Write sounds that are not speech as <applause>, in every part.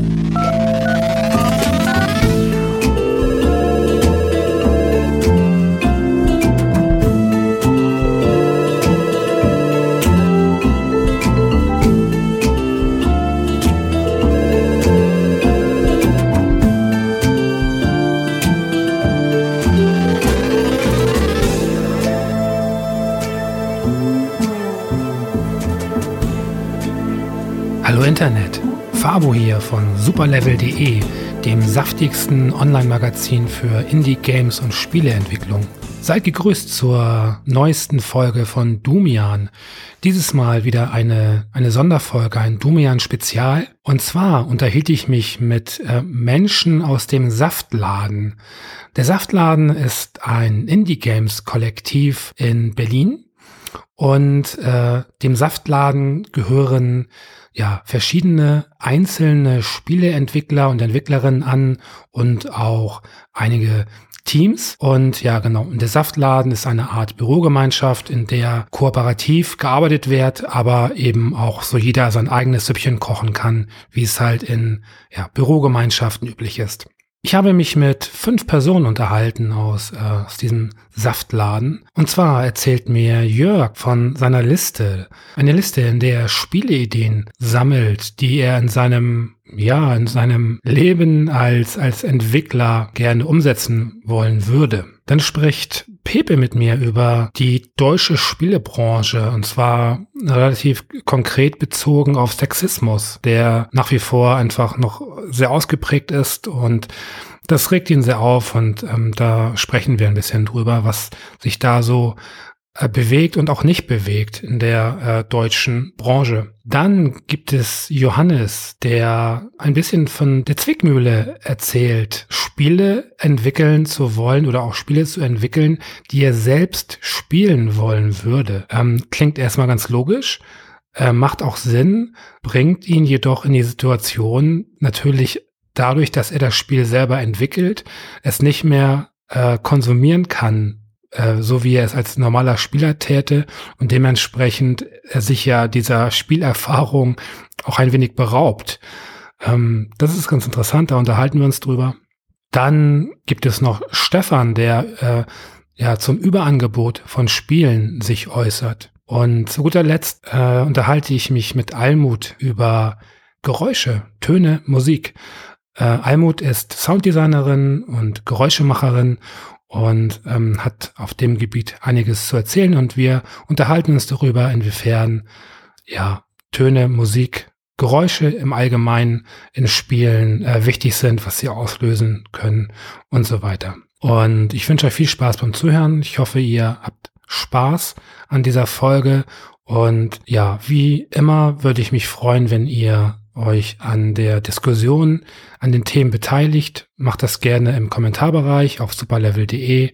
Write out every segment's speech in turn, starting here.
Uh, uh. Fabo hier von superlevel.de, dem saftigsten Online-Magazin für Indie-Games und Spieleentwicklung. Seid gegrüßt zur neuesten Folge von Dumian. Dieses Mal wieder eine, eine Sonderfolge, ein Dumian-Spezial. Und zwar unterhielt ich mich mit äh, Menschen aus dem Saftladen. Der Saftladen ist ein Indie-Games-Kollektiv in Berlin. Und äh, dem Saftladen gehören ja, verschiedene einzelne Spieleentwickler und Entwicklerinnen an und auch einige Teams. Und ja, genau. Und der Saftladen ist eine Art Bürogemeinschaft, in der kooperativ gearbeitet wird, aber eben auch so jeder sein eigenes Süppchen kochen kann, wie es halt in ja, Bürogemeinschaften üblich ist. Ich habe mich mit fünf Personen unterhalten aus, äh, aus diesem Saftladen. Und zwar erzählt mir Jörg von seiner Liste. Eine Liste, in der er Spieleideen sammelt, die er in seinem, ja, in seinem Leben als, als Entwickler gerne umsetzen wollen würde. Dann spricht Pepe mit mir über die deutsche Spielebranche und zwar relativ konkret bezogen auf Sexismus, der nach wie vor einfach noch sehr ausgeprägt ist und das regt ihn sehr auf und ähm, da sprechen wir ein bisschen drüber, was sich da so bewegt und auch nicht bewegt in der äh, deutschen Branche. Dann gibt es Johannes, der ein bisschen von der Zwickmühle erzählt, Spiele entwickeln zu wollen oder auch Spiele zu entwickeln, die er selbst spielen wollen würde. Ähm, klingt erstmal ganz logisch, äh, macht auch Sinn, bringt ihn jedoch in die Situation, natürlich dadurch, dass er das Spiel selber entwickelt, es nicht mehr äh, konsumieren kann, äh, so wie er es als normaler Spieler täte und dementsprechend er sich ja dieser Spielerfahrung auch ein wenig beraubt. Ähm, das ist ganz interessant, da unterhalten wir uns drüber. Dann gibt es noch Stefan, der äh, ja zum Überangebot von Spielen sich äußert. Und zu guter Letzt äh, unterhalte ich mich mit Almut über Geräusche, Töne, Musik. Äh, Almut ist Sounddesignerin und Geräuschemacherin und ähm, hat auf dem Gebiet einiges zu erzählen und wir unterhalten uns darüber, inwiefern ja Töne, Musik, Geräusche im Allgemeinen in Spielen äh, wichtig sind, was sie auslösen können und so weiter. Und ich wünsche euch viel Spaß beim Zuhören. Ich hoffe, ihr habt Spaß an dieser Folge. Und ja, wie immer würde ich mich freuen, wenn ihr euch an der Diskussion, an den Themen beteiligt, macht das gerne im Kommentarbereich auf superlevel.de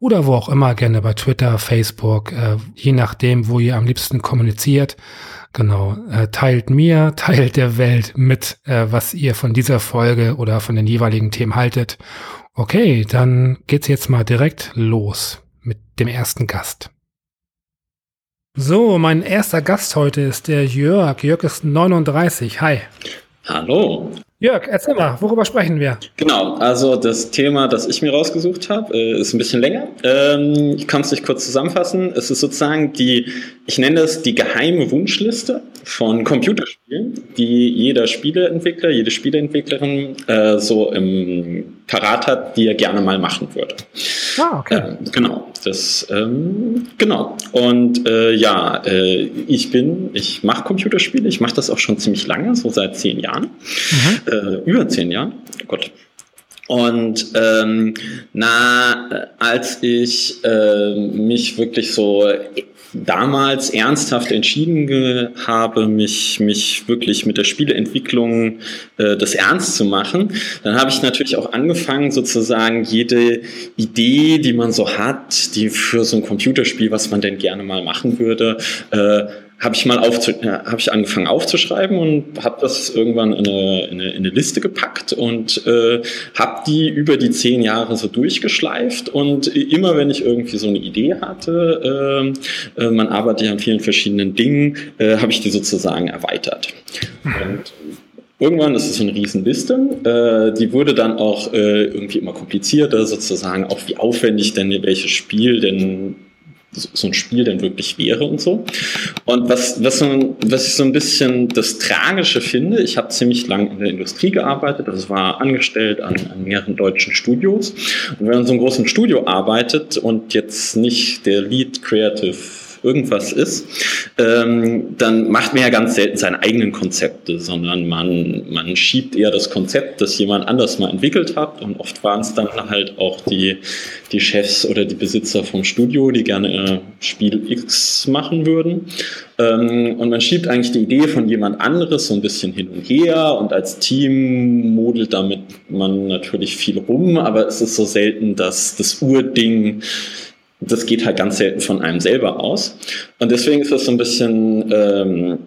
oder wo auch immer, gerne bei Twitter, Facebook, äh, je nachdem, wo ihr am liebsten kommuniziert. Genau, äh, teilt mir, <laughs> teilt der Welt mit, äh, was ihr von dieser Folge oder von den jeweiligen Themen haltet. Okay, dann geht's jetzt mal direkt los mit dem ersten Gast. So, mein erster Gast heute ist der Jörg. Jörg ist 39. Hi. Hallo. Jörg, erzähl mal, worüber sprechen wir? Genau, also das Thema, das ich mir rausgesucht habe, äh, ist ein bisschen länger. Ähm, ich kann es nicht kurz zusammenfassen. Es ist sozusagen die, ich nenne es die geheime Wunschliste von Computerspielen, die jeder Spieleentwickler, jede Spieleentwicklerin äh, so im parat hat, die er gerne mal machen würde. Ah, okay. Ähm, genau, das, ähm, genau. Und äh, ja, äh, ich bin, ich mache Computerspiele, ich mache das auch schon ziemlich lange, so seit zehn Jahren, mhm. äh, über zehn Jahren, oh Gott. Und ähm, na, als ich äh, mich wirklich so damals ernsthaft entschieden habe, mich, mich wirklich mit der Spieleentwicklung äh, das ernst zu machen, dann habe ich natürlich auch angefangen, sozusagen jede Idee, die man so hat, die für so ein Computerspiel, was man denn gerne mal machen würde, äh, habe ich mal aufzu habe ich angefangen aufzuschreiben und habe das irgendwann in eine, in eine, in eine Liste gepackt und äh, habe die über die zehn Jahre so durchgeschleift und immer wenn ich irgendwie so eine Idee hatte, äh, äh, man arbeitet ja an vielen verschiedenen Dingen, äh, habe ich die sozusagen erweitert. Und irgendwann ist es so eine Riesenliste. Äh, die wurde dann auch äh, irgendwie immer komplizierter, sozusagen auch wie aufwendig denn welches Spiel denn so ein Spiel denn wirklich wäre und so. Und was, was, so, was ich so ein bisschen das Tragische finde, ich habe ziemlich lang in der Industrie gearbeitet, also war angestellt an, an mehreren deutschen Studios. Und wenn man in so einem großen Studio arbeitet und jetzt nicht der Lead Creative irgendwas ist, ähm, dann macht man ja ganz selten seine eigenen Konzepte, sondern man, man schiebt eher das Konzept, das jemand anders mal entwickelt hat. Und oft waren es dann halt auch die, die Chefs oder die Besitzer vom Studio, die gerne äh, Spiel X machen würden. Ähm, und man schiebt eigentlich die Idee von jemand anderes so ein bisschen hin und her und als Team modelt damit man natürlich viel rum, aber es ist so selten, dass das Urding das geht halt ganz selten von einem selber aus. Und deswegen ist das so ein bisschen, ähm,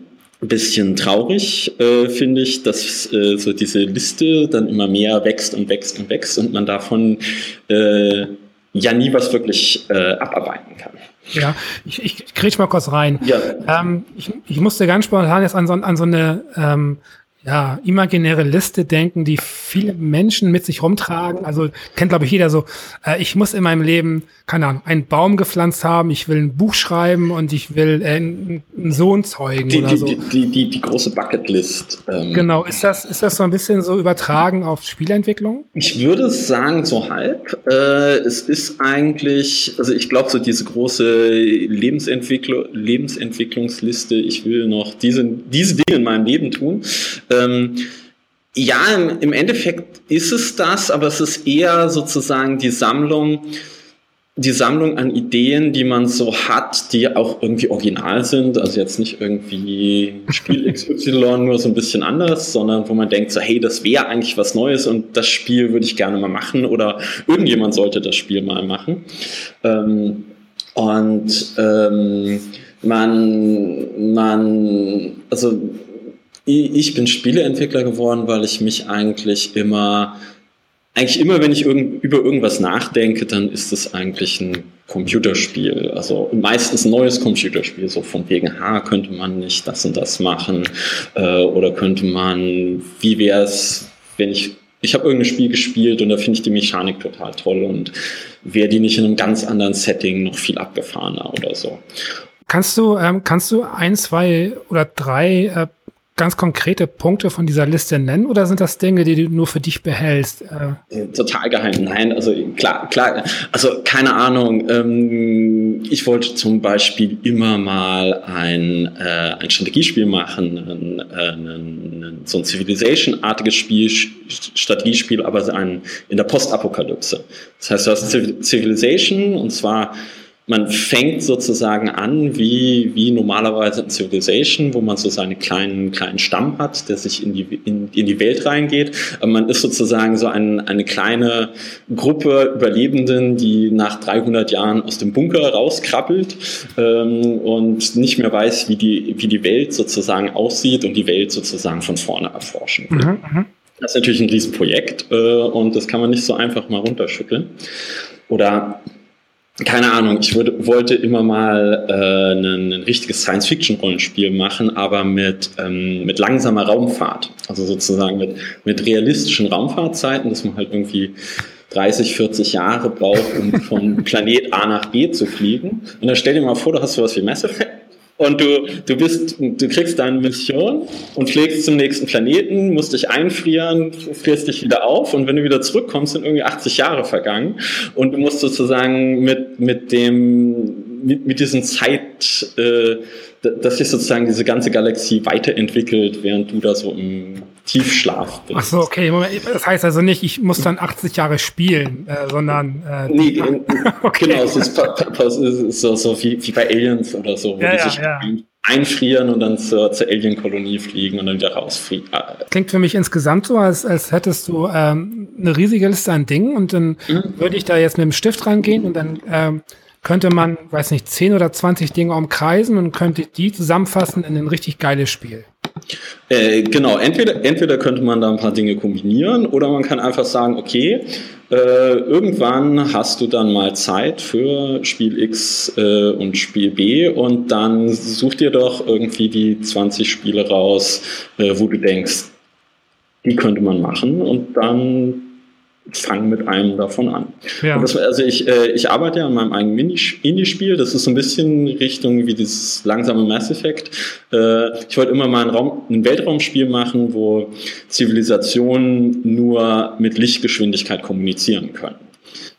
bisschen traurig, äh, finde ich, dass äh, so diese Liste dann immer mehr wächst und wächst und wächst und man davon äh, ja nie was wirklich äh, abarbeiten kann. Ja, ich, ich kriege mal kurz rein. Ja. Ähm, ich, ich musste ganz spontan jetzt an so, an so eine ähm, ja, imaginäre Liste denken, die viele Menschen mit sich rumtragen. Also kennt, glaube ich, jeder so, äh, ich muss in meinem Leben, keine Ahnung, einen Baum gepflanzt haben, ich will ein Buch schreiben und ich will äh, einen Sohn zeugen die, oder die, so. Die, die, die, die große Bucketlist. Ähm. Genau, ist das, ist das so ein bisschen so übertragen auf Spielentwicklung? Ich würde sagen, so halb. Äh, es ist eigentlich, also ich glaube, so diese große Lebensentwicklung, Lebensentwicklungsliste, ich will noch diese, diese Dinge in meinem Leben tun ähm, ja, im, Endeffekt ist es das, aber es ist eher sozusagen die Sammlung, die Sammlung an Ideen, die man so hat, die auch irgendwie original sind, also jetzt nicht irgendwie Spiel <laughs> XY nur so ein bisschen anders, sondern wo man denkt so, hey, das wäre eigentlich was Neues und das Spiel würde ich gerne mal machen oder irgendjemand sollte das Spiel mal machen. Ähm, und ähm, man, man, also ich bin Spieleentwickler geworden, weil ich mich eigentlich immer, eigentlich immer, wenn ich irgend, über irgendwas nachdenke, dann ist es eigentlich ein Computerspiel. Also meistens ein neues Computerspiel, so von wegen, ha, könnte man nicht das und das machen äh, oder könnte man, wie wäre es, wenn ich ich habe irgendein Spiel gespielt und da finde ich die Mechanik total toll und wäre die nicht in einem ganz anderen Setting noch viel abgefahrener oder so. Kannst du, ähm, kannst du ein, zwei oder drei äh, ganz konkrete Punkte von dieser Liste nennen oder sind das Dinge, die du nur für dich behältst? Äh, Total geheim. Nein, also klar, klar, also keine Ahnung. Ähm, ich wollte zum Beispiel immer mal ein, äh, ein Strategiespiel machen, ein, äh, ein, so ein Civilization-artiges Spiel, Strategiespiel, aber ein, in der Postapokalypse. Das heißt, du hast Civilization und zwar man fängt sozusagen an wie, wie normalerweise in Civilization, wo man so seinen kleinen, kleinen Stamm hat, der sich in die, in, in die Welt reingeht. Aber man ist sozusagen so ein, eine kleine Gruppe Überlebenden, die nach 300 Jahren aus dem Bunker rauskrabbelt ähm, und nicht mehr weiß, wie die, wie die Welt sozusagen aussieht und die Welt sozusagen von vorne erforschen will. Mhm, mhm. das ist natürlich ein Riesenprojekt äh, und das kann man nicht so einfach mal runterschütteln. Oder keine Ahnung, ich würde, wollte immer mal äh, ein, ein richtiges Science-Fiction-Rollenspiel machen, aber mit, ähm, mit langsamer Raumfahrt. Also sozusagen mit, mit realistischen Raumfahrtzeiten, dass man halt irgendwie 30, 40 Jahre braucht, um von <laughs> Planet A nach B zu fliegen. Und dann stell dir mal vor, du hast sowas wie Mass Effect und du, du bist, du kriegst deine Mission und fliegst zum nächsten Planeten, musst dich einfrieren, frierst dich wieder auf und wenn du wieder zurückkommst, sind irgendwie 80 Jahre vergangen. Und du musst sozusagen mit, mit dem, mit, mit diesen Zeit, äh, dass sich sozusagen diese ganze Galaxie weiterentwickelt, während du da so im Tiefschlaf bist. Ach so, okay. Das heißt also nicht, ich muss dann 80 Jahre spielen, äh, sondern. Äh, nee, <laughs> okay. genau, es ist, so, so wie, wie bei Aliens oder so, wo ja, die ja, sich ja. einfrieren und dann zur, zur Alien-Kolonie fliegen und dann wieder rausfliegen. Klingt für mich insgesamt so, als, als hättest du ähm, eine riesige Liste an Dingen und dann mhm. würde ich da jetzt mit dem Stift rangehen und dann. Ähm, könnte man, weiß nicht, 10 oder 20 Dinge umkreisen und könnte die zusammenfassen in ein richtig geiles Spiel. Äh, genau, entweder, entweder könnte man da ein paar Dinge kombinieren oder man kann einfach sagen, okay, äh, irgendwann hast du dann mal Zeit für Spiel X äh, und Spiel B und dann such dir doch irgendwie die 20 Spiele raus, äh, wo du denkst, die könnte man machen und dann fangen mit einem davon an. Ja. Das, also ich, äh, ich arbeite ja an meinem eigenen Indie-Spiel. Das ist so ein bisschen Richtung wie dieses langsame Mass Effect. Äh, ich wollte immer mal ein, Raum, ein Weltraumspiel machen, wo Zivilisationen nur mit Lichtgeschwindigkeit kommunizieren können.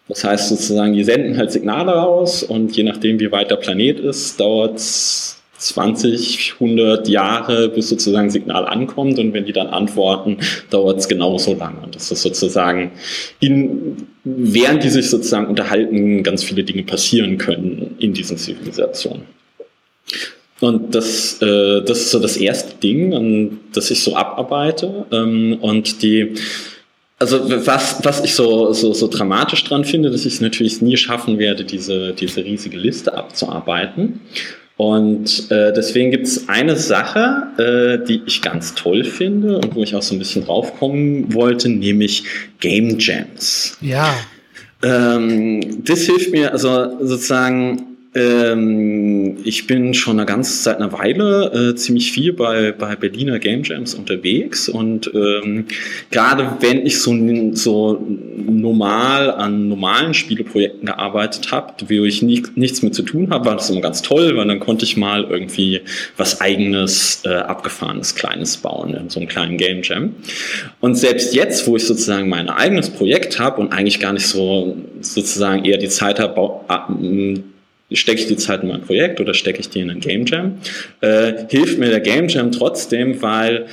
Das heißt sozusagen, die senden halt Signale raus und je nachdem, wie weit der Planet ist, dauert es 20, 100 Jahre, bis sozusagen Signal ankommt und wenn die dann antworten, dauert es genauso lange. Und das ist sozusagen, in, während die sich sozusagen unterhalten, ganz viele Dinge passieren können in diesen Zivilisationen. Und das, äh, das ist so das erste Ding, an das ich so abarbeite. Ähm, und die, also was, was ich so, so, so dramatisch dran finde, dass ich es natürlich nie schaffen werde, diese, diese riesige Liste abzuarbeiten. Und äh, deswegen gibt es eine Sache, äh, die ich ganz toll finde und wo ich auch so ein bisschen draufkommen wollte, nämlich Game Jams. Ja. Ähm, das hilft mir, also sozusagen ähm, ich bin schon eine ganze seit einer Weile äh, ziemlich viel bei, bei Berliner Game Jams unterwegs und ähm, gerade wenn ich so, so normal an normalen Spieleprojekten gearbeitet habe, wo ich nicht, nichts mit zu tun habe, war das immer ganz toll, weil dann konnte ich mal irgendwie was eigenes, äh, abgefahrenes, kleines bauen in so einem kleinen Game Jam. Und selbst jetzt, wo ich sozusagen mein eigenes Projekt habe und eigentlich gar nicht so sozusagen eher die Zeit habe, stecke ich die Zeit in mein Projekt oder stecke ich die in einen Game Jam, äh, hilft mir der Game Jam trotzdem, weil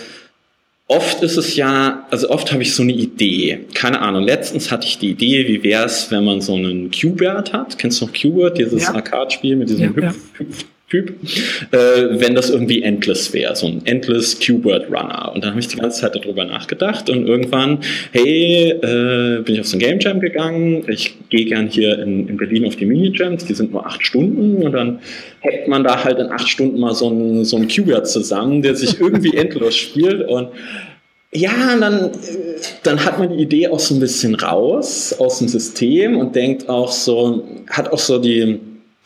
oft ist es ja, also oft habe ich so eine Idee. Keine Ahnung, letztens hatte ich die Idee, wie wäre es, wenn man so einen Q-Bert hat. Kennst du noch Q-Bert, dieses ja. Arcade-Spiel mit diesem ja, Hüpf, ja. Hüpf Typ, äh, wenn das irgendwie Endless wäre, so ein Endless Q-Word Runner. Und dann habe ich die ganze Zeit darüber nachgedacht und irgendwann, hey, äh, bin ich auf so ein Game Jam gegangen. Ich gehe gern hier in, in Berlin auf die Mini-Jams, die sind nur acht Stunden und dann hackt man da halt in acht Stunden mal so ein, so ein Q-Word zusammen, der sich irgendwie <laughs> endlos spielt und ja, dann, dann hat man die Idee auch so ein bisschen raus aus dem System und denkt auch so, hat auch so die,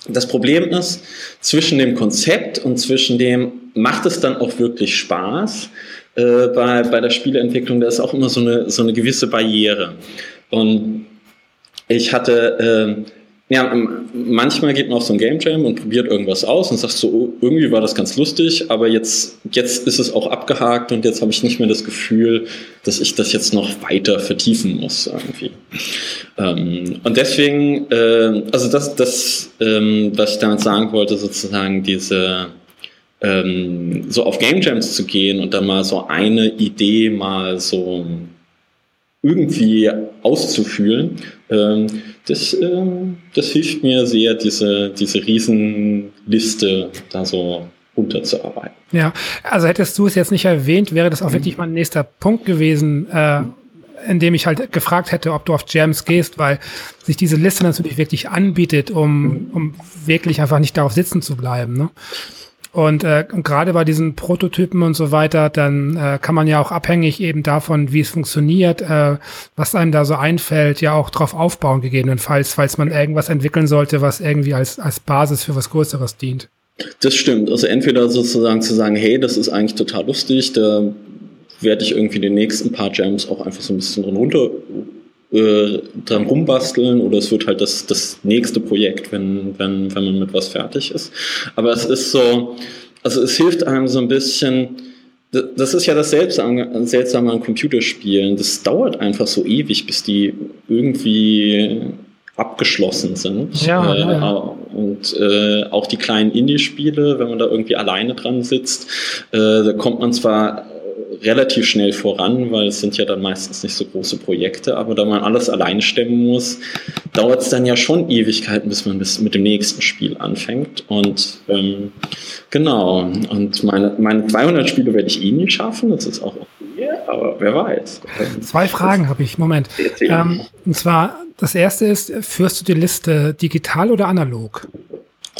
das Problem ist, zwischen dem Konzept und zwischen dem, macht es dann auch wirklich Spaß, äh, bei, bei der Spieleentwicklung, da ist auch immer so eine, so eine gewisse Barriere. Und ich hatte äh, ja, manchmal geht man auf so ein Game Jam und probiert irgendwas aus und sagt so, oh, irgendwie war das ganz lustig, aber jetzt, jetzt ist es auch abgehakt und jetzt habe ich nicht mehr das Gefühl, dass ich das jetzt noch weiter vertiefen muss irgendwie. Ähm, und deswegen, äh, also das, das ähm, was ich damit sagen wollte, sozusagen diese ähm, so auf Game Jams zu gehen und dann mal so eine Idee mal so irgendwie auszufühlen, ähm, das, ähm, das hilft mir sehr, diese, diese Riesenliste da so runterzuarbeiten. Ja, also hättest du es jetzt nicht erwähnt, wäre das auch wirklich mein nächster Punkt gewesen, äh, in dem ich halt gefragt hätte, ob du auf Jams gehst, weil sich diese Liste natürlich wirklich anbietet, um, um wirklich einfach nicht darauf sitzen zu bleiben. Ne? Und äh, gerade bei diesen Prototypen und so weiter, dann äh, kann man ja auch abhängig eben davon, wie es funktioniert, äh, was einem da so einfällt, ja auch drauf aufbauen, gegebenenfalls, falls man irgendwas entwickeln sollte, was irgendwie als, als Basis für was Größeres dient. Das stimmt. Also entweder sozusagen zu sagen, hey, das ist eigentlich total lustig, da werde ich irgendwie den nächsten paar Jams auch einfach so ein bisschen drin runter äh, dran rumbasteln oder es wird halt das, das nächste Projekt, wenn, wenn, wenn man mit was fertig ist. Aber es ist so, also es hilft einem so ein bisschen, das ist ja das Seltsame, an Computerspielen. Das dauert einfach so ewig, bis die irgendwie abgeschlossen sind. Ja, äh, ja. Und äh, auch die kleinen Indie-Spiele, wenn man da irgendwie alleine dran sitzt, äh, da kommt man zwar relativ schnell voran, weil es sind ja dann meistens nicht so große Projekte, aber da man alles alleine stemmen muss, dauert es dann ja schon Ewigkeiten, bis man bis mit dem nächsten Spiel anfängt. Und ähm, genau, und meine, meine 200 Spiele werde ich eh nie schaffen, das ist auch okay, aber wer weiß. Zwei Fragen habe ich, Moment. Ähm, und zwar, das erste ist, führst du die Liste digital oder analog?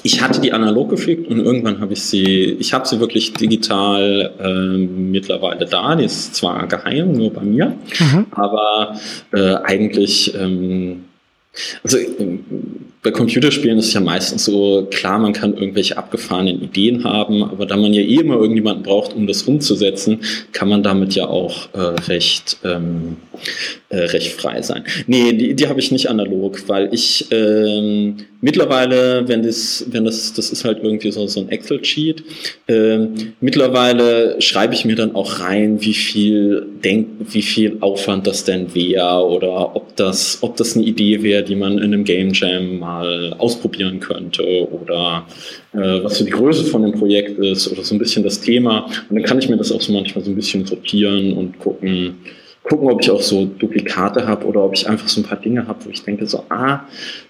Ich hatte die analog gepflegt und irgendwann habe ich sie, ich habe sie wirklich digital äh, mittlerweile da. Die ist zwar geheim, nur bei mir, mhm. aber äh, eigentlich, ähm, also bei Computerspielen ist es ja meistens so, klar, man kann irgendwelche abgefahrenen Ideen haben, aber da man ja eh immer irgendjemanden braucht, um das umzusetzen, kann man damit ja auch äh, recht, ähm, äh, recht frei sein. Nee, die, die habe ich nicht analog, weil ich ähm, mittlerweile, wenn das, wenn das, das ist halt irgendwie so, so ein Excel-Sheet, ähm, mittlerweile schreibe ich mir dann auch rein, wie viel denk, wie viel Aufwand das denn wäre oder ob das, ob das eine Idee wäre, die man in einem Game Jam mal mal ausprobieren könnte oder äh, was so die Größe von dem Projekt ist oder so ein bisschen das Thema. Und dann kann ich mir das auch so manchmal so ein bisschen sortieren und gucken, gucken, ob ich auch so Duplikate habe oder ob ich einfach so ein paar Dinge habe, wo ich denke so, ah,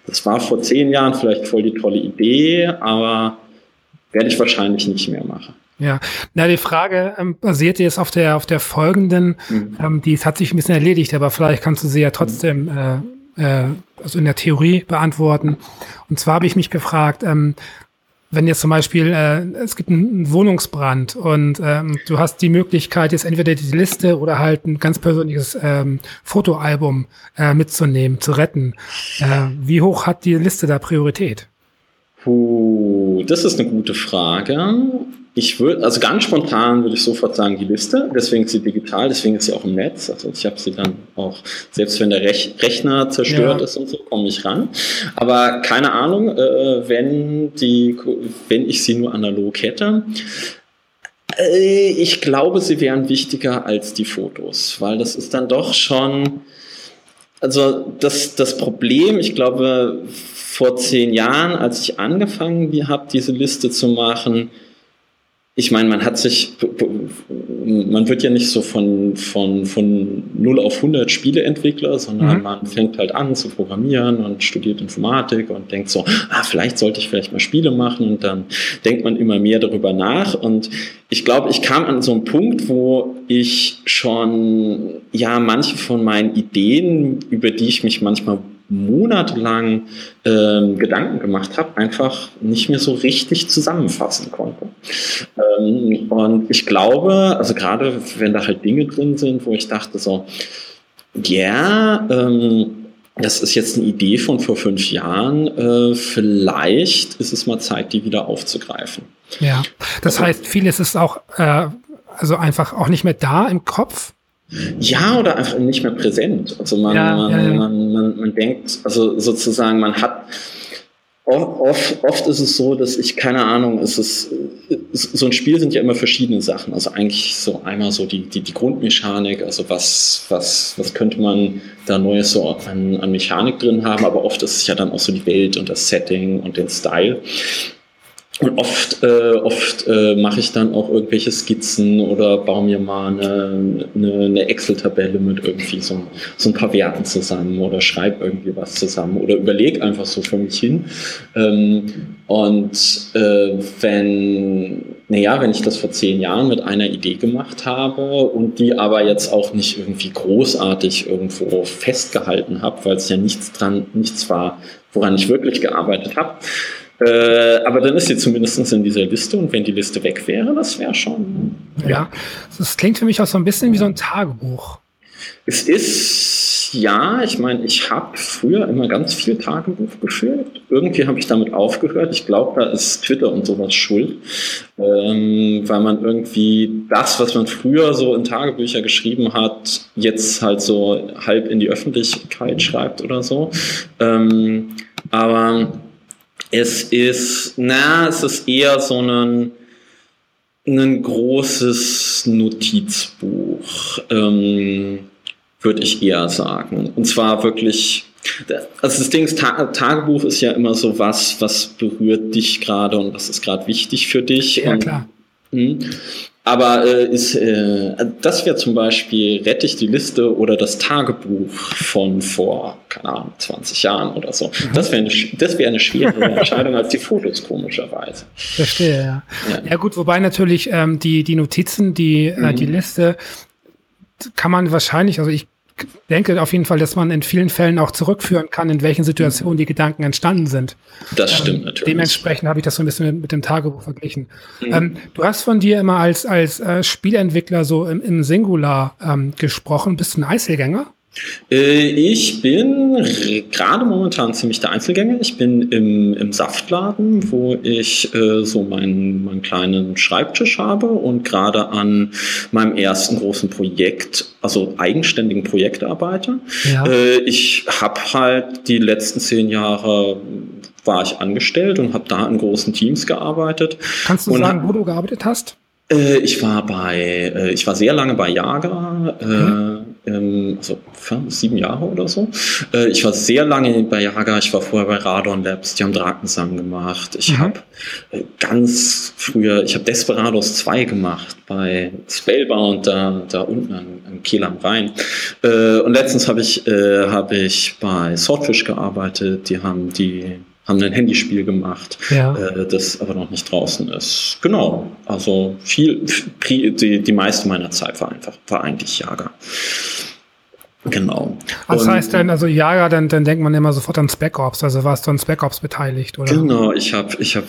das war vor zehn Jahren vielleicht voll die tolle Idee, aber werde ich wahrscheinlich nicht mehr machen. Ja, na die Frage ähm, basiert jetzt auf der auf der folgenden, mhm. ähm, die hat sich ein bisschen erledigt, aber vielleicht kannst du sie ja trotzdem äh, äh, also in der Theorie beantworten. Und zwar habe ich mich gefragt, ähm, wenn jetzt zum Beispiel äh, es gibt einen Wohnungsbrand und ähm, du hast die Möglichkeit, jetzt entweder die Liste oder halt ein ganz persönliches ähm, Fotoalbum äh, mitzunehmen, zu retten. Äh, wie hoch hat die Liste da Priorität? Puh, das ist eine gute Frage. Ich würde, also ganz spontan würde ich sofort sagen, die Liste. Deswegen ist sie digital, deswegen ist sie auch im Netz. Also ich habe sie dann auch, selbst wenn der Rech Rechner zerstört ja. ist und so, komme ich ran. Aber keine Ahnung, äh, wenn die, wenn ich sie nur analog hätte. Äh, ich glaube, sie wären wichtiger als die Fotos, weil das ist dann doch schon, also das, das Problem, ich glaube, vor zehn Jahren, als ich angefangen habe, diese Liste zu machen, ich meine, man hat sich, man wird ja nicht so von, von, von 0 auf 100 Spieleentwickler, sondern mhm. man fängt halt an zu programmieren und studiert Informatik und denkt so, ah, vielleicht sollte ich vielleicht mal Spiele machen und dann denkt man immer mehr darüber nach und ich glaube, ich kam an so einen Punkt, wo ich schon, ja, manche von meinen Ideen, über die ich mich manchmal monatelang ähm, Gedanken gemacht habe, einfach nicht mehr so richtig zusammenfassen konnte. Ähm, und ich glaube, also gerade wenn da halt Dinge drin sind, wo ich dachte so, ja, ähm, das ist jetzt eine Idee von vor fünf Jahren. Äh, vielleicht ist es mal Zeit, die wieder aufzugreifen. Ja, das also, heißt, vieles ist auch äh, also einfach auch nicht mehr da im Kopf. Ja, oder einfach nicht mehr präsent. Also man, ja, man, ja, man, man, man denkt, also sozusagen, man hat Oft, oft ist es so, dass ich, keine Ahnung, es ist, so ein Spiel sind ja immer verschiedene Sachen. Also eigentlich so einmal so die, die, die Grundmechanik, also was, was, was könnte man da Neues so an, an Mechanik drin haben, aber oft ist es ja dann auch so die Welt und das Setting und den Style. Und oft, äh, oft äh, mache ich dann auch irgendwelche Skizzen oder baue mir mal eine, eine, eine Excel-Tabelle mit irgendwie so, so ein paar Werten zusammen oder schreibe irgendwie was zusammen oder überlege einfach so für mich hin. Ähm, und äh, wenn, naja, wenn ich das vor zehn Jahren mit einer Idee gemacht habe und die aber jetzt auch nicht irgendwie großartig irgendwo festgehalten habe, weil es ja nichts dran, nichts war, woran ich wirklich gearbeitet habe, äh, aber dann ist sie zumindest in dieser Liste und wenn die Liste weg wäre, das wäre schon. Ja. ja, das klingt für mich auch so ein bisschen wie so ein Tagebuch. Es ist, ja, ich meine, ich habe früher immer ganz viel Tagebuch geführt. Irgendwie habe ich damit aufgehört. Ich glaube, da ist Twitter und sowas schuld, ähm, weil man irgendwie das, was man früher so in Tagebücher geschrieben hat, jetzt halt so halb in die Öffentlichkeit schreibt oder so. Ähm, aber es ist, na, es ist eher so ein, ein großes Notizbuch, ähm, würde ich eher sagen. Und zwar wirklich, also das Ding ist, Tagebuch ist ja immer so was, was berührt dich gerade und was ist gerade wichtig für dich. Ja, klar. Und, hm? Aber äh, ist, äh, das wäre zum Beispiel, rette ich die Liste oder das Tagebuch von vor, keine Ahnung, 20 Jahren oder so. Mhm. Das wäre eine, das wär eine schwierige <laughs> Entscheidung als die Fotos, komischerweise. Verstehe, ja. Ja, ja gut, wobei natürlich ähm, die, die Notizen, die, äh, die mhm. Liste, kann man wahrscheinlich, also ich denke auf jeden Fall, dass man in vielen Fällen auch zurückführen kann, in welchen Situationen die Gedanken entstanden sind. Das ähm, stimmt natürlich. Dementsprechend habe ich das so ein bisschen mit, mit dem Tagebuch verglichen. Mhm. Ähm, du hast von dir immer als, als äh, Spielentwickler so im, im Singular ähm, gesprochen. Bist du ein Einzelgänger? Äh, ich bin gerade momentan ziemlich der Einzelgänger. Ich bin im, im Saftladen, wo ich äh, so meinen, meinen kleinen Schreibtisch habe und gerade an meinem ersten großen Projekt, also eigenständigen Projekt arbeite. Ja. Äh, ich habe halt die letzten zehn Jahre war ich angestellt und habe da in großen Teams gearbeitet. Kannst du sagen, wo du gearbeitet hast? Äh, ich war bei, äh, ich war sehr lange bei Jager. Äh, mhm ähm, also sieben Jahre oder so. Äh, ich war sehr lange bei Jaga, ich war vorher bei Radon Labs, die haben Drakensang gemacht. Ich mhm. habe äh, ganz früher, ich habe Desperados 2 gemacht bei Spellbound da, da unten an, an Kiel am Rhein. Äh, und letztens habe ich, äh, hab ich bei Swordfish gearbeitet, die haben die haben ein Handyspiel gemacht, ja. äh, das aber noch nicht draußen ist. Genau, also viel, die, die meiste meiner Zeit war einfach, war eigentlich Jager. Genau. Was und, heißt denn, also ja, dann, dann denkt man immer sofort an Spec Ops. Also warst du an Spec Ops beteiligt, oder? Genau, ich habe ich hab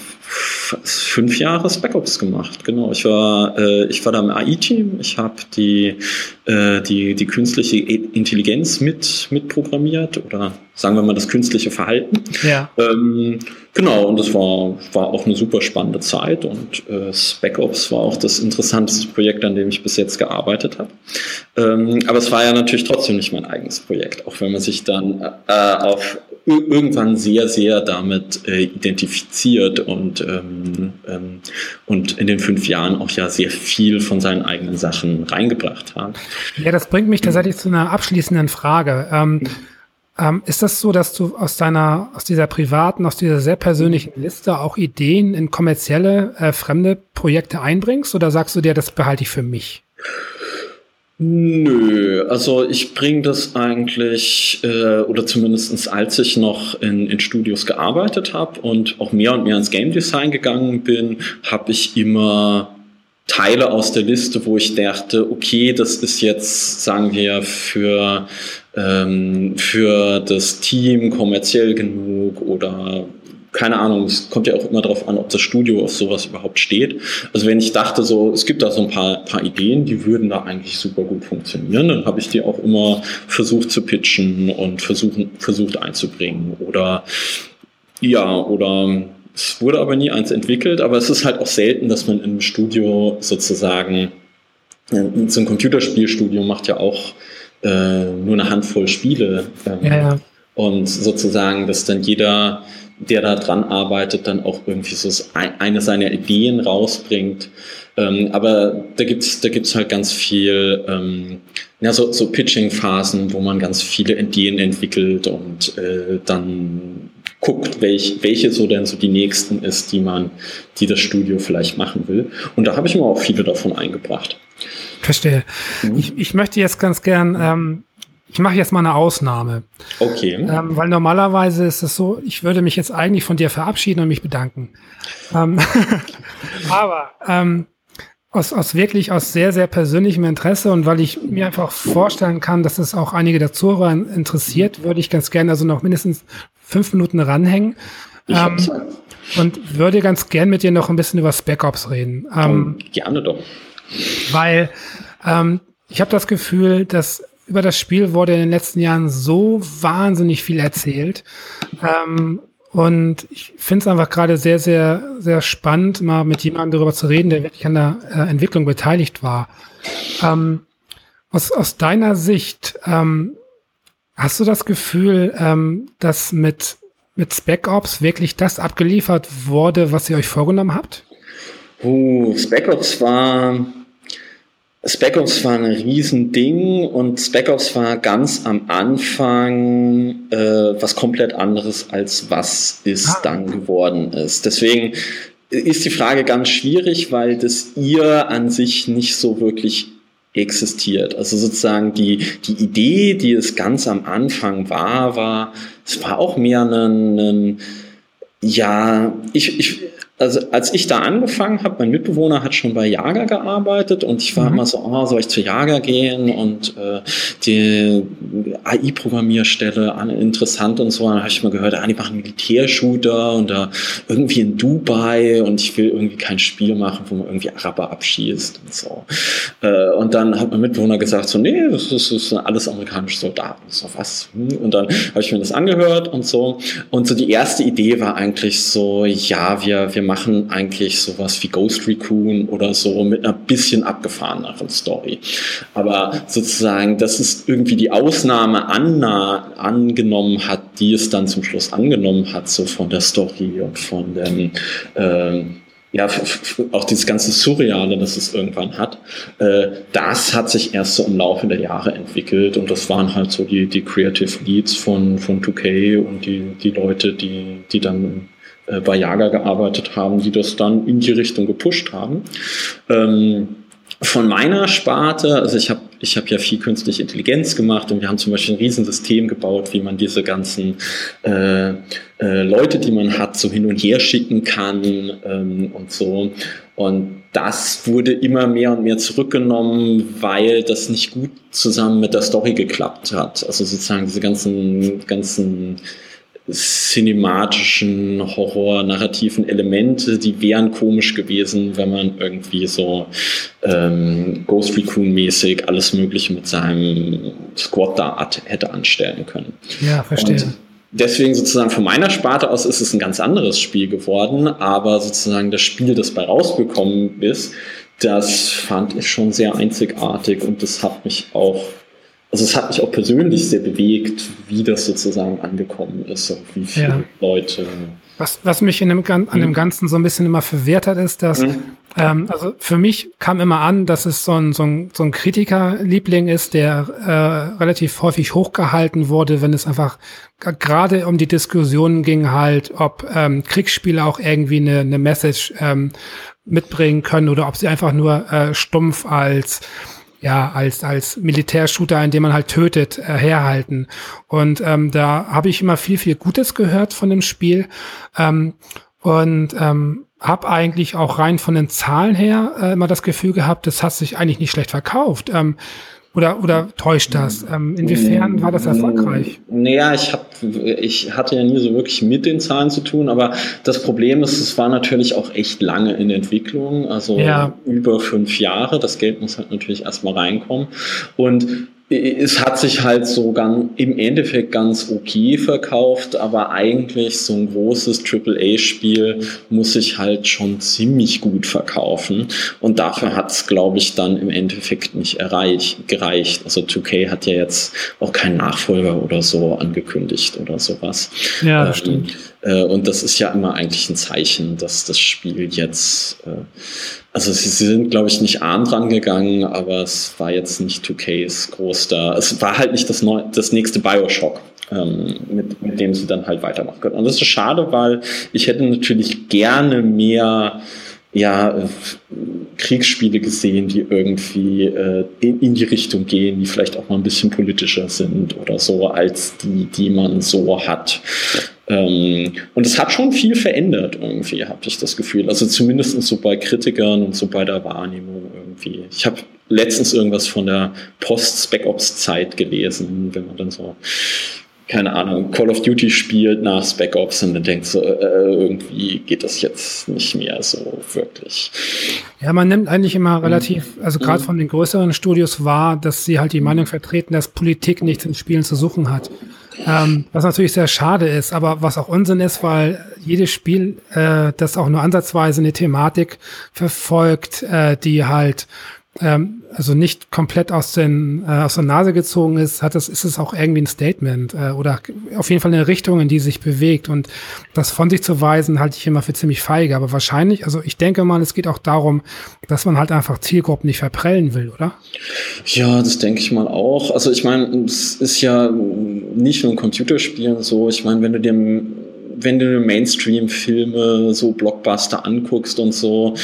fünf Jahre Spec Ops gemacht. Genau, ich war, äh, ich war da im AI-Team. Ich habe die, äh, die, die künstliche Intelligenz mit, mit programmiert oder sagen wir mal das künstliche Verhalten. Ja. Ähm, genau, und das war, war auch eine super spannende Zeit und äh, SpecOps war auch das interessanteste Projekt, an dem ich bis jetzt gearbeitet habe. Ähm, aber es war ja natürlich trotzdem nicht mein eigenes Projekt, auch wenn man sich dann äh, auf irgendwann sehr, sehr damit äh, identifiziert und, ähm, ähm, und in den fünf Jahren auch ja sehr viel von seinen eigenen Sachen reingebracht hat. Ja, das bringt mich tatsächlich zu einer abschließenden Frage. Ähm, ähm, ist das so, dass du aus deiner, aus dieser privaten, aus dieser sehr persönlichen Liste auch Ideen in kommerzielle, äh, fremde Projekte einbringst oder sagst du dir, das behalte ich für mich? Nö, also ich bringe das eigentlich, äh, oder zumindestens als ich noch in, in Studios gearbeitet habe und auch mehr und mehr ins Game Design gegangen bin, habe ich immer Teile aus der Liste, wo ich dachte, okay, das ist jetzt, sagen wir, für ähm, für das Team kommerziell genug oder keine Ahnung, es kommt ja auch immer darauf an, ob das Studio auf sowas überhaupt steht. Also wenn ich dachte, so, es gibt da so ein paar, paar Ideen, die würden da eigentlich super gut funktionieren, dann habe ich die auch immer versucht zu pitchen und versuchen, versucht einzubringen. Oder ja, oder es wurde aber nie eins entwickelt, aber es ist halt auch selten, dass man im Studio sozusagen, äh, so ein Computerspielstudio macht ja auch äh, nur eine Handvoll Spiele. Ähm, ja, ja. Und sozusagen, dass dann jeder, der da dran arbeitet, dann auch irgendwie so eine seiner Ideen rausbringt. Ähm, aber da gibt's da gibt's halt ganz viel, ähm, ja, so, so Pitching-Phasen, wo man ganz viele Ideen entwickelt und äh, dann guckt, welch, welche so denn so die nächsten ist, die man, die das Studio vielleicht machen will. Und da habe ich mir auch viele davon eingebracht. Verstehe. Mhm. Ich, ich möchte jetzt ganz gern, ähm, ich mache jetzt mal eine Ausnahme. Okay. Ähm, weil normalerweise ist es so, ich würde mich jetzt eigentlich von dir verabschieden und mich bedanken. Ähm, <laughs> aber ähm, aus, aus wirklich aus sehr, sehr persönlichem Interesse und weil ich mir einfach vorstellen kann, dass es auch einige der Zuhörer interessiert, würde ich ganz gerne also noch mindestens fünf Minuten ranhängen. Ähm, und würde ganz gern mit dir noch ein bisschen über Spec Ops reden. Ähm, gerne doch. Weil ähm, ich habe das Gefühl, dass über das Spiel wurde in den letzten Jahren so wahnsinnig viel erzählt. Ähm, und ich finde es einfach gerade sehr, sehr, sehr spannend, mal mit jemandem darüber zu reden, der wirklich an der äh, Entwicklung beteiligt war. Ähm, aus, aus deiner Sicht, ähm, hast du das Gefühl, ähm, dass mit, mit Spec Ops wirklich das abgeliefert wurde, was ihr euch vorgenommen habt? Uh, Spec Ops war Spec Ops war ein Riesending und Spec Ops war ganz am Anfang äh, was komplett anderes, als was es ah. dann geworden ist. Deswegen ist die Frage ganz schwierig, weil das ihr an sich nicht so wirklich existiert. Also sozusagen die, die Idee, die es ganz am Anfang war, war, es war auch mehr ein, ein ja, ich, ich, also als ich da angefangen habe, mein Mitbewohner hat schon bei Jager gearbeitet und ich war mhm. immer so, oh, soll ich zu Jager gehen? Und äh, die, AI-Programmierstelle an, interessant und so. Dann habe ich mal gehört, ah, die machen Militärshooter und da irgendwie in Dubai und ich will irgendwie kein Spiel machen, wo man irgendwie Araber abschießt und so. Äh, und dann hat mein Mitbewohner gesagt, so, nee, das ist, das sind alles amerikanische Soldaten. So, was? Hm? Und dann habe ich mir das angehört und so. Und so die erste Idee war eigentlich so, ja, wir, wir machen eigentlich sowas wie Ghost Recon oder so mit einer bisschen abgefahreneren Story. Aber sozusagen, das ist irgendwie die Ausnahme Anna angenommen hat, die es dann zum Schluss angenommen hat, so von der Story und von dem, äh, ja, auch dieses ganze Surreale, das es irgendwann hat, äh, das hat sich erst so im Laufe der Jahre entwickelt und das waren halt so die, die Creative Leads von, von 2K und die, die Leute, die, die dann äh, bei Jager gearbeitet haben, die das dann in die Richtung gepusht haben. Ähm, von meiner Sparte, also ich habe ich hab ja viel künstliche Intelligenz gemacht und wir haben zum Beispiel ein Riesensystem gebaut, wie man diese ganzen äh, äh, Leute, die man hat, so hin und her schicken kann ähm, und so. Und das wurde immer mehr und mehr zurückgenommen, weil das nicht gut zusammen mit der Story geklappt hat. Also sozusagen diese ganzen, ganzen cinematischen, horror-narrativen Elemente, die wären komisch gewesen, wenn man irgendwie so ähm, Ghost Recon-mäßig alles Mögliche mit seinem Squad da hätte anstellen können. Ja, verstehe. Und deswegen sozusagen von meiner Sparte aus ist es ein ganz anderes Spiel geworden, aber sozusagen das Spiel, das bei rausgekommen ist, das fand ich schon sehr einzigartig und das hat mich auch also es hat mich auch persönlich sehr bewegt, wie das sozusagen angekommen ist und wie viele ja. Leute. Was, was mich in dem, an dem hm? Ganzen so ein bisschen immer verwehrt hat, ist, dass, mhm. ähm, also für mich kam immer an, dass es so ein, so ein, so ein Kritikerliebling ist, der äh, relativ häufig hochgehalten wurde, wenn es einfach gerade um die Diskussionen ging, halt, ob ähm, Kriegsspiele auch irgendwie eine, eine Message ähm, mitbringen können oder ob sie einfach nur äh, stumpf als ja, als, als Militärshooter, in dem man halt tötet, äh, herhalten. Und ähm, da habe ich immer viel, viel Gutes gehört von dem Spiel. Ähm, und ähm, habe eigentlich auch rein von den Zahlen her äh, immer das Gefühl gehabt, das hat sich eigentlich nicht schlecht verkauft. Ähm, oder, oder täuscht das? Ähm, inwiefern war das erfolgreich? Naja, ich, hab, ich hatte ja nie so wirklich mit den Zahlen zu tun, aber das Problem ist, es war natürlich auch echt lange in Entwicklung, also ja. über fünf Jahre. Das Geld muss halt natürlich erstmal reinkommen. Und es hat sich halt so ganz, im Endeffekt ganz okay verkauft, aber eigentlich so ein großes AAA-Spiel muss sich halt schon ziemlich gut verkaufen. Und dafür hat es, glaube ich, dann im Endeffekt nicht erreich, gereicht. Also 2K hat ja jetzt auch keinen Nachfolger oder so angekündigt oder sowas. Ja, das ähm, stimmt. Äh, und das ist ja immer eigentlich ein Zeichen, dass das Spiel jetzt, äh, also sie, sie sind, glaube ich, nicht arm dran gegangen, aber es war jetzt nicht 2Ks groß da. Es war halt nicht das, neu, das nächste Bioshock. Ähm, mit, mit dem sie dann halt weitermachen können. Und das ist schade, weil ich hätte natürlich gerne mehr ja, äh, Kriegsspiele gesehen, die irgendwie äh, in, in, die Richtung gehen, die vielleicht auch mal ein bisschen politischer sind oder so, als die, die man so hat. Ähm, und es hat schon viel verändert irgendwie, habe ich das Gefühl. Also zumindest so bei Kritikern und so bei der Wahrnehmung irgendwie. Ich habe letztens irgendwas von der Post-Spec Ops-Zeit gelesen, wenn man dann so keine Ahnung, Call of Duty spielt nach Spec Ops und dann denkt so, äh, irgendwie geht das jetzt nicht mehr so wirklich. Ja, man nimmt eigentlich immer relativ, also gerade von den größeren Studios wahr, dass sie halt die Meinung vertreten, dass Politik nichts in Spielen zu suchen hat. Ähm, was natürlich sehr schade ist, aber was auch Unsinn ist, weil jedes Spiel, äh, das auch nur ansatzweise eine Thematik verfolgt, äh, die halt ähm, also nicht komplett aus, den, äh, aus der Nase gezogen ist, hat das, ist es auch irgendwie ein Statement äh, oder auf jeden Fall eine Richtung, in die sich bewegt. Und das von sich zu weisen, halte ich immer für ziemlich feige. Aber wahrscheinlich, also ich denke mal, es geht auch darum, dass man halt einfach Zielgruppen nicht verprellen will, oder? Ja, das denke ich mal auch. Also ich meine, es ist ja nicht nur ein Computerspielen so. Ich meine, wenn du dir wenn du Mainstream-Filme, so Blockbuster anguckst und so,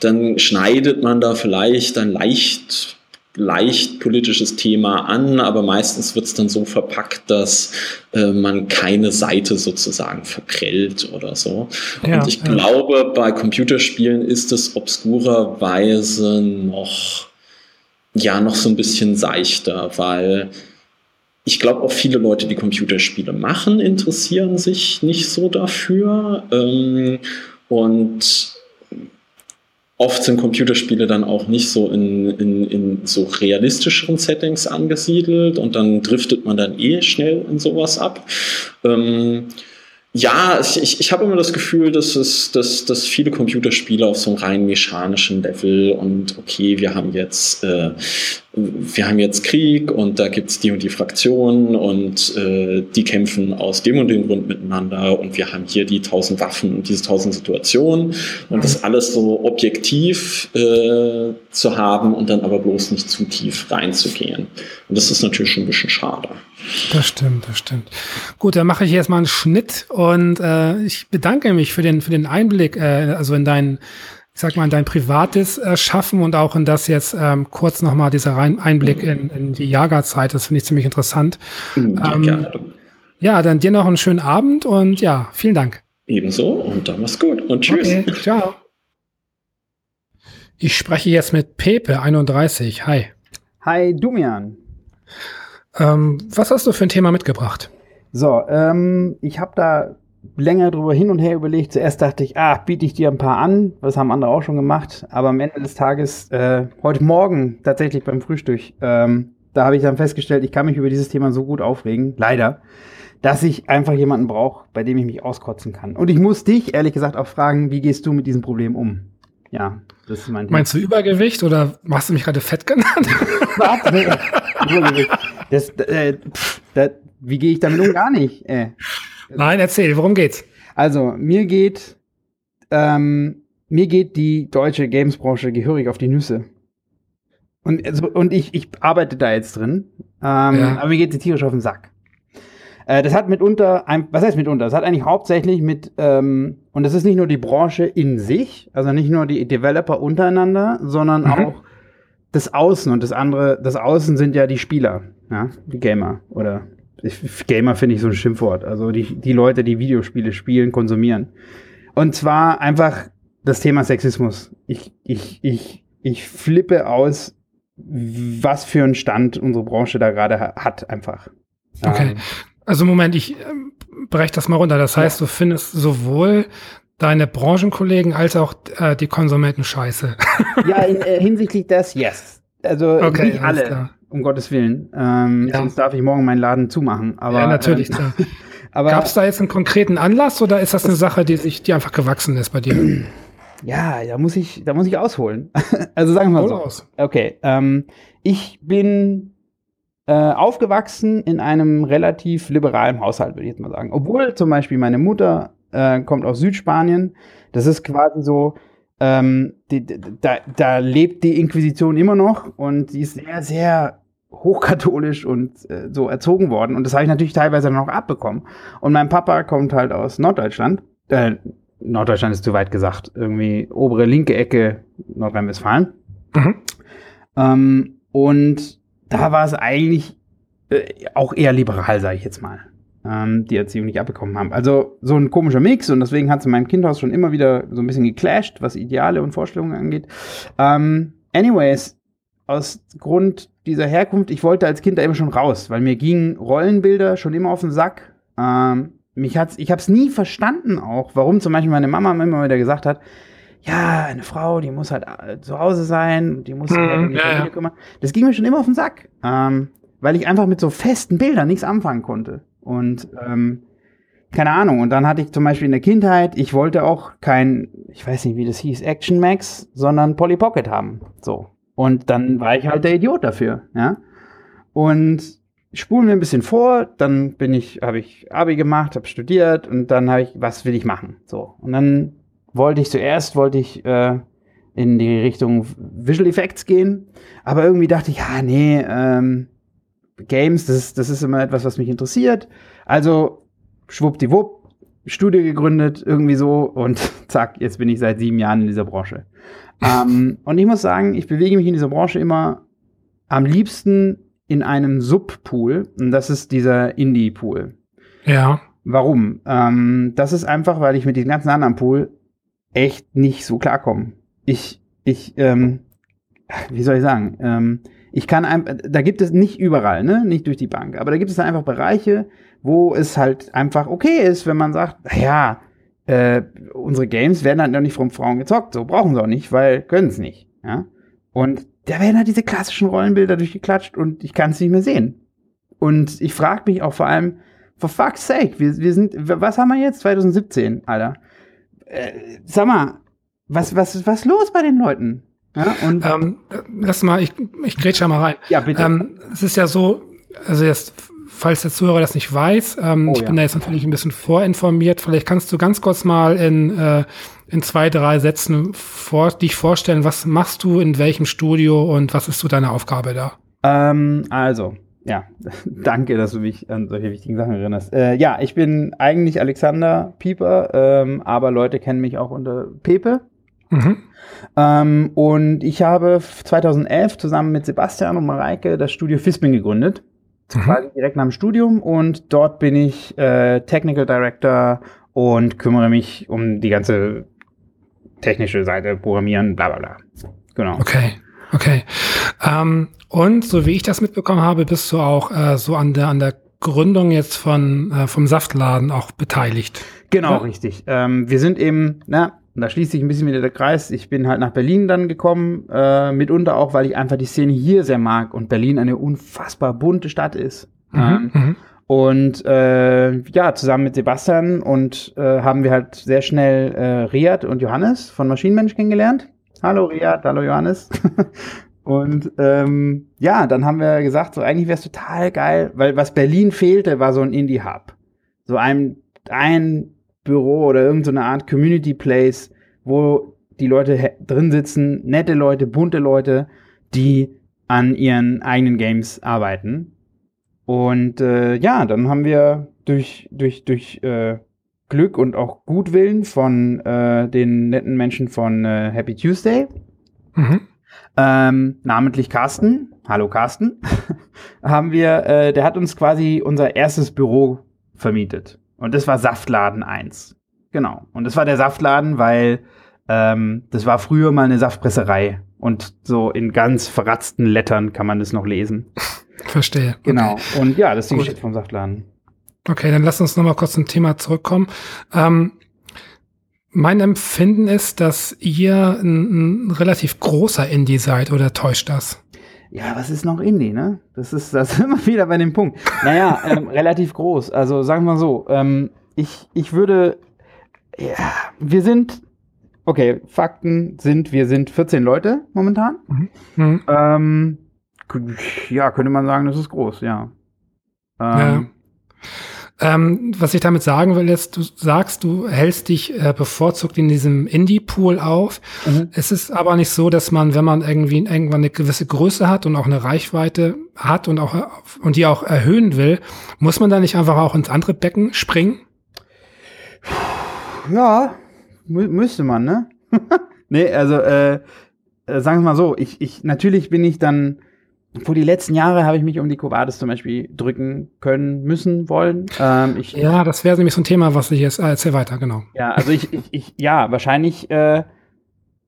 dann schneidet man da vielleicht ein leicht leicht politisches Thema an, aber meistens wird es dann so verpackt, dass äh, man keine Seite sozusagen verprellt oder so. Ja, und ich ja. glaube, bei Computerspielen ist es obskurerweise noch ja noch so ein bisschen seichter, weil ich glaube auch viele Leute, die Computerspiele machen, interessieren sich nicht so dafür. Ähm, und oft sind Computerspiele dann auch nicht so in, in, in so realistischeren Settings angesiedelt und dann driftet man dann eh schnell in sowas ab. Ähm, ja, ich, ich habe immer das Gefühl, dass es, dass, dass viele Computerspiele auf so einem rein mechanischen Level und okay, wir haben jetzt äh, wir haben jetzt Krieg und da gibt's die und die Fraktionen und äh, die kämpfen aus dem und dem Grund miteinander und wir haben hier die tausend Waffen und diese tausend Situationen und das alles so objektiv äh, zu haben und dann aber bloß nicht zu tief reinzugehen. Und das ist natürlich schon ein bisschen schade. Das stimmt, das stimmt. Gut, dann mache ich jetzt mal einen Schnitt und äh, ich bedanke mich für den, für den Einblick, äh, also in deinen ich sag mal, in dein privates äh, Schaffen und auch in das jetzt ähm, kurz nochmal dieser Rein Einblick in, in die Jagerzeit, das finde ich ziemlich interessant. Ja, ähm, ja, dann dir noch einen schönen Abend und ja, vielen Dank. Ebenso und dann mach's gut und tschüss. Okay, ciao. Ich spreche jetzt mit Pepe 31. Hi. Hi, Dumian. Ähm, was hast du für ein Thema mitgebracht? So, ähm, ich habe da länger drüber hin und her überlegt. Zuerst dachte ich, ah, biete ich dir ein paar an. Das haben andere auch schon gemacht. Aber am Ende des Tages, äh, heute Morgen tatsächlich beim Frühstück, ähm, da habe ich dann festgestellt, ich kann mich über dieses Thema so gut aufregen, leider, dass ich einfach jemanden brauche, bei dem ich mich auskotzen kann. Und ich muss dich ehrlich gesagt auch fragen, wie gehst du mit diesem Problem um? Ja, das ist mein Thema. Meinst du Übergewicht oder hast du mich gerade fett genannt? Was? Nee, Übergewicht. Das, äh, pff, das, wie gehe ich damit um? Gar nicht. Äh. Nein, erzähl, worum geht's? Also, mir geht, ähm, mir geht die deutsche Gamesbranche gehörig auf die Nüsse. Und, also, und ich, ich arbeite da jetzt drin, ähm, ja. aber mir geht sie tierisch auf den Sack. Äh, das hat mitunter, ein, was heißt mitunter? Das hat eigentlich hauptsächlich mit, ähm, und das ist nicht nur die Branche in sich, also nicht nur die Developer untereinander, sondern mhm. auch das Außen und das andere, das Außen sind ja die Spieler, ja, die Gamer oder ich, Gamer finde ich so ein Schimpfwort. Also die, die Leute, die Videospiele spielen, konsumieren. Und zwar einfach das Thema Sexismus. Ich, ich, ich, ich flippe aus, was für einen Stand unsere Branche da gerade hat, einfach. Okay. Ähm, also Moment, ich äh, breche das mal runter. Das heißt, ja. du findest sowohl deine Branchenkollegen als auch äh, die Konsumenten scheiße. Ja, in, äh, hinsichtlich des, yes. Also okay, nicht alle. Klar um Gottes Willen. Ähm, ja. Sonst darf ich morgen meinen Laden zumachen. Aber, ja, natürlich. Ähm, <laughs> Gab es da jetzt einen konkreten Anlass oder ist das eine Sache, die sich, die einfach gewachsen ist bei dir? <clears throat> Ja, da muss ich, da muss ich ausholen. <laughs> also sagen wir mal so. Aus. Okay, ähm, ich bin äh, aufgewachsen in einem relativ liberalen Haushalt, würde ich jetzt mal sagen. Obwohl zum Beispiel meine Mutter äh, kommt aus Südspanien. Das ist quasi so, ähm, die, da, da lebt die Inquisition immer noch und sie ist sehr, sehr hochkatholisch und äh, so erzogen worden. Und das habe ich natürlich teilweise dann auch abbekommen. Und mein Papa kommt halt aus Norddeutschland. Äh, Norddeutschland ist zu weit gesagt. Irgendwie obere linke Ecke Nordrhein-Westfalen. Mhm. Ähm, und da war es eigentlich äh, auch eher liberal, sage ich jetzt mal. Ähm, die Erziehung nicht abbekommen haben. Also so ein komischer Mix und deswegen hat es in meinem Kindhaus schon immer wieder so ein bisschen geclasht, was Ideale und Vorstellungen angeht. Ähm, anyways, aus Grund dieser Herkunft, ich wollte als Kind da immer schon raus, weil mir gingen Rollenbilder schon immer auf den Sack. Ähm, mich hat's, ich habe es nie verstanden auch, warum zum Beispiel meine Mama immer wieder gesagt hat, ja, eine Frau, die muss halt äh, zu Hause sein, die muss sich halt um die Familie kümmern. Das ging mir schon immer auf den Sack, ähm, weil ich einfach mit so festen Bildern nichts anfangen konnte. Und ähm, keine Ahnung. Und dann hatte ich zum Beispiel in der Kindheit, ich wollte auch kein, ich weiß nicht, wie das hieß, Action Max, sondern Polly Pocket haben. So. Und dann war ich halt der Idiot dafür, ja. Und spulen wir ein bisschen vor, dann bin ich, habe ich Abi gemacht, habe studiert und dann habe ich, was will ich machen? So. Und dann wollte ich zuerst, wollte ich äh, in die Richtung Visual Effects gehen, aber irgendwie dachte ich, ja, nee, ähm, Games, das ist, das ist immer etwas, was mich interessiert. Also schwuppdiwupp, Studie gegründet, irgendwie so und <laughs> zack, jetzt bin ich seit sieben Jahren in dieser Branche ähm, <laughs> und ich muss sagen, ich bewege mich in dieser Branche immer am liebsten in einem Subpool. Und das ist dieser Indie-Pool. Ja. Warum? Ähm, das ist einfach, weil ich mit diesem ganzen anderen Pool echt nicht so klarkomme. Ich, ich, ähm, wie soll ich sagen? Ähm, ich kann einfach, da gibt es nicht überall, ne, nicht durch die Bank, aber da gibt es einfach Bereiche, wo es halt einfach okay ist, wenn man sagt, ja, äh, unsere Games werden halt noch nicht von Frauen gezockt, so brauchen sie auch nicht, weil können es nicht, ja. Und da werden halt diese klassischen Rollenbilder durchgeklatscht und ich kann es nicht mehr sehen. Und ich frage mich auch vor allem, for fuck's sake, wir, wir sind, was haben wir jetzt? 2017, Alter. Äh, sag mal, was, was, was los bei den Leuten? Ja, und ähm, lass mal, ich, ich grätsche mal rein. Ja, bitte. Ähm, es ist ja so, also jetzt, falls der Zuhörer das nicht weiß, ähm, oh, ich bin ja. da jetzt natürlich ein bisschen vorinformiert. Vielleicht kannst du ganz kurz mal in, äh, in zwei, drei Sätzen vor, dich vorstellen, was machst du in welchem Studio und was ist so deine Aufgabe da? Ähm, also, ja, <laughs> danke, dass du mich an solche wichtigen Sachen erinnerst. Äh, ja, ich bin eigentlich Alexander Pieper, ähm, aber Leute kennen mich auch unter Pepe. Mhm. Ähm, und ich habe 2011 zusammen mit Sebastian und Mareike das Studio Fisping gegründet. Mhm. Quasi direkt nach dem Studium und dort bin ich äh, Technical Director und kümmere mich um die ganze technische Seite, Programmieren, bla bla bla. Genau. Okay, okay. Ähm, und so wie ich das mitbekommen habe, bist du auch äh, so an der, an der Gründung jetzt von, äh, vom Saftladen auch beteiligt. Genau, ja? richtig. Ähm, wir sind eben, na, und da schließt sich ein bisschen wieder der Kreis. Ich bin halt nach Berlin dann gekommen, äh, mitunter auch, weil ich einfach die Szene hier sehr mag und Berlin eine unfassbar bunte Stadt ist. Mhm, ähm, und äh, ja, zusammen mit Sebastian und äh, haben wir halt sehr schnell äh, Riad und Johannes von Maschinenmensch kennengelernt. Hallo Riad, hallo Johannes. <laughs> und ähm, ja, dann haben wir gesagt, so eigentlich wäre es total geil, weil was Berlin fehlte, war so ein Indie-Hub. So ein, ein Büro oder irgendeine so Art Community Place, wo die Leute drin sitzen, nette Leute, bunte Leute, die an ihren eigenen Games arbeiten. Und äh, ja, dann haben wir durch, durch, durch äh, Glück und auch Gutwillen von äh, den netten Menschen von äh, Happy Tuesday, mhm. ähm, namentlich Carsten, hallo Carsten, <laughs> haben wir, äh, der hat uns quasi unser erstes Büro vermietet. Und das war Saftladen 1. Genau. Und das war der Saftladen, weil ähm, das war früher mal eine Saftpresserei. Und so in ganz verratzten Lettern kann man das noch lesen. Verstehe. Genau. Okay. Und ja, das ist die Gut. Geschichte vom Saftladen. Okay, dann lass uns noch mal kurz zum Thema zurückkommen. Ähm, mein Empfinden ist, dass ihr ein, ein relativ großer Indie seid, oder täuscht das? Ja, was ist noch Indie, ne? Das ist, <laughs> das ist immer wieder bei dem Punkt. Naja, ähm, <laughs> relativ groß. Also sagen wir mal so, ähm, ich, ich würde, ja, wir sind, okay, Fakten sind, wir sind 14 Leute momentan. Mhm. Mhm. Ähm, ja, könnte man sagen, das ist groß, ja. ja. Ähm, was ich damit sagen will, ist, du sagst, du hältst dich äh, bevorzugt in diesem Indie-Pool auf. Mhm. Es ist aber nicht so, dass man, wenn man irgendwie irgendwann eine gewisse Größe hat und auch eine Reichweite hat und auch und die auch erhöhen will, muss man da nicht einfach auch ins andere Becken springen? Ja, mü müsste man, ne? <laughs> nee, also äh, äh, sagen wir mal so, ich, ich natürlich bin ich dann vor die letzten Jahre habe ich mich um die Covades zum Beispiel drücken können, müssen, wollen. Ähm, ich, ja, das wäre nämlich so ein Thema, was ich jetzt äh, erzähl weiter, genau. Ja, also ich, ich, ich ja, wahrscheinlich äh,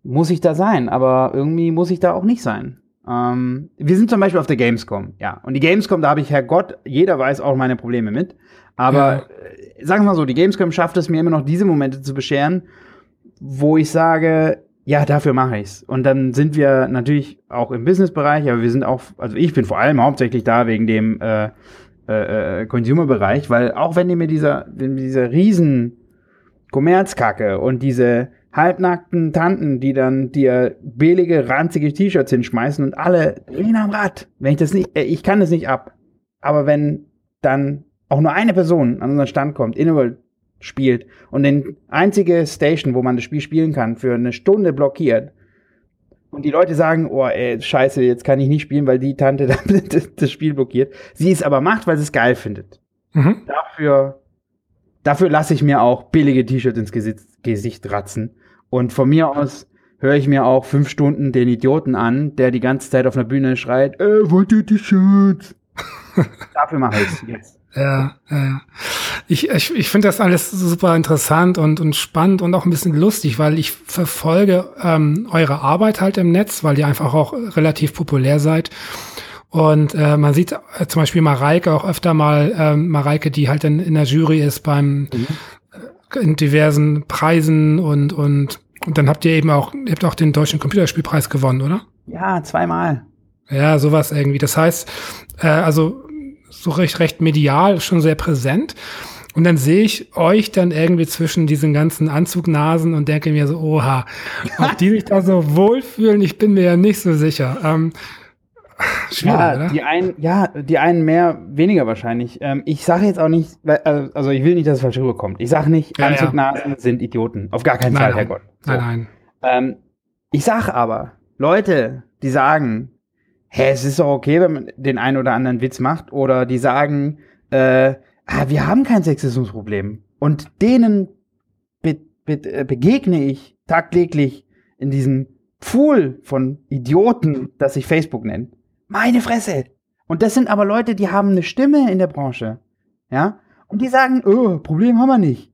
muss ich da sein, aber irgendwie muss ich da auch nicht sein. Ähm, wir sind zum Beispiel auf der Gamescom, ja. Und die Gamescom, da habe ich, Herrgott, jeder weiß auch meine Probleme mit. Aber ja. äh, sagen wir mal so, die Gamescom schafft es mir immer noch, diese Momente zu bescheren, wo ich sage, ja, dafür mache ich's. Und dann sind wir natürlich auch im Businessbereich, aber wir sind auch, also ich bin vor allem hauptsächlich da wegen dem äh, äh, äh Consumer-Bereich, weil auch wenn mir dieser, wenn dieser riesen Kommerzkacke und diese halbnackten Tanten, die dann dir billige, ranzige T-Shirts hinschmeißen und alle drehen am Rad. Wenn ich das nicht, äh, ich kann das nicht ab. Aber wenn dann auch nur eine Person an unseren Stand kommt, Innoval spielt und den einzige Station, wo man das Spiel spielen kann, für eine Stunde blockiert und die Leute sagen, oh ey, scheiße, jetzt kann ich nicht spielen, weil die Tante <laughs> das Spiel blockiert. Sie es aber macht, weil sie es geil findet. Mhm. Dafür, dafür lasse ich mir auch billige T-Shirts ins Gesicht, Gesicht ratzen. Und von mir aus höre ich mir auch fünf Stunden den Idioten an, der die ganze Zeit auf einer Bühne schreit, äh, wollt ihr T-Shirts? <laughs> dafür mache ich es jetzt. Ja, ja. Ich, ich, ich finde das alles super interessant und, und spannend und auch ein bisschen lustig, weil ich verfolge ähm, eure Arbeit halt im Netz, weil ihr einfach auch relativ populär seid. Und äh, man sieht äh, zum Beispiel Mareike auch öfter mal, äh, Mareike, die halt in, in der Jury ist beim mhm. äh, in diversen Preisen und, und, und dann habt ihr eben auch, ihr habt auch den Deutschen Computerspielpreis gewonnen, oder? Ja, zweimal. Ja, sowas irgendwie. Das heißt, äh, also so recht, recht medial, schon sehr präsent. Und dann sehe ich euch dann irgendwie zwischen diesen ganzen Anzugnasen und denke mir so, oha, ob die sich da so wohlfühlen, ich bin mir ja nicht so sicher. Ähm, Schwierig, ja, oder? Die einen, ja, die einen mehr, weniger wahrscheinlich. Ähm, ich sage jetzt auch nicht, äh, also ich will nicht, dass es falsch rüberkommt. Ich sage nicht, ja, Anzugnasen ja. sind Idioten. Auf gar keinen nein, Fall, Herrgott. So. Nein, nein. Ähm, ich sage aber, Leute, die sagen, hä, es ist doch okay, wenn man den einen oder anderen Witz macht, oder die sagen, äh, ah, wir haben kein Sexismusproblem. Und denen be be äh, begegne ich tagtäglich in diesem Pool von Idioten, das sich Facebook nennt. Meine Fresse. Und das sind aber Leute, die haben eine Stimme in der Branche. Ja? Und die sagen, oh, Problem haben wir nicht.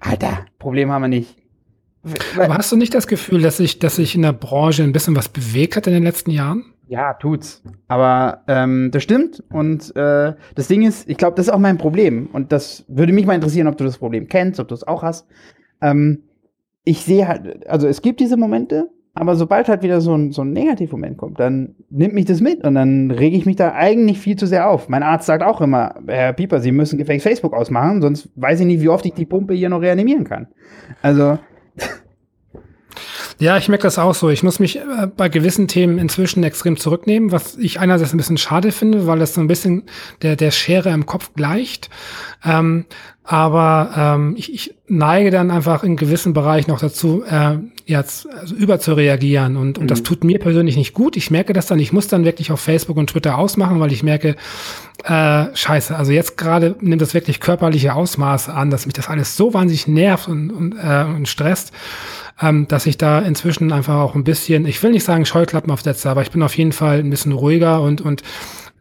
Alter, Problem haben wir nicht. Aber hast du nicht das Gefühl, dass sich, dass sich in der Branche ein bisschen was bewegt hat in den letzten Jahren? Ja, tut's. Aber ähm, das stimmt. Und äh, das Ding ist, ich glaube, das ist auch mein Problem. Und das würde mich mal interessieren, ob du das Problem kennst, ob du es auch hast. Ähm, ich sehe halt, also es gibt diese Momente, aber sobald halt wieder so ein, so ein Negativmoment kommt, dann nimmt mich das mit und dann rege ich mich da eigentlich viel zu sehr auf. Mein Arzt sagt auch immer, Herr Pieper, Sie müssen gefälligst Facebook ausmachen, sonst weiß ich nicht, wie oft ich die Pumpe hier noch reanimieren kann. Also. <laughs> Ja, ich merke das auch so. Ich muss mich äh, bei gewissen Themen inzwischen extrem zurücknehmen, was ich einerseits ein bisschen schade finde, weil das so ein bisschen der, der Schere im Kopf gleicht. Ähm, aber ähm, ich, ich neige dann einfach in gewissen Bereichen noch dazu, äh, jetzt also über zu reagieren und, und mhm. das tut mir persönlich nicht gut. Ich merke das dann, ich muss dann wirklich auf Facebook und Twitter ausmachen, weil ich merke, äh, scheiße, also jetzt gerade nimmt das wirklich körperliche Ausmaße an, dass mich das alles so wahnsinnig nervt und, und, äh, und stresst, ähm, dass ich da inzwischen einfach auch ein bisschen, ich will nicht sagen Scheuklappen aufsetze, aber ich bin auf jeden Fall ein bisschen ruhiger und, und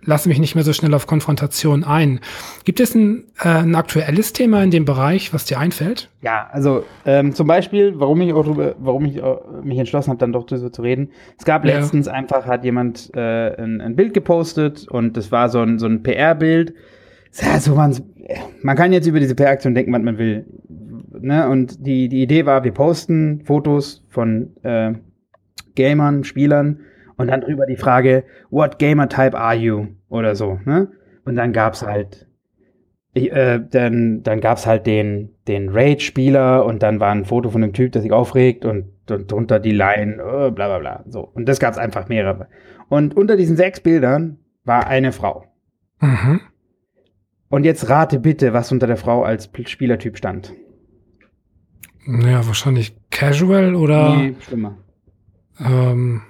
lasse mich nicht mehr so schnell auf Konfrontation ein. Gibt es ein, äh, ein aktuelles Thema in dem Bereich, was dir einfällt? Ja, also ähm, zum Beispiel, warum ich auch drüber, warum ich äh, mich entschlossen habe, dann doch darüber zu reden. Es gab ja. letztens einfach, hat jemand äh, ein, ein, Bild gepostet und das war so ein, so ein PR-Bild. Ja, so man, man kann jetzt über diese PR-Aktion denken, was man will. Ne? Und die, die Idee war, wir posten Fotos von äh, Gamern, Spielern und dann drüber die Frage, what gamer type are you? Oder so, ne? Und dann gab's halt, ich, äh, dann, dann gab's halt den, den Raid-Spieler und dann war ein Foto von einem Typ, der sich aufregt und, und drunter die Line, oh, bla bla bla. So. Und das gab's einfach mehrere. Und unter diesen sechs Bildern war eine Frau. Mhm. Und jetzt rate bitte, was unter der Frau als Spielertyp stand. Naja, wahrscheinlich Casual oder. Nee, schlimmer. Ähm,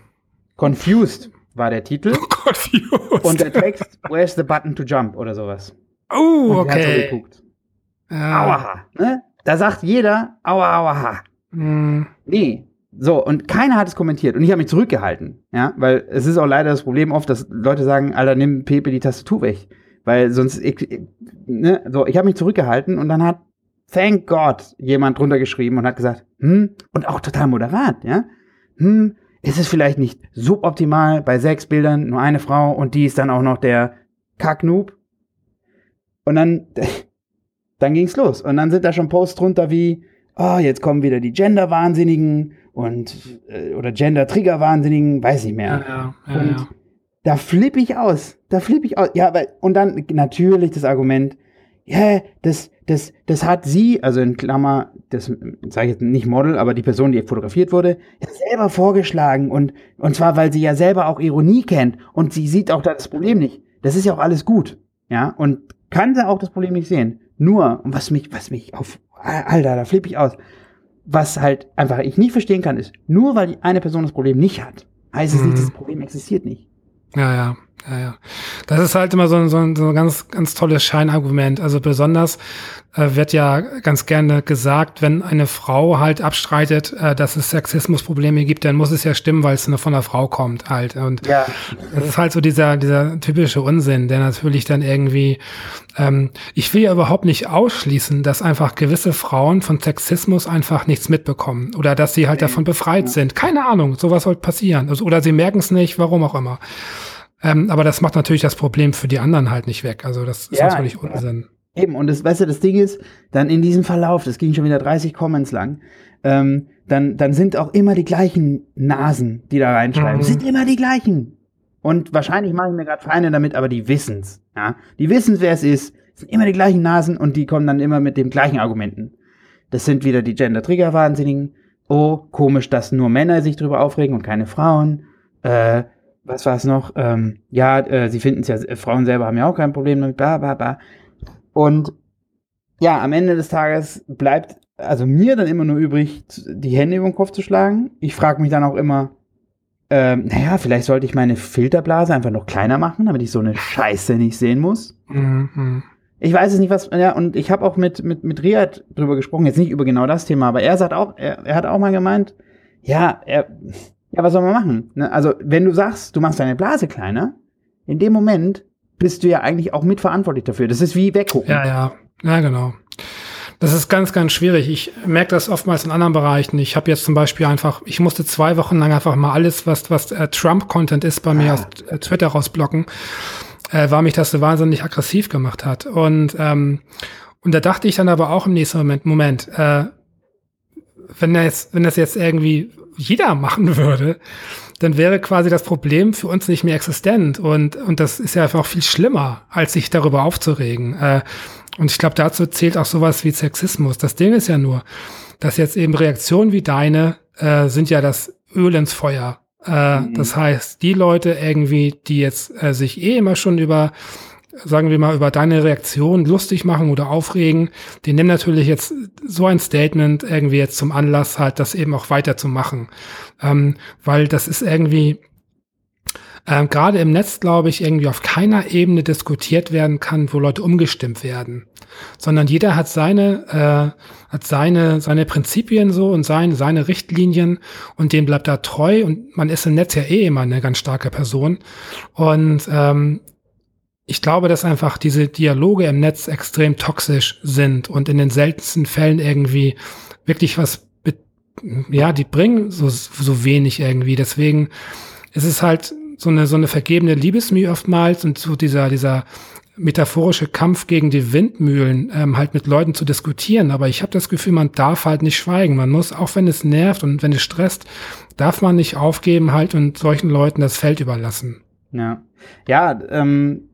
Confused war der Titel. <laughs> Confused. Und der Text, Where's the button to jump oder sowas. Oh, und okay. So ja. Auaha. Ne? Da sagt jeder, aua, auaha. Mm. Nee. So, und keiner hat es kommentiert. Und ich habe mich zurückgehalten. Ja, weil es ist auch leider das Problem oft, dass Leute sagen, Alter, nimm Pepe die Tastatur weg. Weil sonst, ich, ne, so, ich habe mich zurückgehalten und dann hat, thank God, jemand drunter geschrieben und hat gesagt, hm, und auch total moderat, ja, hm, ist es vielleicht nicht suboptimal bei sechs Bildern nur eine Frau und die ist dann auch noch der Kacknoob. Und dann, <laughs> dann ging's los. Und dann sind da schon Posts drunter wie, oh, jetzt kommen wieder die Gender-Wahnsinnigen und, äh, oder Gender-Trigger-Wahnsinnigen, weiß nicht mehr. Ja, ja, ja, und da flippe ich aus. Da flippe ich aus. Ja, weil, und dann natürlich das Argument, ja, das, das, das hat sie, also in Klammer, das sage ich jetzt nicht Model, aber die Person, die fotografiert wurde, selber vorgeschlagen und, und zwar, weil sie ja selber auch Ironie kennt und sie sieht auch das Problem nicht. Das ist ja auch alles gut, ja, und kann sie auch das Problem nicht sehen. Nur, und was mich, was mich auf, Alter, da flippe ich aus, was halt einfach ich nicht verstehen kann, ist, nur weil eine Person das Problem nicht hat, heißt es mhm. nicht, das Problem existiert nicht. Ja, ja. Ja, ja. Das ist halt immer so ein, so ein, so ein ganz, ganz tolles Scheinargument. Also besonders äh, wird ja ganz gerne gesagt, wenn eine Frau halt abstreitet, äh, dass es Sexismusprobleme gibt, dann muss es ja stimmen, weil es nur von einer Frau kommt halt. Und ja. das ist halt so dieser, dieser typische Unsinn, der natürlich dann irgendwie, ähm, ich will ja überhaupt nicht ausschließen, dass einfach gewisse Frauen von Sexismus einfach nichts mitbekommen oder dass sie halt davon befreit sind. Keine Ahnung, sowas soll passieren. Also, oder sie merken es nicht, warum auch immer. Ähm, aber das macht natürlich das Problem für die anderen halt nicht weg. Also das ist ja, natürlich Unsinn. Eben, und das, weißt du, das Ding ist, dann in diesem Verlauf, das ging schon wieder 30 Comments lang, ähm, dann, dann sind auch immer die gleichen Nasen, die da reinschreiben. Mhm. Sind immer die gleichen. Und wahrscheinlich mache ich mir gerade Feinde damit, aber die wissen's. Ja? Die wissen, wer es ist. Es sind immer die gleichen Nasen und die kommen dann immer mit den gleichen Argumenten. Das sind wieder die Gender-Trigger-Wahnsinnigen. Oh, komisch, dass nur Männer sich drüber aufregen und keine Frauen. Äh, was war es noch? Ähm, ja, äh, sie finden es ja, äh, Frauen selber haben ja auch kein Problem damit, bla bla bla. Und ja, am Ende des Tages bleibt also mir dann immer nur übrig, die Hände über den Kopf zu schlagen. Ich frage mich dann auch immer, ähm, naja, vielleicht sollte ich meine Filterblase einfach noch kleiner machen, damit ich so eine Scheiße nicht sehen muss. Mhm. Ich weiß es nicht, was, ja, und ich habe auch mit, mit, mit Riyad drüber gesprochen, jetzt nicht über genau das Thema, aber er sagt auch, er, er hat auch mal gemeint, ja, er, ja, was soll man machen? Ne? Also, wenn du sagst, du machst deine Blase kleiner, in dem Moment bist du ja eigentlich auch mitverantwortlich dafür. Das ist wie weggucken. Ja, ja, ja, genau. Das ist ganz, ganz schwierig. Ich merke das oftmals in anderen Bereichen. Ich habe jetzt zum Beispiel einfach, ich musste zwei Wochen lang einfach mal alles, was, was äh, Trump-Content ist, bei mir ah. aus äh, Twitter rausblocken, äh, weil mich das so wahnsinnig aggressiv gemacht hat. Und, ähm, und da dachte ich dann aber auch im nächsten Moment, Moment, äh, wenn das, wenn das jetzt irgendwie jeder machen würde, dann wäre quasi das Problem für uns nicht mehr existent. Und, und das ist ja einfach auch viel schlimmer, als sich darüber aufzuregen. Äh, und ich glaube, dazu zählt auch sowas wie Sexismus. Das Ding ist ja nur, dass jetzt eben Reaktionen wie deine äh, sind ja das Öl ins Feuer. Äh, mhm. Das heißt, die Leute irgendwie, die jetzt äh, sich eh immer schon über sagen wir mal, über deine Reaktion lustig machen oder aufregen, die nehmen natürlich jetzt so ein Statement irgendwie jetzt zum Anlass halt, das eben auch weiterzumachen. Ähm, weil das ist irgendwie, ähm, gerade im Netz, glaube ich, irgendwie auf keiner Ebene diskutiert werden kann, wo Leute umgestimmt werden. Sondern jeder hat seine, äh, hat seine, seine Prinzipien so und seine, seine Richtlinien und dem bleibt er treu und man ist im Netz ja eh immer eine ganz starke Person. Und ähm, ich glaube, dass einfach diese Dialoge im Netz extrem toxisch sind und in den seltensten Fällen irgendwie wirklich was, ja, die bringen so, so wenig irgendwie. Deswegen ist es halt so eine, so eine vergebene Liebesmühe oftmals und so dieser, dieser metaphorische Kampf gegen die Windmühlen, ähm, halt mit Leuten zu diskutieren. Aber ich habe das Gefühl, man darf halt nicht schweigen. Man muss, auch wenn es nervt und wenn es stresst, darf man nicht aufgeben halt und solchen Leuten das Feld überlassen. Ja, ja, ähm,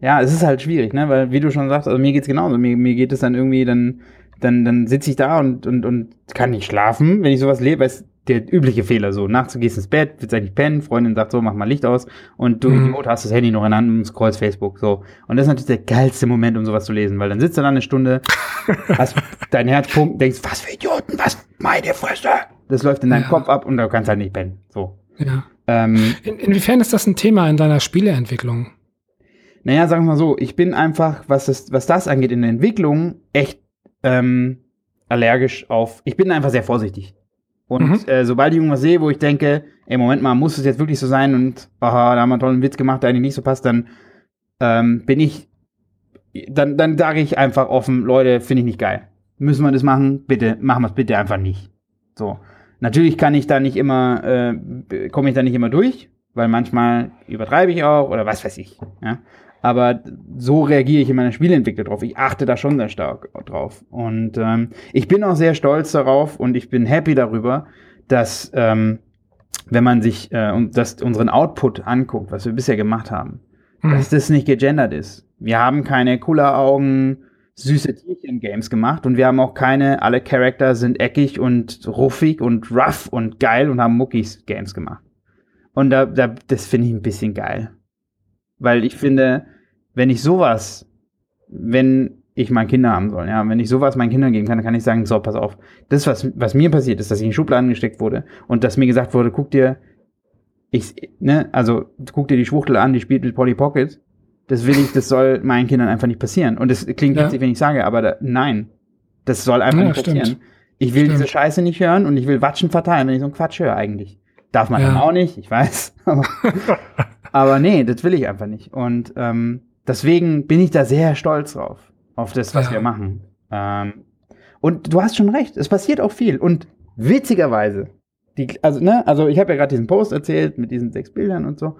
ja, es ist halt schwierig, ne? Weil, wie du schon sagst, also mir geht's genauso. Mir, mir geht es dann irgendwie, dann, dann, dann sitze ich da und, und, und kann nicht schlafen, wenn ich sowas lebe, weil es der übliche Fehler so. Nachts du gehst ins Bett, willst eigentlich pennen, Freundin sagt so, mach mal Licht aus und du mhm. Idiot hast das Handy noch in der Hand und scrollst Facebook so. Und das ist natürlich der geilste Moment, um sowas zu lesen, weil dann sitzt du da eine Stunde, <laughs> hast dein Herz pumpt, denkst, was für Idioten, was, meine Fresse. Das läuft in deinem ja. Kopf ab und du kannst halt nicht pennen. So. Ja. Ähm, in, inwiefern ist das ein Thema in deiner Spieleentwicklung? Naja, sagen wir mal so, ich bin einfach, was das, was das angeht in der Entwicklung, echt ähm, allergisch auf. Ich bin einfach sehr vorsichtig. Und mhm. äh, sobald ich irgendwas sehe, wo ich denke, ey, Moment mal, muss es jetzt wirklich so sein und aha, da haben wir einen tollen Witz gemacht, der eigentlich nicht so passt, dann ähm, bin ich, dann, dann sage ich einfach offen, Leute, finde ich nicht geil. Müssen wir das machen? Bitte, machen wir es bitte einfach nicht. So. Natürlich kann ich da nicht immer, äh, komme ich da nicht immer durch, weil manchmal übertreibe ich auch oder was weiß ich. Ja? Aber so reagiere ich in meiner Spieleentwicklung drauf. Ich achte da schon sehr stark drauf. Und ähm, ich bin auch sehr stolz darauf und ich bin happy darüber, dass ähm, wenn man sich äh, das, unseren Output anguckt, was wir bisher gemacht haben, mhm. dass das nicht gegendert ist. Wir haben keine Augen, süße Tierchen-Games gemacht und wir haben auch keine, alle Charakter sind eckig und ruffig und rough und geil und haben Muckis-Games gemacht. Und da, da, das finde ich ein bisschen geil. Weil ich finde, wenn ich sowas, wenn ich mal Kinder haben soll, ja, wenn ich sowas meinen Kindern geben kann, dann kann ich sagen, so, pass auf, das, was, was mir passiert ist, dass ich in Schubladen gesteckt wurde und dass mir gesagt wurde, guck dir, Ich, ne, also guck dir die Schwuchtel an, die spielt mit Polly Pocket. Das will ich, das soll meinen Kindern einfach nicht passieren. Und das klingt ja. witzig, wenn ich sage, aber da, nein, das soll einfach ja, nicht passieren. Stimmt. Ich will stimmt. diese Scheiße nicht hören und ich will Watschen verteilen, wenn ich so einen Quatsch höre eigentlich. Darf man ja. dann auch nicht, ich weiß. <laughs> Aber, aber nee, das will ich einfach nicht. Und ähm, deswegen bin ich da sehr stolz drauf, auf das, was ja. wir machen. Ähm, und du hast schon recht, es passiert auch viel. Und witzigerweise, die, also, ne, also ich habe ja gerade diesen Post erzählt mit diesen sechs Bildern und so.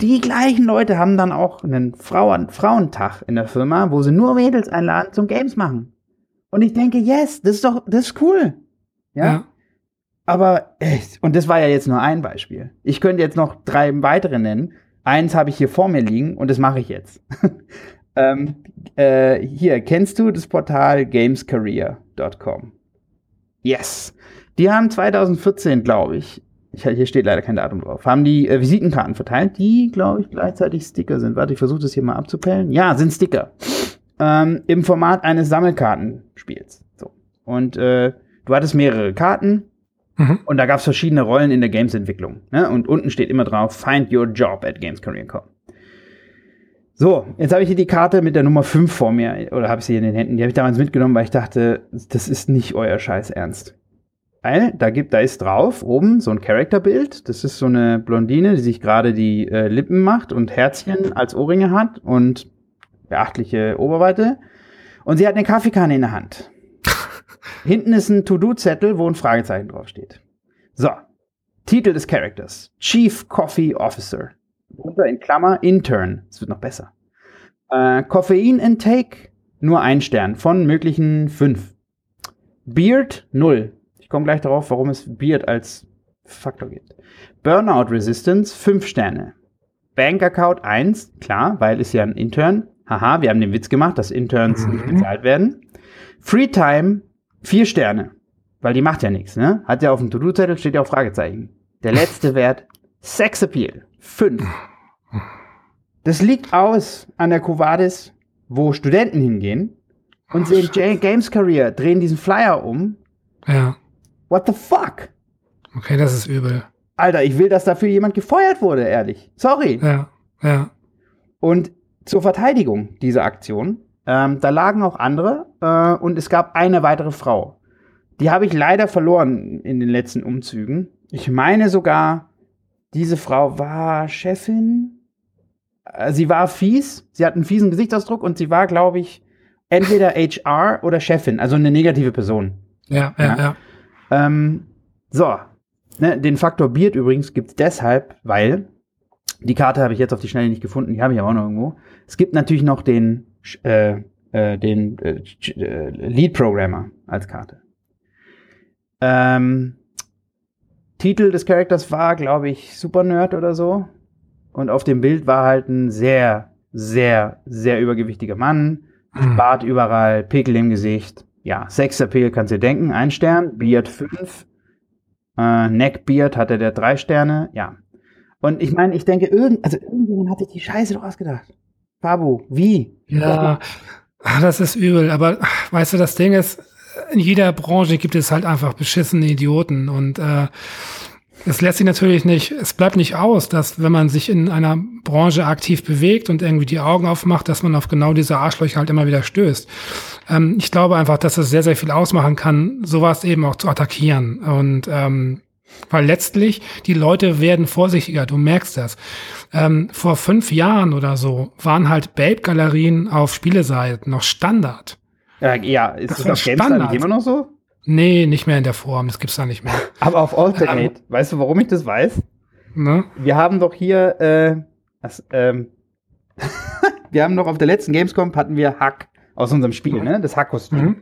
Die gleichen Leute haben dann auch einen Frauen Frauentag in der Firma, wo sie nur Mädels einladen zum Games machen. Und ich denke, yes, das ist doch, das ist cool. Ja. ja. Aber echt, und das war ja jetzt nur ein Beispiel. Ich könnte jetzt noch drei weitere nennen. Eins habe ich hier vor mir liegen und das mache ich jetzt. <laughs> ähm, äh, hier, kennst du das Portal gamescareer.com? Yes. Die haben 2014, glaube ich, ich, hier steht leider kein Datum drauf, haben die äh, Visitenkarten verteilt, die, glaube ich, gleichzeitig Sticker sind. Warte, ich versuche das hier mal abzupellen. Ja, sind Sticker. Ähm, Im Format eines Sammelkartenspiels. So. Und äh, du hattest mehrere Karten mhm. und da gab es verschiedene Rollen in der Games-Entwicklung. Ne? Und unten steht immer drauf, find your job at GamesCareer.com. So, jetzt habe ich hier die Karte mit der Nummer 5 vor mir, oder habe ich sie in den Händen. Die habe ich damals mitgenommen, weil ich dachte, das ist nicht euer Scheiß Ernst. Weil da gibt, da ist drauf oben so ein Charakterbild. Das ist so eine Blondine, die sich gerade die äh, Lippen macht und Herzchen als Ohrringe hat und beachtliche Oberweite. Und sie hat eine Kaffeekanne in der Hand. Hinten ist ein To-Do-Zettel, wo ein Fragezeichen draufsteht. So. Titel des Charakters. Chief Coffee Officer. Unter in Klammer Intern. Es wird noch besser. Äh, Koffein Intake nur ein Stern von möglichen fünf. Beard null. Ich komme gleich darauf, warum es Beard als Faktor gibt. Burnout Resistance 5 Sterne. Bank Account 1, klar, weil ist ja ein Intern. Haha, wir haben den Witz gemacht, dass Interns mhm. nicht bezahlt werden. Free Time 4 Sterne, weil die macht ja nichts, ne? Hat ja auf dem To-Do-Zettel steht ja auch Fragezeichen. Der letzte <laughs> Wert Sex Appeal 5. Das liegt aus an der Covadis, wo Studenten hingehen und sehen Games Career, drehen diesen Flyer um. Ja. What the fuck? Okay, das ist übel. Alter, ich will, dass dafür jemand gefeuert wurde, ehrlich. Sorry. Ja, ja. Und zur Verteidigung dieser Aktion, ähm, da lagen auch andere äh, und es gab eine weitere Frau. Die habe ich leider verloren in den letzten Umzügen. Ich meine sogar, diese Frau war Chefin. Äh, sie war fies, sie hat einen fiesen Gesichtsausdruck und sie war, glaube ich, entweder HR oder Chefin, also eine negative Person. Ja, ja, ja. ja. Ähm, so, ne, den Faktor Beard übrigens gibt es deshalb, weil die Karte habe ich jetzt auf die Schnelle nicht gefunden, die habe ich aber auch noch irgendwo. Es gibt natürlich noch den, äh, äh, den äh, äh, Lead Programmer als Karte. Ähm, Titel des Charakters war, glaube ich, Super Nerd oder so. Und auf dem Bild war halt ein sehr, sehr, sehr übergewichtiger Mann. Mhm. Bart überall, Pickel im Gesicht ja, Sexappeal kannst du dir denken, ein Stern, Beard fünf, äh, Neckbeard hatte der drei Sterne, ja. Und ich meine, ich denke, irgend, also irgendjemand hat sich die Scheiße doch ausgedacht. Fabu, wie? Ja, ah, das ist übel, aber weißt du, das Ding ist, in jeder Branche gibt es halt einfach beschissene Idioten und äh, es lässt sich natürlich nicht, es bleibt nicht aus, dass wenn man sich in einer Branche aktiv bewegt und irgendwie die Augen aufmacht, dass man auf genau diese Arschlöcher halt immer wieder stößt. Ähm, ich glaube einfach, dass es sehr, sehr viel ausmachen kann, sowas eben auch zu attackieren. Und ähm, weil letztlich die Leute werden vorsichtiger, du merkst das. Ähm, vor fünf Jahren oder so waren halt Babe-Galerien auf Spieleseiten noch Standard. Ja, ja ist das, das auf Standard. immer noch so? Nee, nicht mehr in der Form, das gibt's da nicht mehr. <laughs> Aber auf Alternate, ähm, weißt du, warum ich das weiß? Ne? Wir haben doch hier, äh, das, ähm, <laughs> wir haben noch auf der letzten Gamescom hatten wir Hack aus unserem Spiel, ne? Das Hack-Kostüm. Mhm.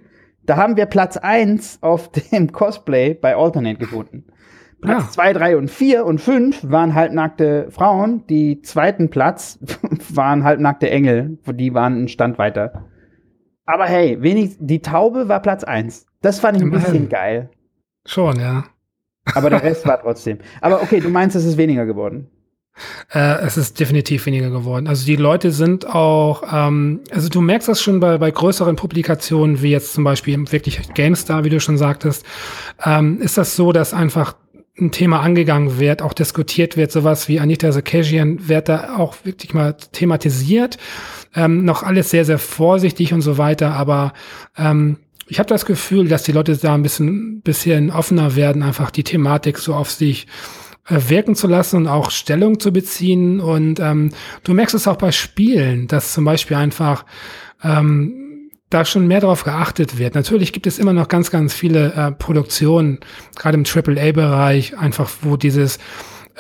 Da haben wir Platz 1 auf <laughs> dem Cosplay bei Alternate gefunden. Platz 2, ja. 3 und 4 und 5 waren halbnackte Frauen. Die zweiten Platz <laughs> waren halbnackte Engel. Die waren einen Stand weiter. Aber hey, wenig, die Taube war Platz 1. Das fand ich ein bisschen geil. Schon, ja. Aber der Rest war trotzdem. Aber okay, du meinst, es ist weniger geworden. Äh, es ist definitiv weniger geworden. Also die Leute sind auch, ähm, also du merkst das schon bei, bei größeren Publikationen, wie jetzt zum Beispiel wirklich GameStar, wie du schon sagtest, ähm, ist das so, dass einfach ein Thema angegangen wird, auch diskutiert wird, sowas wie Anita Sarkeesian wird da auch wirklich mal thematisiert. Ähm, noch alles sehr, sehr vorsichtig und so weiter, aber ähm, ich habe das Gefühl, dass die Leute da ein bisschen, bisschen offener werden, einfach die Thematik so auf sich äh, wirken zu lassen und auch Stellung zu beziehen. Und ähm, du merkst es auch bei Spielen, dass zum Beispiel einfach ähm, da schon mehr darauf geachtet wird. Natürlich gibt es immer noch ganz, ganz viele äh, Produktionen, gerade im AAA-Bereich, einfach wo dieses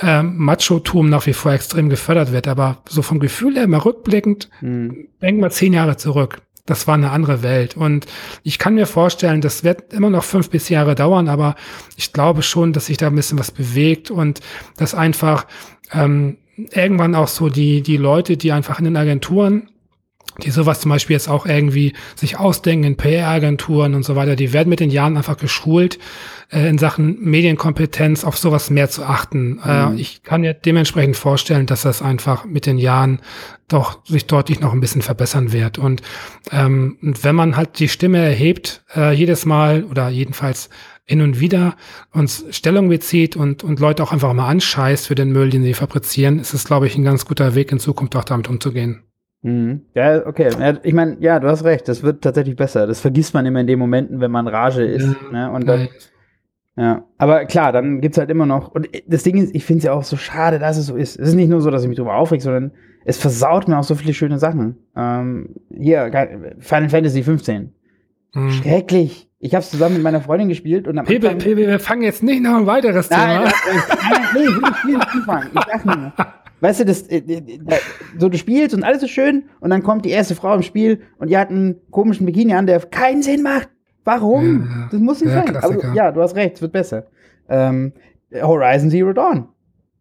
äh, Macho-Tum nach wie vor extrem gefördert wird. Aber so vom Gefühl her, mal rückblickend, hm. denken wir zehn Jahre zurück. Das war eine andere Welt. Und ich kann mir vorstellen, das wird immer noch fünf bis Jahre dauern, aber ich glaube schon, dass sich da ein bisschen was bewegt und dass einfach ähm, irgendwann auch so die, die Leute, die einfach in den Agenturen die sowas zum Beispiel jetzt auch irgendwie sich ausdenken in PR-Agenturen und so weiter, die werden mit den Jahren einfach geschult, äh, in Sachen Medienkompetenz auf sowas mehr zu achten. Äh, mhm. Äh, ich kann mir dementsprechend vorstellen, dass das einfach mit den Jahren doch sich deutlich noch ein bisschen verbessern wird. Und, ähm, und wenn man halt die Stimme erhebt, äh, jedes Mal oder jedenfalls hin und wieder uns Stellung bezieht und, und Leute auch einfach mal anscheißt für den Müll, den sie fabrizieren, ist es, glaube ich, ein ganz guter Weg in Zukunft auch damit umzugehen. Mhm. Ja, okay. Ja, ich meine, ja, du hast recht, das wird tatsächlich besser. Das vergisst man immer in den Momenten, wenn man Rage ist. Ja, ne? Und dann, ja. Aber klar, dann gibt's halt immer noch. Und das Ding ist, ich finde es ja auch so schade, dass es so ist. Es ist nicht nur so, dass ich mich drüber aufreg, sondern es versaut mir auch so viele schöne Sachen. Ähm, hier, Final Fantasy 15. Mhm. Schrecklich. Ich habe es zusammen mit meiner Freundin gespielt und am Pepe, Anfang, Pepe, wir fangen jetzt nicht noch ein weiteres nein, Thema. Nein, nein, nee, ich will nicht, anfangen. Ich dachte nur, <laughs> Weißt du, das, äh, äh, so du spielst und alles ist schön und dann kommt die erste Frau im Spiel und die hat einen komischen Bikini an, der keinen Sinn macht. Warum? Ja, das muss nicht ja, sein. Aber ja, du hast recht, es wird besser. Ähm, Horizon Zero Dawn.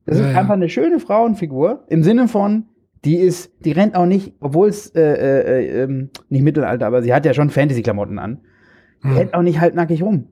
Das ja, ist einfach eine schöne Frauenfigur im Sinne von, die ist, die rennt auch nicht, obwohl es äh, äh, äh, nicht Mittelalter, aber sie hat ja schon Fantasy-Klamotten an. Die hm. rennt auch nicht halbnackig rum.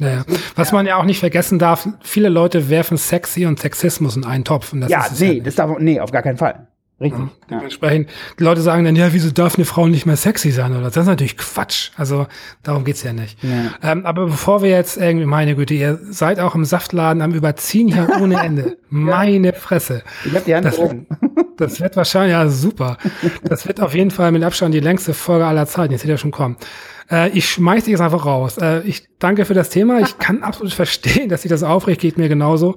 Ja, Was man ja auch nicht vergessen darf, viele Leute werfen Sexy und Sexismus in einen Topf. Und das ja, nee, ja das darf, nee, auf gar keinen Fall. Richtig. Ja, dementsprechend, die Leute sagen dann, ja, wieso darf eine Frau nicht mehr sexy sein? Oder das ist natürlich Quatsch. Also darum geht's ja nicht. Ja. Ähm, aber bevor wir jetzt irgendwie, meine Güte, ihr seid auch im Saftladen am Überziehen hier ohne Ende. <laughs> meine Fresse. Ich hab die Hand das, oben. <laughs> das wird wahrscheinlich, ja, super. Das wird auf jeden Fall mit Abstand die längste Folge aller Zeiten. Jetzt seht ihr schon kommen. Äh, ich schmeiß dich jetzt einfach raus. Äh, ich danke für das Thema. Ich kann <laughs> absolut verstehen, dass sich das aufregt, geht mir genauso.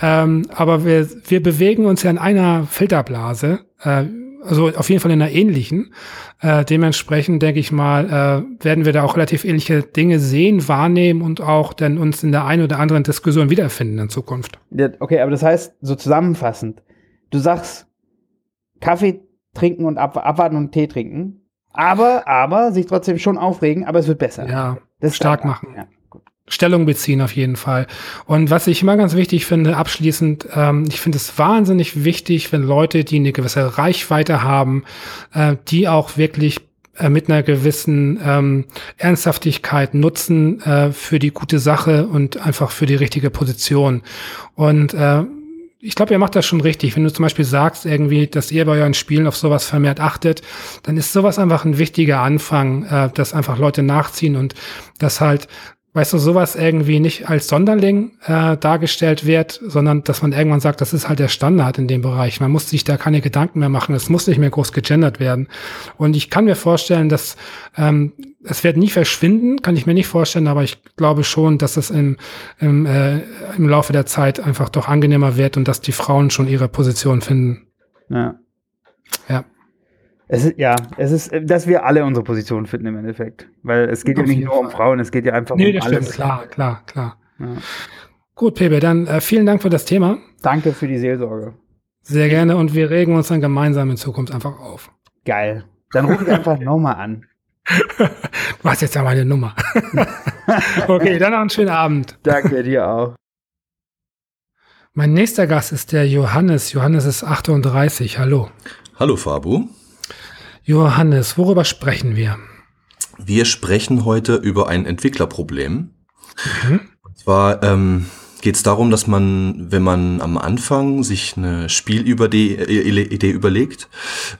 Ähm, aber wir, wir bewegen uns ja in einer Filterblase. Äh, also auf jeden Fall in einer ähnlichen. Äh, dementsprechend denke ich mal, äh, werden wir da auch relativ ähnliche Dinge sehen, wahrnehmen und auch dann uns in der einen oder anderen Diskussion wiederfinden in Zukunft. Ja, okay, aber das heißt, so zusammenfassend, du sagst Kaffee trinken und ab, abwarten und Tee trinken. Aber, aber, sich trotzdem schon aufregen, aber es wird besser. Ja, das stark machen. Ja, Stellung beziehen auf jeden Fall. Und was ich immer ganz wichtig finde, abschließend, ähm, ich finde es wahnsinnig wichtig, wenn Leute, die eine gewisse Reichweite haben, äh, die auch wirklich äh, mit einer gewissen ähm, Ernsthaftigkeit nutzen äh, für die gute Sache und einfach für die richtige Position. Und äh, ich glaube, ihr macht das schon richtig. Wenn du zum Beispiel sagst, irgendwie, dass ihr bei euren Spielen auf sowas vermehrt achtet, dann ist sowas einfach ein wichtiger Anfang, äh, dass einfach Leute nachziehen und dass halt weißt du, sowas irgendwie nicht als Sonderling äh, dargestellt wird, sondern dass man irgendwann sagt, das ist halt der Standard in dem Bereich. Man muss sich da keine Gedanken mehr machen, es muss nicht mehr groß gegendert werden. Und ich kann mir vorstellen, dass ähm, es wird nie verschwinden, kann ich mir nicht vorstellen, aber ich glaube schon, dass es im, im, äh, im Laufe der Zeit einfach doch angenehmer wird und dass die Frauen schon ihre Position finden. Ja. Ja. Es ist, ja, es ist, dass wir alle unsere Position finden im Endeffekt. Weil es geht Auf ja nicht nur um Frauen, es geht ja einfach nee, um das alles. Stimmt. Klar, klar, klar. Ja. Gut, Pepe, dann äh, vielen Dank für das Thema. Danke für die Seelsorge. Sehr gerne und wir regen uns dann gemeinsam in Zukunft einfach auf. Geil. Dann rufe ich einfach nochmal an. <laughs> du hast jetzt ja meine Nummer. <laughs> okay, dann noch einen schönen Abend. Danke dir auch. Mein nächster Gast ist der Johannes. Johannes ist 38. Hallo. Hallo Fabu. Johannes, worüber sprechen wir? Wir sprechen heute über ein Entwicklerproblem. Mhm. Und zwar, ähm, geht es darum, dass man, wenn man am Anfang sich eine Spielidee äh, überlegt,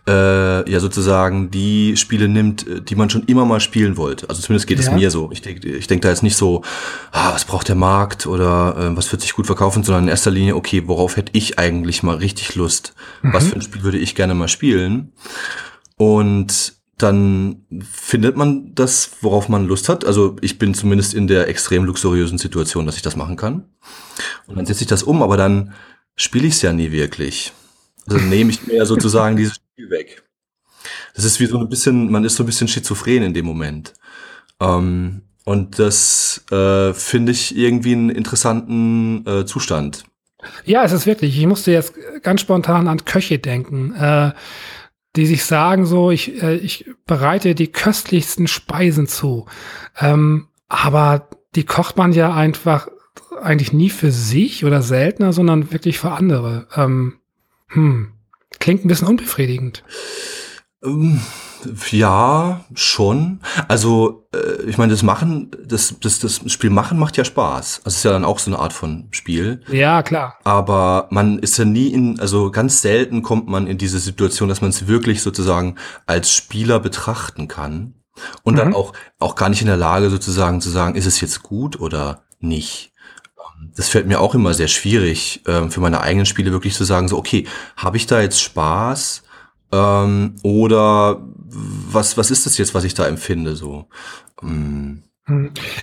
äh, ja sozusagen die Spiele nimmt, die man schon immer mal spielen wollte. Also zumindest geht es mir so. Ich denke ich denk da jetzt nicht so, ah, was braucht der Markt oder äh, was wird sich gut verkaufen, sondern in erster Linie, okay, worauf hätte ich eigentlich mal richtig Lust? Mhm. Was für ein Spiel würde ich gerne mal spielen? Und dann findet man das, worauf man Lust hat. Also ich bin zumindest in der extrem luxuriösen Situation, dass ich das machen kann. Und dann setze ich das um, aber dann spiele ich es ja nie wirklich. Also nehme ich mir sozusagen dieses Spiel weg. Das ist wie so ein bisschen, man ist so ein bisschen schizophren in dem Moment. Ähm, und das äh, finde ich irgendwie einen interessanten äh, Zustand. Ja, es ist wirklich. Ich musste jetzt ganz spontan an Köche denken. Äh, die sich sagen so, ich, äh, ich bereite die köstlichsten Speisen zu. Ähm, aber die kocht man ja einfach eigentlich nie für sich oder seltener, sondern wirklich für andere. Ähm, hm, klingt ein bisschen unbefriedigend. Ähm, ja, schon. Also, äh, ich meine, das Machen, das, das, das Spiel machen macht ja Spaß. Also ist ja dann auch so eine Art von Spiel. Ja, klar. Aber man ist ja nie in, also ganz selten kommt man in diese Situation, dass man es wirklich sozusagen als Spieler betrachten kann. Und mhm. dann auch, auch gar nicht in der Lage sozusagen zu sagen, ist es jetzt gut oder nicht. Ähm, das fällt mir auch immer sehr schwierig, ähm, für meine eigenen Spiele wirklich zu sagen, so, okay, habe ich da jetzt Spaß? Ähm, oder was, was ist das jetzt, was ich da empfinde? So. Ähm.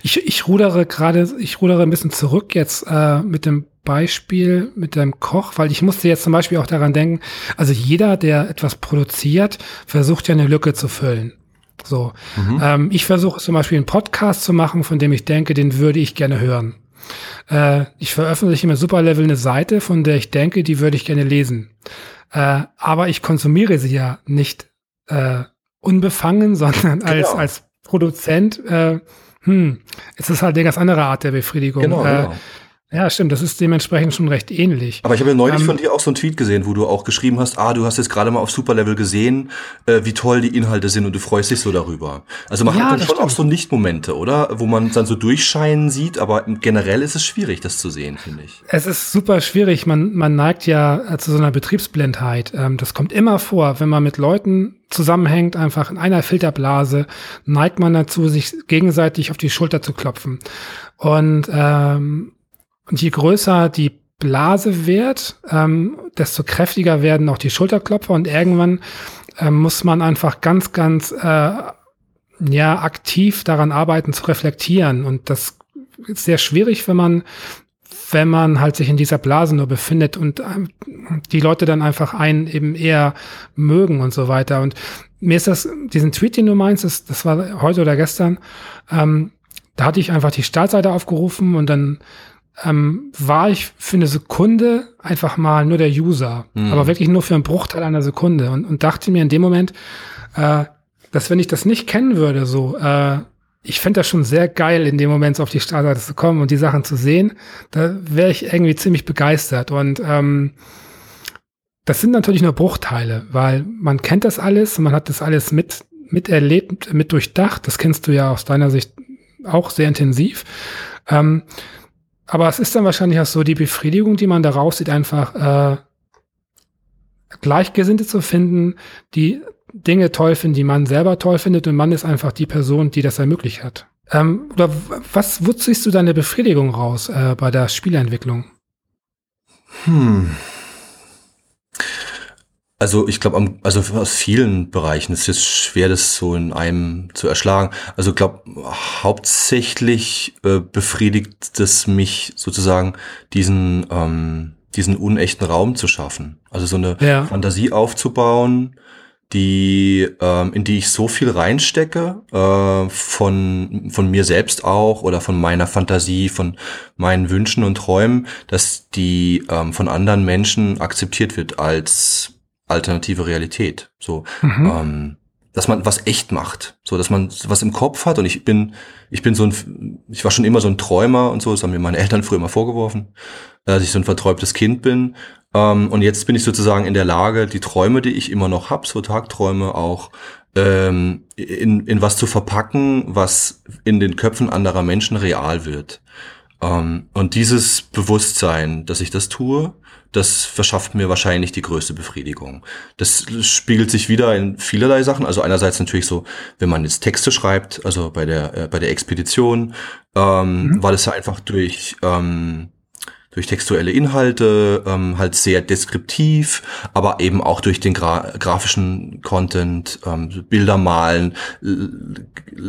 Ich, ich rudere gerade, ich rudere ein bisschen zurück jetzt äh, mit dem Beispiel mit dem Koch, weil ich musste jetzt zum Beispiel auch daran denken, also jeder, der etwas produziert, versucht ja eine Lücke zu füllen. So, mhm. ähm, ich versuche zum Beispiel einen Podcast zu machen, von dem ich denke, den würde ich gerne hören. Äh, ich veröffentliche mit Superlevel eine Seite, von der ich denke, die würde ich gerne lesen. Äh, aber ich konsumiere sie ja nicht äh, unbefangen, <laughs> sondern als, genau. als Produzent, äh, hm, es ist halt eine ganz andere Art der Befriedigung. Genau, äh, genau. Ja, stimmt, das ist dementsprechend schon recht ähnlich. Aber ich habe ja neulich ähm, von dir auch so einen Tweet gesehen, wo du auch geschrieben hast, ah, du hast jetzt gerade mal auf Superlevel gesehen, äh, wie toll die Inhalte sind und du freust dich so darüber. Also man ja, hat dann schon stimmt. auch so Nicht-Momente, oder? Wo man dann so durchscheinen sieht, aber generell ist es schwierig, das zu sehen, finde ich. Es ist super schwierig. Man, man neigt ja äh, zu so einer Betriebsblindheit. Ähm, das kommt immer vor, wenn man mit Leuten zusammenhängt, einfach in einer Filterblase, neigt man dazu, sich gegenseitig auf die Schulter zu klopfen. Und ähm, und je größer die Blase wird, ähm, desto kräftiger werden auch die Schulterklopfer und irgendwann ähm, muss man einfach ganz, ganz äh, ja aktiv daran arbeiten zu reflektieren und das ist sehr schwierig, wenn man wenn man halt sich in dieser Blase nur befindet und ähm, die Leute dann einfach einen eben eher mögen und so weiter. Und mir ist das, diesen Tweet, den du meinst, das, das war heute oder gestern, ähm, da hatte ich einfach die Startseite aufgerufen und dann ähm, war ich für eine Sekunde einfach mal nur der User, mhm. aber wirklich nur für einen Bruchteil einer Sekunde und, und dachte mir in dem Moment, äh, dass wenn ich das nicht kennen würde, so, äh, ich fände das schon sehr geil, in dem Moment so auf die Startseite zu kommen und die Sachen zu sehen. Da wäre ich irgendwie ziemlich begeistert. Und ähm, das sind natürlich nur Bruchteile, weil man kennt das alles, man hat das alles mit miterlebt, mit durchdacht. Das kennst du ja aus deiner Sicht auch sehr intensiv. Ähm, aber es ist dann wahrscheinlich auch so, die Befriedigung, die man daraus sieht, einfach äh, Gleichgesinnte zu finden, die Dinge toll finden, die man selber toll findet und man ist einfach die Person, die das ermöglicht hat. Ähm, oder was, wo ziehst du deine Befriedigung raus äh, bei der Spieleentwicklung? Hm. Also ich glaube, also aus vielen Bereichen ist es schwer, das so in einem zu erschlagen. Also ich glaube, hauptsächlich äh, befriedigt es mich sozusagen, diesen, ähm, diesen unechten Raum zu schaffen. Also so eine ja. Fantasie aufzubauen, die, ähm, in die ich so viel reinstecke, äh, von, von mir selbst auch oder von meiner Fantasie, von meinen Wünschen und Träumen, dass die ähm, von anderen Menschen akzeptiert wird als alternative Realität. So, mhm. ähm, dass man was echt macht, so dass man was im Kopf hat. Und ich bin, ich bin so ein, ich war schon immer so ein Träumer und so. Das haben mir meine Eltern früher immer vorgeworfen, dass ich so ein verträumtes Kind bin. Ähm, und jetzt bin ich sozusagen in der Lage, die Träume, die ich immer noch hab, so Tagträume auch ähm, in, in was zu verpacken, was in den Köpfen anderer Menschen real wird. Ähm, und dieses Bewusstsein, dass ich das tue, das verschafft mir wahrscheinlich die größte Befriedigung. Das spiegelt sich wieder in vielerlei Sachen. Also einerseits natürlich so, wenn man jetzt Texte schreibt, also bei der äh, bei der Expedition, ähm, mhm. war das ja einfach durch ähm, durch textuelle Inhalte, ähm, halt sehr deskriptiv, aber eben auch durch den Gra grafischen Content, ähm, Bilder malen,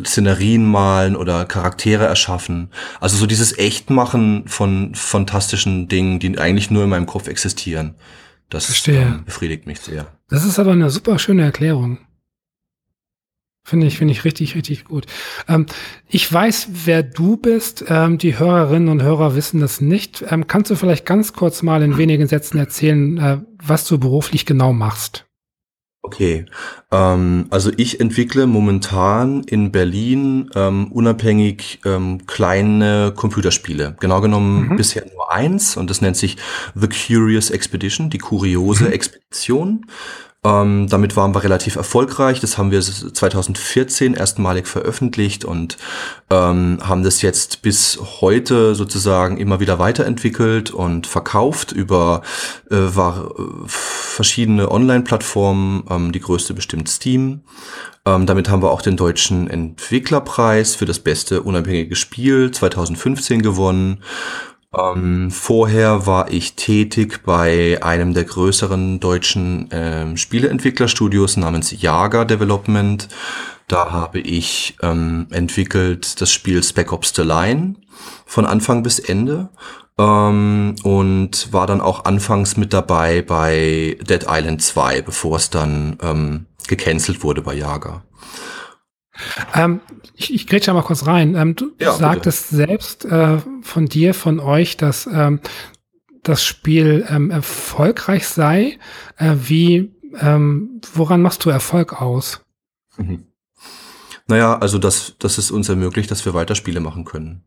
Szenerien malen oder Charaktere erschaffen. Also so dieses Echtmachen von fantastischen Dingen, die eigentlich nur in meinem Kopf existieren. Das ähm, befriedigt mich sehr. Das ist aber eine super schöne Erklärung. Finde ich, finde ich richtig, richtig gut. Ähm, ich weiß, wer du bist. Ähm, die Hörerinnen und Hörer wissen das nicht. Ähm, kannst du vielleicht ganz kurz mal in wenigen Sätzen erzählen, äh, was du beruflich genau machst? Okay, ähm, also ich entwickle momentan in Berlin ähm, unabhängig ähm, kleine Computerspiele. Genau genommen mhm. bisher nur eins und das nennt sich The Curious Expedition, die kuriose mhm. Expedition. Ähm, damit waren wir relativ erfolgreich. Das haben wir 2014 erstmalig veröffentlicht und ähm, haben das jetzt bis heute sozusagen immer wieder weiterentwickelt und verkauft über äh, war, verschiedene Online-Plattformen. Ähm, die größte bestimmt Steam. Ähm, damit haben wir auch den deutschen Entwicklerpreis für das beste unabhängige Spiel 2015 gewonnen. Ähm, vorher war ich tätig bei einem der größeren deutschen ähm, Spieleentwicklerstudios namens Jager Development. Da habe ich ähm, entwickelt das Spiel Spec Ops The Line von Anfang bis Ende ähm, und war dann auch anfangs mit dabei bei Dead Island 2, bevor es dann ähm, gecancelt wurde bei Jager. Ähm, ich, ich grätsche mal kurz rein. Ähm, du ja, sagtest bitte. selbst äh, von dir, von euch, dass ähm, das Spiel ähm, erfolgreich sei. Äh, wie, ähm, woran machst du Erfolg aus? Mhm. Naja, also das, das ist uns ermöglicht, dass wir weiter Spiele machen können.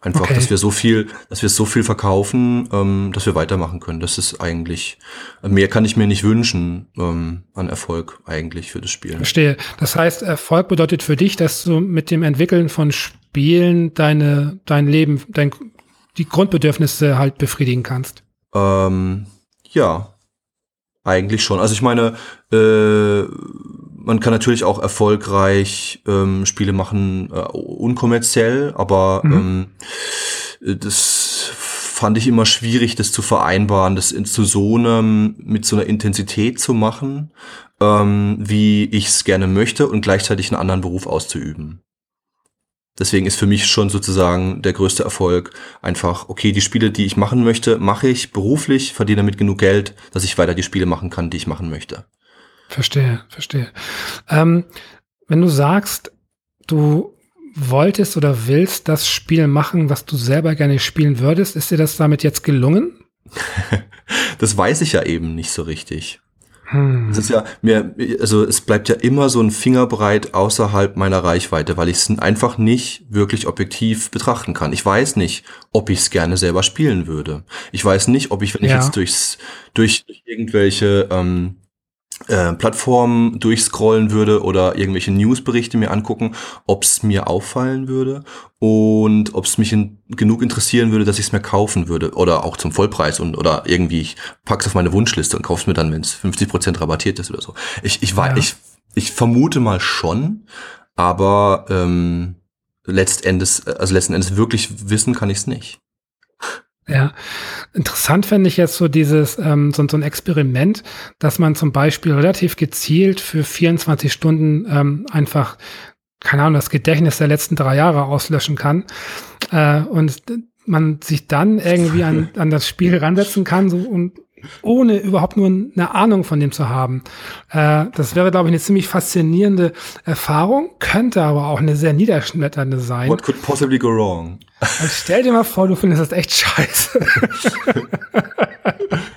Einfach, okay. dass wir so viel, dass wir so viel verkaufen, ähm, dass wir weitermachen können. Das ist eigentlich, mehr kann ich mir nicht wünschen ähm, an Erfolg eigentlich für das Spiel. Verstehe. Das heißt, Erfolg bedeutet für dich, dass du mit dem Entwickeln von Spielen deine, dein Leben, dein, die Grundbedürfnisse halt befriedigen kannst. Ähm, ja, eigentlich schon. Also ich meine, äh, man kann natürlich auch erfolgreich ähm, Spiele machen, äh, unkommerziell, aber mhm. ähm, das fand ich immer schwierig, das zu vereinbaren, das in, zu so einem, mit so einer Intensität zu machen, ähm, wie ich es gerne möchte und gleichzeitig einen anderen Beruf auszuüben. Deswegen ist für mich schon sozusagen der größte Erfolg einfach, okay, die Spiele, die ich machen möchte, mache ich beruflich, verdiene damit genug Geld, dass ich weiter die Spiele machen kann, die ich machen möchte. Verstehe, verstehe. Ähm, wenn du sagst, du wolltest oder willst das Spiel machen, was du selber gerne spielen würdest, ist dir das damit jetzt gelungen? <laughs> das weiß ich ja eben nicht so richtig. Hm. Es ist ja mir, also es bleibt ja immer so ein Fingerbreit außerhalb meiner Reichweite, weil ich es einfach nicht wirklich objektiv betrachten kann. Ich weiß nicht, ob ich es gerne selber spielen würde. Ich weiß nicht, ob ich, wenn ja. ich jetzt durchs, durch irgendwelche ähm, äh, Plattformen durchscrollen würde oder irgendwelche Newsberichte mir angucken, ob es mir auffallen würde und ob es mich in, genug interessieren würde, dass ich es mir kaufen würde oder auch zum Vollpreis und oder irgendwie ich pack's auf meine Wunschliste und kauf's mir dann, wenn es 50% rabattiert ist oder so. Ich ich war ja. ich ich vermute mal schon, aber ähm, letztendlich also letzten Endes wirklich wissen kann ich es nicht. Ja, interessant fände ich jetzt so dieses, ähm, so, so, ein Experiment, dass man zum Beispiel relativ gezielt für 24 Stunden ähm, einfach, keine Ahnung, das Gedächtnis der letzten drei Jahre auslöschen kann äh, und man sich dann irgendwie an, an das Spiel ransetzen kann so, und ohne überhaupt nur eine Ahnung von dem zu haben. Äh, das wäre, glaube ich, eine ziemlich faszinierende Erfahrung, könnte aber auch eine sehr niederschmetternde sein. What could possibly go wrong? Also stell dir mal vor, du findest das echt scheiße. <laughs>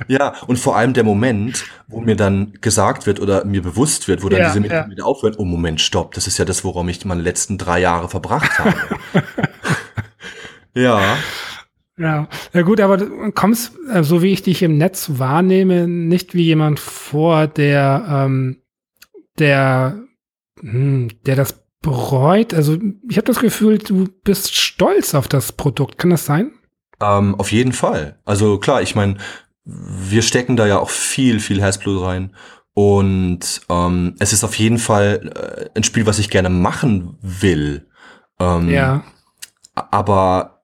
ja, und vor allem der Moment, wo mir dann gesagt wird oder mir bewusst wird, wo dann ja, diese Minuten ja. wieder aufhören, oh Moment, stopp, das ist ja das, worum ich meine letzten drei Jahre verbracht habe. <laughs> ja. Ja, ja gut, aber du kommst, äh, so wie ich dich im Netz wahrnehme, nicht wie jemand vor, der, ähm, der, hm, der das bereut. Also ich habe das Gefühl, du bist stolz auf das Produkt. Kann das sein? Ähm, auf jeden Fall. Also klar, ich meine, wir stecken da ja auch viel, viel Herzblut rein. Und ähm, es ist auf jeden Fall äh, ein Spiel, was ich gerne machen will. Ähm, ja. Aber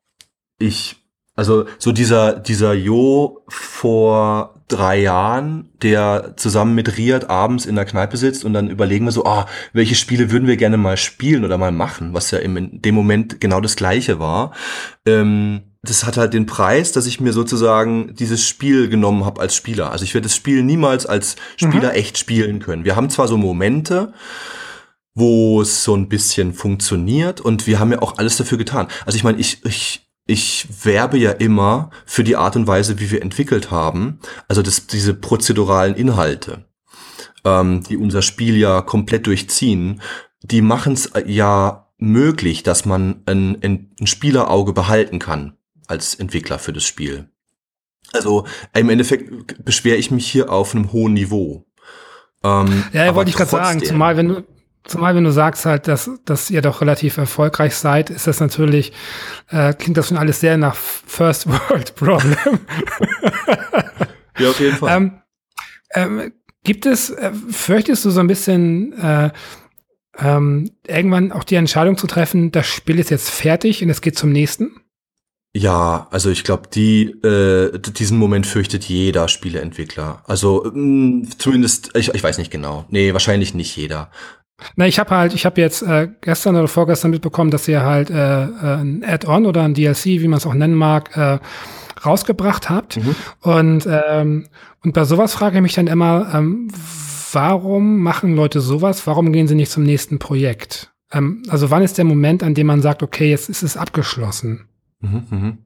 ich, also so dieser, dieser Jo vor drei Jahren, der zusammen mit Riad abends in der Kneipe sitzt und dann überlegen wir so, ah, oh, welche Spiele würden wir gerne mal spielen oder mal machen, was ja in dem Moment genau das gleiche war. Ähm, das hat halt den Preis, dass ich mir sozusagen dieses Spiel genommen habe als Spieler. Also ich werde das Spiel niemals als Spieler mhm. echt spielen können. Wir haben zwar so Momente, wo es so ein bisschen funktioniert und wir haben ja auch alles dafür getan. Also ich meine, ich, ich, ich werbe ja immer für die Art und Weise, wie wir entwickelt haben. Also das, diese prozeduralen Inhalte, ähm, die unser Spiel ja komplett durchziehen, die machen es ja möglich, dass man ein, ein Spielerauge behalten kann als Entwickler für das Spiel. Also im Endeffekt beschwere ich mich hier auf einem hohen Niveau. Ähm, ja, wollte ich gerade sagen, zumal wenn du, zumal wenn du sagst halt, dass, dass ihr doch relativ erfolgreich seid, ist das natürlich, äh, klingt das schon alles sehr nach First World Problem. ja, auf jeden Fall. <laughs> Ähm, ähm, gibt es, äh, fürchtest du so ein bisschen, äh, ähm, irgendwann auch die Entscheidung zu treffen, das Spiel ist jetzt fertig und es geht zum nächsten? Ja, also ich glaube, die äh, diesen Moment fürchtet jeder Spieleentwickler. Also mh, mm, zumindest, ich, ich weiß nicht genau. Nee, wahrscheinlich nicht jeder. Na, ich habe halt, ich habe jetzt äh, gestern oder vorgestern mitbekommen, dass ihr halt äh, äh ein Add-on oder ein DLC, wie man es auch nennen mag, äh, rausgebracht habt. Mhm. Und ähm, und bei sowas frage ich mich dann immer, ähm, warum machen Leute sowas? Warum gehen sie nicht zum nächsten Projekt? Ähm, also wann ist der Moment, an dem man sagt, okay, jetzt ist es abgeschlossen? Mhm, mhm.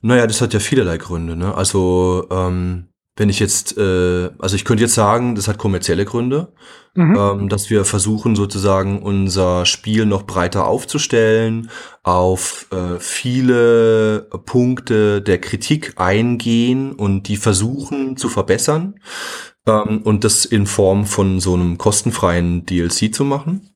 Naja, das hat ja vielerlei Gründe. Ne? Also ähm, wenn ich jetzt, äh, also ich könnte jetzt sagen, das hat kommerzielle Gründe, mhm. ähm, dass wir versuchen sozusagen unser Spiel noch breiter aufzustellen, auf äh, viele Punkte der Kritik eingehen und die versuchen zu verbessern ähm, und das in Form von so einem kostenfreien DLC zu machen.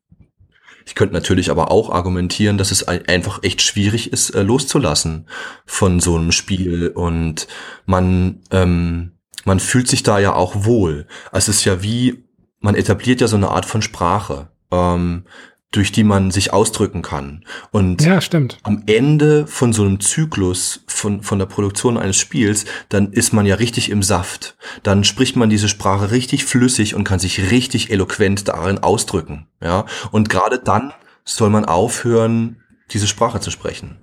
Ich könnte natürlich aber auch argumentieren, dass es einfach echt schwierig ist, äh, loszulassen von so einem Spiel und man, ähm, man fühlt sich da ja auch wohl. Es ist ja wie, man etabliert ja so eine Art von Sprache. Ähm, durch die man sich ausdrücken kann. Und ja, stimmt. am Ende von so einem Zyklus von, von der Produktion eines Spiels, dann ist man ja richtig im Saft. Dann spricht man diese Sprache richtig flüssig und kann sich richtig eloquent darin ausdrücken. Ja. Und gerade dann soll man aufhören, diese Sprache zu sprechen.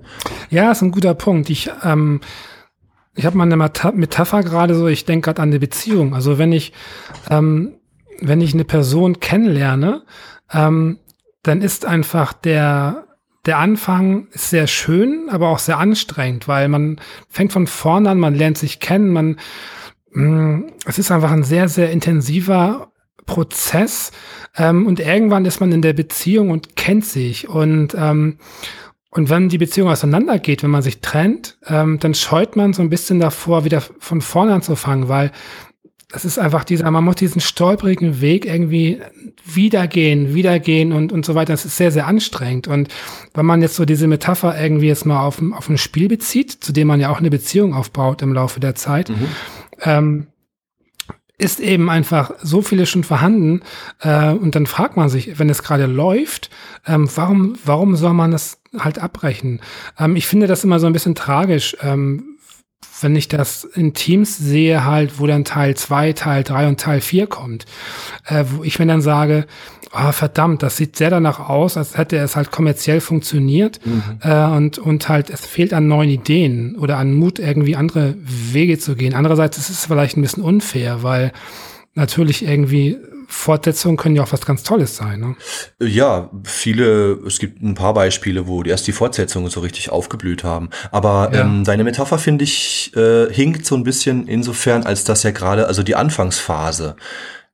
Ja, ist ein guter Punkt. Ich, ähm, ich habe mal eine Metapher gerade so, ich denke gerade an eine Beziehung. Also wenn ich, ähm, wenn ich eine Person kennenlerne, ähm, dann ist einfach der, der Anfang sehr schön, aber auch sehr anstrengend, weil man fängt von vorne an, man lernt sich kennen, man, mh, mm, es ist einfach ein sehr, sehr intensiver Prozess ähm, und irgendwann ist man in der Beziehung und kennt sich und ähm, und wenn die Beziehung auseinandergeht, wenn man sich trennt, ähm, dann scheut man so ein bisschen davor, wieder von vorne anzufangen, weil das ist einfach dieser, man muss diesen stolperigen Weg irgendwie wiedergehen, wiedergehen und, und so weiter. Das ist sehr, sehr anstrengend. Und wenn man jetzt so diese Metapher irgendwie jetzt mal auf, auf ein Spiel bezieht, zu dem man ja auch eine Beziehung aufbaut im Laufe der Zeit, mhm. ähm, ist eben einfach so viele schon vorhanden. Äh, und dann fragt man sich, wenn es gerade läuft, ähm, warum, warum soll man das halt abbrechen? Ähm, ich finde das immer so ein bisschen tragisch, ähm, wenn ich das in Teams sehe, halt, wo dann Teil 2, Teil 3 und Teil 4 kommt, äh, wo ich mir dann sage, oh, verdammt, das sieht sehr danach aus, als hätte es halt kommerziell funktioniert mhm. äh, und, und halt es fehlt an neuen Ideen oder an Mut, irgendwie andere Wege zu gehen. Andererseits ist es vielleicht ein bisschen unfair, weil natürlich irgendwie Fortsetzungen können ja auch was ganz Tolles sein. Ne? Ja, viele, es gibt ein paar Beispiele, wo erst die Fortsetzungen so richtig aufgeblüht haben. Aber ja. ähm, deine Metapher, finde ich, äh, hinkt so ein bisschen insofern, als dass ja gerade, also die Anfangsphase,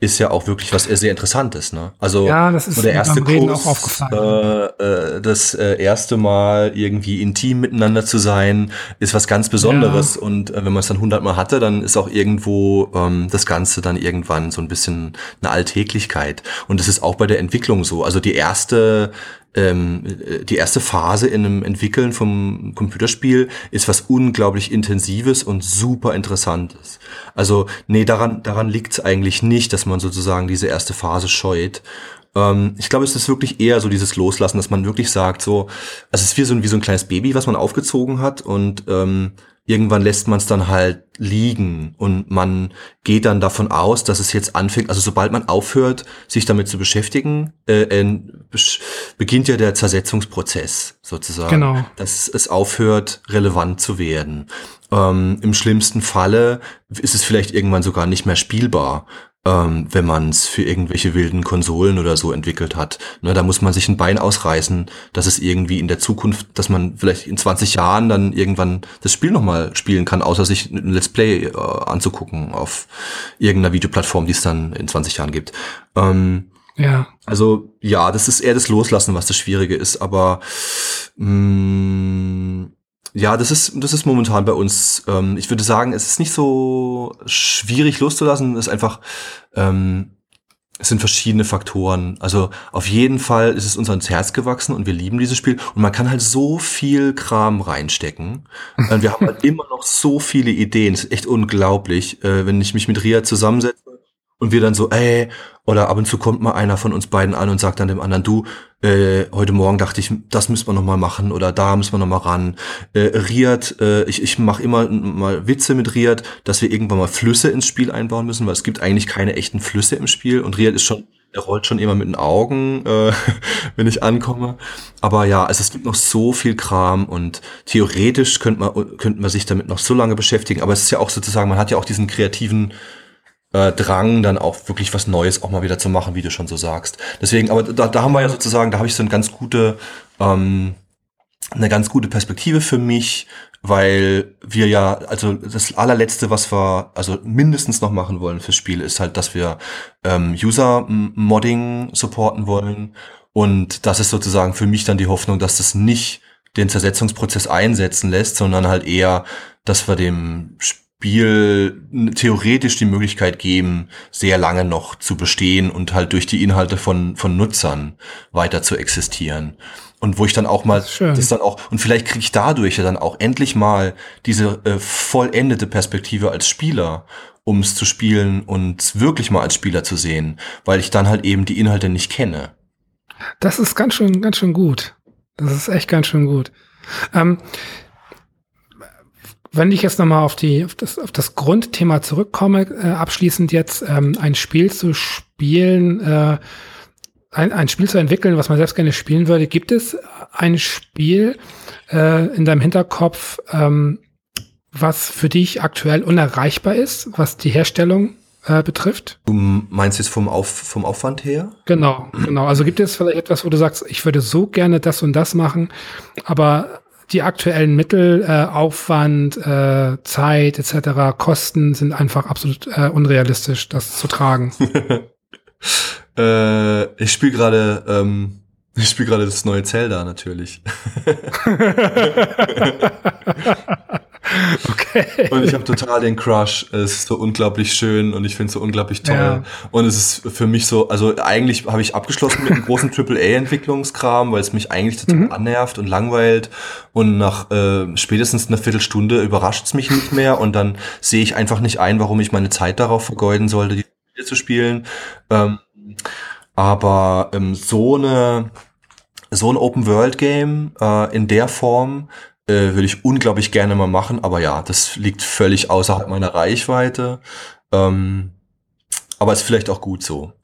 ist ja auch wirklich was sehr Interessantes. Ne? Also ja, das ist der erste Kurs, äh, äh, das äh, erste Mal irgendwie intim miteinander zu sein, ist was ganz Besonderes. Ja. Und äh, wenn man es dann hundertmal hatte, dann ist auch irgendwo ähm, das Ganze dann irgendwann so ein bisschen eine Alltäglichkeit. Und das ist auch bei der Entwicklung so. Also die erste die erste Phase in einem Entwickeln vom Computerspiel ist was unglaublich Intensives und super Interessantes. Also, nee, daran, daran liegt es eigentlich nicht, dass man sozusagen diese erste Phase scheut. Ähm, ich glaube, es ist wirklich eher so dieses Loslassen, dass man wirklich sagt, so, also es ist wie so, ein, wie so ein kleines Baby, was man aufgezogen hat und ähm, irgendwann lässt man es dann halt liegen und man geht dann davon aus, dass es jetzt anfängt, also sobald man aufhört, sich damit zu beschäftigen, äh, äh, beginnt ja der Zersetzungsprozess sozusagen. Genau. Dass es aufhört, relevant zu werden. Ähm, Im schlimmsten Falle ist es vielleicht irgendwann sogar nicht mehr spielbar ähm, wenn man es für irgendwelche wilden Konsolen oder so entwickelt hat. Ne, da muss man sich ein Bein ausreißen, dass es irgendwie in der Zukunft, dass man vielleicht in 20 Jahren dann irgendwann das Spiel nochmal spielen kann, außer sich ein Let's Play äh, anzugucken auf irgendeiner Videoplattform, die es dann in 20 Jahren gibt. Ähm, ja. Also ja, das ist eher das Loslassen, was das Schwierige ist, aber mh, mm, ja, das ist, das ist momentan bei uns, ähm, ich würde sagen, es ist nicht so schwierig loszulassen, es ist einfach, ähm, es sind verschiedene Faktoren. Also auf jeden Fall ist es uns ans Herz gewachsen und wir lieben dieses Spiel. Und man kann halt so viel Kram reinstecken. Und wir haben halt <laughs> immer noch so viele Ideen. Es ist echt unglaublich, äh, wenn ich mich mit Ria zusammensetze und wir dann so, ey, oder ab und zu kommt mal einer von uns beiden an und sagt dann dem anderen, du, äh, heute Morgen dachte ich, das müssen wir noch mal machen oder da müssen wir noch mal ran. Äh, Riad, äh, ich, ich mache immer mal Witze mit Riad, dass wir irgendwann mal Flüsse ins Spiel einbauen müssen, weil es gibt eigentlich keine echten Flüsse im Spiel und Riad ist schon er rollt schon immer mit den Augen, äh, <laughs> wenn ich ankomme. Aber ja, also es gibt noch so viel Kram und theoretisch könnte man, könnte man sich damit noch so lange beschäftigen. Aber es ist ja auch sozusagen, man hat ja auch diesen kreativen äh, Drang, dann auch wirklich was Neues auch mal wieder zu machen, wie du schon so sagst. Deswegen, aber da, da haben wir ja sozusagen, da habe ich so eine ganz gute, ähm, eine ganz gute Perspektive für mich, weil wir ja, also das allerletzte, was wir also mindestens noch machen wollen fürs Spiel, ist halt, dass wir ähm, User-Modding supporten wollen. Und das ist sozusagen für mich dann die Hoffnung, dass das nicht den Zersetzungsprozess einsetzen lässt, sondern halt eher, dass wir dem Spiel Spiel theoretisch die Möglichkeit geben, sehr lange noch zu bestehen und halt durch die Inhalte von, von Nutzern weiter zu existieren. Und wo ich dann auch mal das, das dann auch, und vielleicht kriege ich dadurch ja dann auch endlich mal diese äh, vollendete Perspektive als Spieler, um es zu spielen und wirklich mal als Spieler zu sehen, weil ich dann halt eben die Inhalte nicht kenne. Das ist ganz schön, ganz schön gut. Das ist echt ganz schön gut. Ähm, wenn ich jetzt nochmal auf, die, auf, das, auf das Grundthema zurückkomme, äh, abschließend jetzt ähm, ein Spiel zu spielen, äh, ein, ein Spiel zu entwickeln, was man selbst gerne spielen würde, gibt es ein Spiel äh, in deinem Hinterkopf, ähm, was für dich aktuell unerreichbar ist, was die Herstellung äh, betrifft? Du meinst jetzt vom, Auf, vom Aufwand her? Genau, genau. Also gibt es vielleicht etwas, wo du sagst, ich würde so gerne das und das machen, aber die aktuellen Mittel, äh, Aufwand, äh, Zeit etc., Kosten sind einfach absolut äh, unrealistisch, das zu tragen. <laughs> äh, ich spiele gerade ähm, ich spiele gerade das neue Zelda natürlich. <laughs> <laughs> <laughs> Okay. Und ich habe total den Crush. Es ist so unglaublich schön und ich finde es so unglaublich toll. Ja. Und es ist für mich so, also eigentlich habe ich abgeschlossen mit einem großen <laughs> AAA-Entwicklungskram, weil es mich eigentlich total mhm. annervt und langweilt. Und nach äh, spätestens einer Viertelstunde überrascht es mich nicht mehr und dann sehe ich einfach nicht ein, warum ich meine Zeit darauf vergeuden sollte, die Spiele zu spielen. Ähm, aber ähm, so eine so ein Open World Game äh, in der Form äh, würde ich unglaublich gerne mal machen, aber ja, das liegt völlig außerhalb meiner Reichweite. Ähm, aber ist vielleicht auch gut so. <laughs>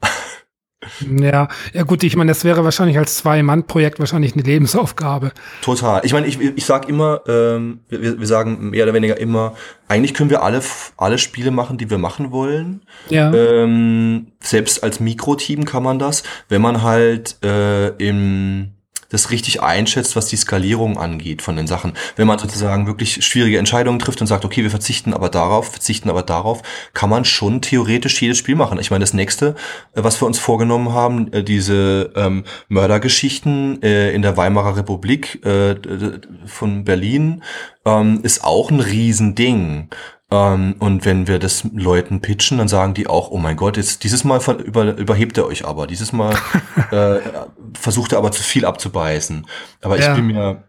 Ja, ja gut, ich meine, das wäre wahrscheinlich als Zwei-Mann-Projekt wahrscheinlich eine Lebensaufgabe. Total. Ich meine, ich, ich sag immer, ähm, wir, wir sagen mehr oder weniger immer, eigentlich können wir alle, alle Spiele machen, die wir machen wollen. Ja. Ähm, selbst als Mikroteam kann man das, wenn man halt äh, im das richtig einschätzt, was die Skalierung angeht von den Sachen. Wenn man sozusagen wirklich schwierige Entscheidungen trifft und sagt, okay, wir verzichten aber darauf, verzichten aber darauf, kann man schon theoretisch jedes Spiel machen. Ich meine, das nächste, äh, was wir uns vorgenommen haben, äh, diese ähm, Mördergeschichten äh, in der Weimarer Republik äh, von Berlin, ähm, ist auch ein Riesending. Ähm, und wenn wir das Leuten pitchen, dann sagen die auch, oh mein Gott, jetzt dieses Mal über, überhebt er euch aber. Dieses Mal <laughs> äh, versucht er aber zu viel abzubeißen. Aber ja. ich bin mir,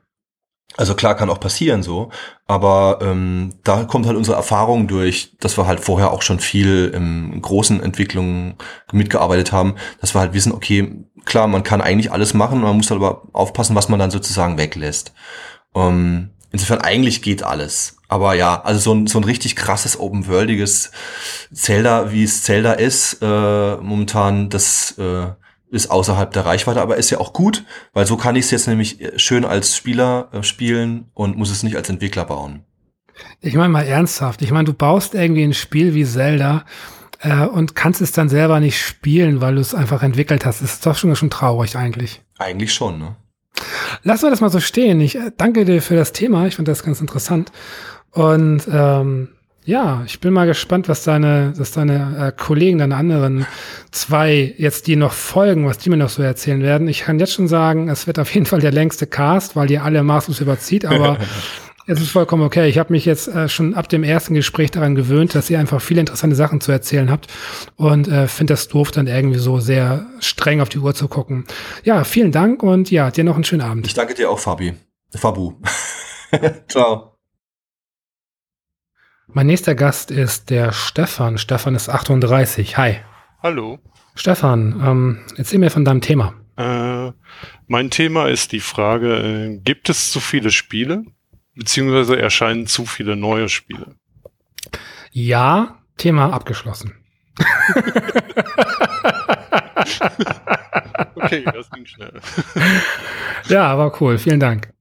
also klar kann auch passieren so, aber ähm, da kommt halt unsere Erfahrung durch, dass wir halt vorher auch schon viel in großen Entwicklungen mitgearbeitet haben, dass wir halt wissen, okay, klar, man kann eigentlich alles machen, man muss aber aufpassen, was man dann sozusagen weglässt. Ähm, insofern eigentlich geht alles. Aber ja, also so ein, so ein richtig krasses, open-worldiges Zelda, wie es Zelda ist, äh, momentan, das äh, ist außerhalb der Reichweite, aber ist ja auch gut, weil so kann ich es jetzt nämlich schön als Spieler äh, spielen und muss es nicht als Entwickler bauen. Ich meine mal ernsthaft, ich meine, du baust irgendwie ein Spiel wie Zelda äh, und kannst es dann selber nicht spielen, weil du es einfach entwickelt hast. Das ist doch schon, schon traurig eigentlich. Eigentlich schon, ne? Lassen wir das mal so stehen. Ich äh, danke dir für das Thema. Ich fand das ganz interessant. Und ähm, ja, ich bin mal gespannt, was deine, was deine äh, Kollegen, deine anderen zwei jetzt, die noch folgen, was die mir noch so erzählen werden. Ich kann jetzt schon sagen, es wird auf jeden Fall der längste Cast, weil ihr alle maßlos überzieht, aber <laughs> es ist vollkommen okay. Ich habe mich jetzt äh, schon ab dem ersten Gespräch daran gewöhnt, dass ihr einfach viele interessante Sachen zu erzählen habt und äh, finde das doof, dann irgendwie so sehr streng auf die Uhr zu gucken. Ja, vielen Dank und ja, dir noch einen schönen Abend. Ich danke dir auch, Fabi. Fabu. <laughs> Ciao. Mein nächster Gast ist der Stefan. Stefan ist 38. Hi. Hallo. Stefan, ähm, erzähl mir von deinem Thema. Äh, mein Thema ist die Frage, äh, gibt es zu viele Spiele? Beziehungsweise erscheinen zu viele neue Spiele? Ja, Thema abgeschlossen. <laughs> okay, das ging schnell. <laughs> ja, war cool. Vielen Dank.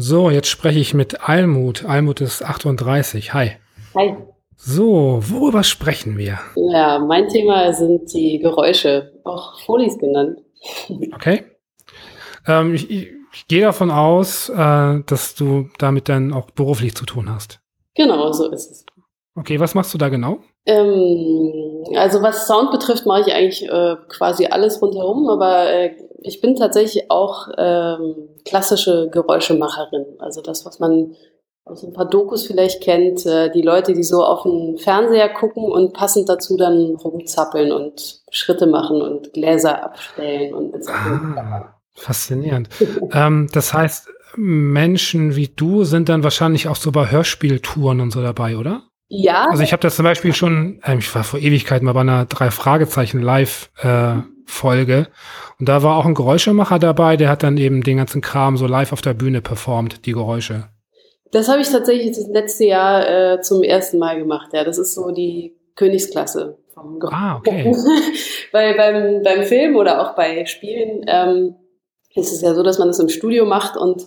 So, jetzt spreche ich mit Almut. Almut ist 38. Hi. Hi. So, worüber sprechen wir? Ja, mein Thema sind die Geräusche, auch Folies genannt. Okay. Ähm, ich, ich, gehe davon aus, äh, dass du damit dann auch beruflich zu tun hast. Genau, so ist es. Okay, was machst du da genau? Ähm, also was Sound betrifft, mache ich eigentlich äh, quasi alles rundherum, aber äh, ich bin tatsächlich auch ähm, klassische Geräuschemacherin. Also das, was man aus ein paar Dokus vielleicht kennt, äh, die Leute, die so auf den Fernseher gucken und passend dazu dann rumzappeln und Schritte machen und Gläser abstellen und ah, faszinierend. <laughs> ähm, das heißt, Menschen wie du sind dann wahrscheinlich auch so bei Hörspieltouren und so dabei, oder? Ja. Also ich habe das zum Beispiel schon, äh, ich war vor Ewigkeiten mal bei einer drei Fragezeichen Live äh, Folge und da war auch ein Geräuschemacher dabei, der hat dann eben den ganzen Kram so live auf der Bühne performt, die Geräusche. Das habe ich tatsächlich das letzte Jahr äh, zum ersten Mal gemacht. Ja, das ist so die Königsklasse vom Geräusch. Ah, okay. <laughs> Weil beim, beim Film oder auch bei Spielen ähm, ist es ja so, dass man das im Studio macht und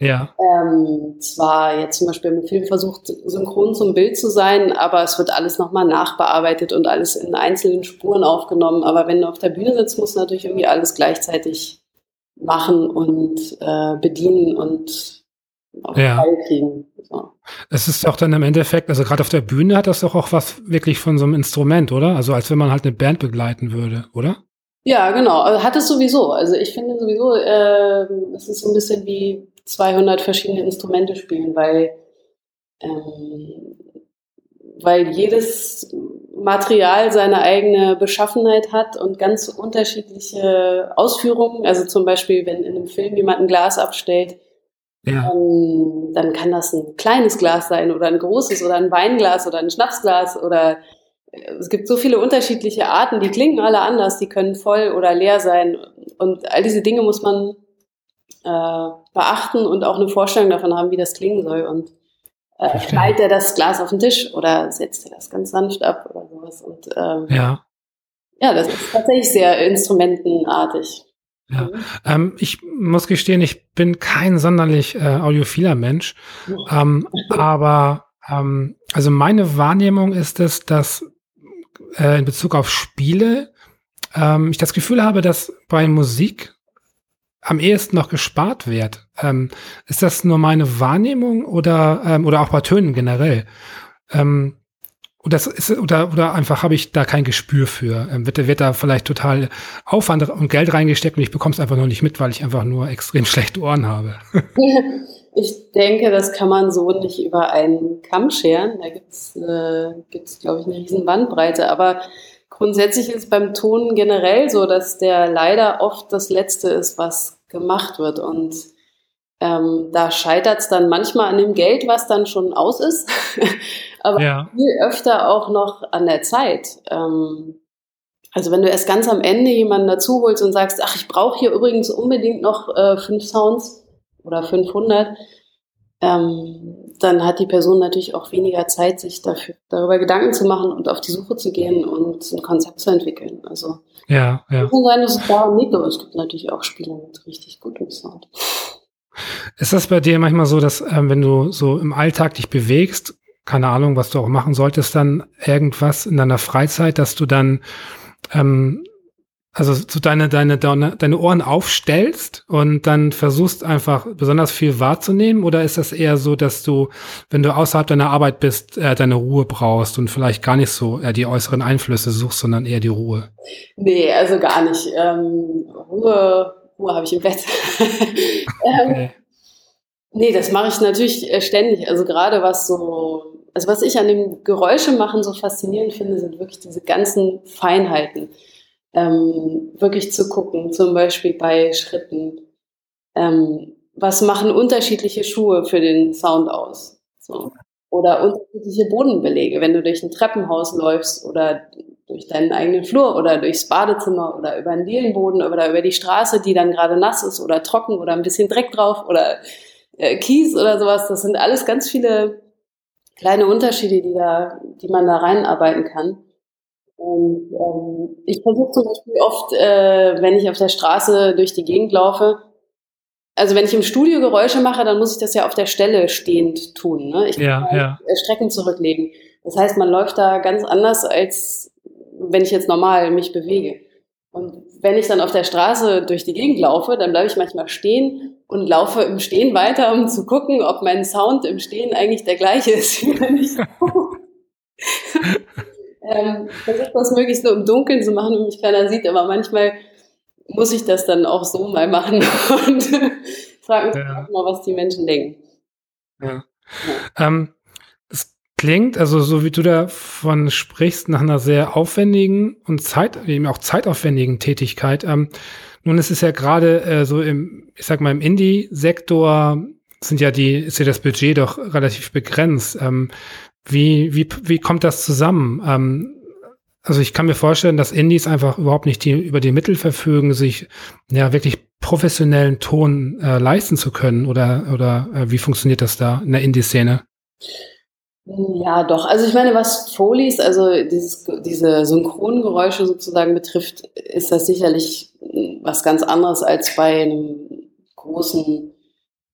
ja. Ähm, zwar jetzt zum Beispiel im Film versucht, synchron zum Bild zu sein, aber es wird alles nochmal nachbearbeitet und alles in einzelnen Spuren aufgenommen. Aber wenn du auf der Bühne sitzt, musst du natürlich irgendwie alles gleichzeitig machen und äh, bedienen und auf ja. kriegen. So. Es ist auch dann im Endeffekt, also gerade auf der Bühne hat das doch auch was wirklich von so einem Instrument, oder? Also als wenn man halt eine Band begleiten würde, oder? Ja, genau. Also hat es sowieso. Also ich finde sowieso, äh, es ist so ein bisschen wie 200 verschiedene Instrumente spielen, weil, ähm, weil jedes Material seine eigene Beschaffenheit hat und ganz unterschiedliche Ausführungen. Also zum Beispiel, wenn in einem Film jemand ein Glas abstellt, ja. ähm, dann kann das ein kleines Glas sein oder ein großes oder ein Weinglas oder ein Schnapsglas oder äh, es gibt so viele unterschiedliche Arten, die klingen alle anders, die können voll oder leer sein. Und all diese Dinge muss man äh, beachten und auch eine Vorstellung davon haben, wie das klingen soll. Und äh, knallt er das Glas auf den Tisch oder setzt er das ganz sanft ab oder sowas. Und ähm, ja. ja, das ist tatsächlich sehr instrumentenartig. Ja. Mhm. Ähm, ich muss gestehen, ich bin kein sonderlich äh, audiophiler Mensch, ähm, aber ähm, also meine Wahrnehmung ist es, dass äh, in Bezug auf Spiele ähm, ich das Gefühl habe, dass bei Musik am ehesten noch gespart wird. Ähm, ist das nur meine Wahrnehmung oder, ähm, oder auch bei Tönen generell? Ähm, oder, ist, oder, oder einfach habe ich da kein Gespür für? Ähm, wird, wird da vielleicht total Aufwand und Geld reingesteckt und ich bekomme es einfach nur nicht mit, weil ich einfach nur extrem <laughs> schlechte Ohren habe? <laughs> ich denke, das kann man so nicht über einen Kamm scheren. Da gibt es, äh, gibt's, glaube ich, eine riesen Bandbreite. Aber grundsätzlich ist beim Ton generell so, dass der leider oft das Letzte ist, was gemacht wird. Und ähm, da scheitert es dann manchmal an dem Geld, was dann schon aus ist, <laughs> aber ja. viel öfter auch noch an der Zeit. Ähm, also wenn du erst ganz am Ende jemanden dazu holst und sagst, ach, ich brauche hier übrigens unbedingt noch äh, fünf Sounds, oder 500, ähm, dann hat die Person natürlich auch weniger Zeit, sich dafür, darüber Gedanken zu machen und auf die Suche zu gehen und ein Konzept zu entwickeln. Also ja, ja. kann sein, dass es daran liegt, aber es gibt natürlich auch Spiele mit richtig gutem Sound. Ist das bei dir manchmal so, dass ähm, wenn du so im Alltag dich bewegst, keine Ahnung, was du auch machen solltest, dann irgendwas in deiner Freizeit, dass du dann ähm, also so deine, deine, deine, Ohren aufstellst und dann versuchst einfach besonders viel wahrzunehmen? Oder ist das eher so, dass du, wenn du außerhalb deiner Arbeit bist, äh, deine Ruhe brauchst und vielleicht gar nicht so äh, die äußeren Einflüsse suchst, sondern eher die Ruhe? Nee, also gar nicht. Ähm, Ruhe, Ruhe habe ich im Bett. <laughs> ähm, okay. Nee, das mache ich natürlich äh, ständig. Also gerade was so, also was ich an dem Geräusche machen so faszinierend finde, sind wirklich diese ganzen Feinheiten ähm, wirklich zu gucken, zum Beispiel bei Schritten. Ähm, was machen unterschiedliche Schuhe für den Sound aus? So. Oder unterschiedliche Bodenbelege, wenn du durch ein Treppenhaus läufst oder durch deinen eigenen Flur oder durchs Badezimmer oder über einen Dielenboden oder über die Straße, die dann gerade nass ist oder trocken oder ein bisschen Dreck drauf oder äh, Kies oder sowas. Das sind alles ganz viele kleine Unterschiede, die da, die man da reinarbeiten kann. Und ähm, ich versuche zum Beispiel oft, äh, wenn ich auf der Straße durch die Gegend laufe, also wenn ich im Studio Geräusche mache, dann muss ich das ja auf der Stelle stehend tun. Ne? Ich ja, kann ja. Strecken zurücklegen. Das heißt, man läuft da ganz anders, als wenn ich jetzt normal mich bewege. Und wenn ich dann auf der Straße durch die Gegend laufe, dann bleibe ich manchmal stehen und laufe im Stehen weiter, um zu gucken, ob mein Sound im Stehen eigentlich der gleiche ist, <laughs> wie wenn ich <laughs> <laughs> ähm, versuche das möglichst nur im Dunkeln zu machen, wenn mich keiner sieht, aber manchmal muss ich das dann auch so mal machen <laughs> und frage mich ja. mal, was die Menschen denken. Ja. ja. Ähm, es klingt, also so wie du davon sprichst, nach einer sehr aufwendigen und Zeit, eben auch zeitaufwendigen Tätigkeit. Ähm, nun ist es ja gerade äh, so im, ich sag mal, im Indie-Sektor sind ja die, ist ja das Budget doch relativ begrenzt. Ähm, wie, wie, wie kommt das zusammen? Ähm, also ich kann mir vorstellen, dass Indies einfach überhaupt nicht die, über die Mittel verfügen, sich ja wirklich professionellen Ton äh, leisten zu können. Oder, oder äh, wie funktioniert das da in der Indie-Szene? Ja, doch. Also ich meine, was Folies, also dieses, diese Synchrongeräusche sozusagen betrifft, ist das sicherlich was ganz anderes als bei einem großen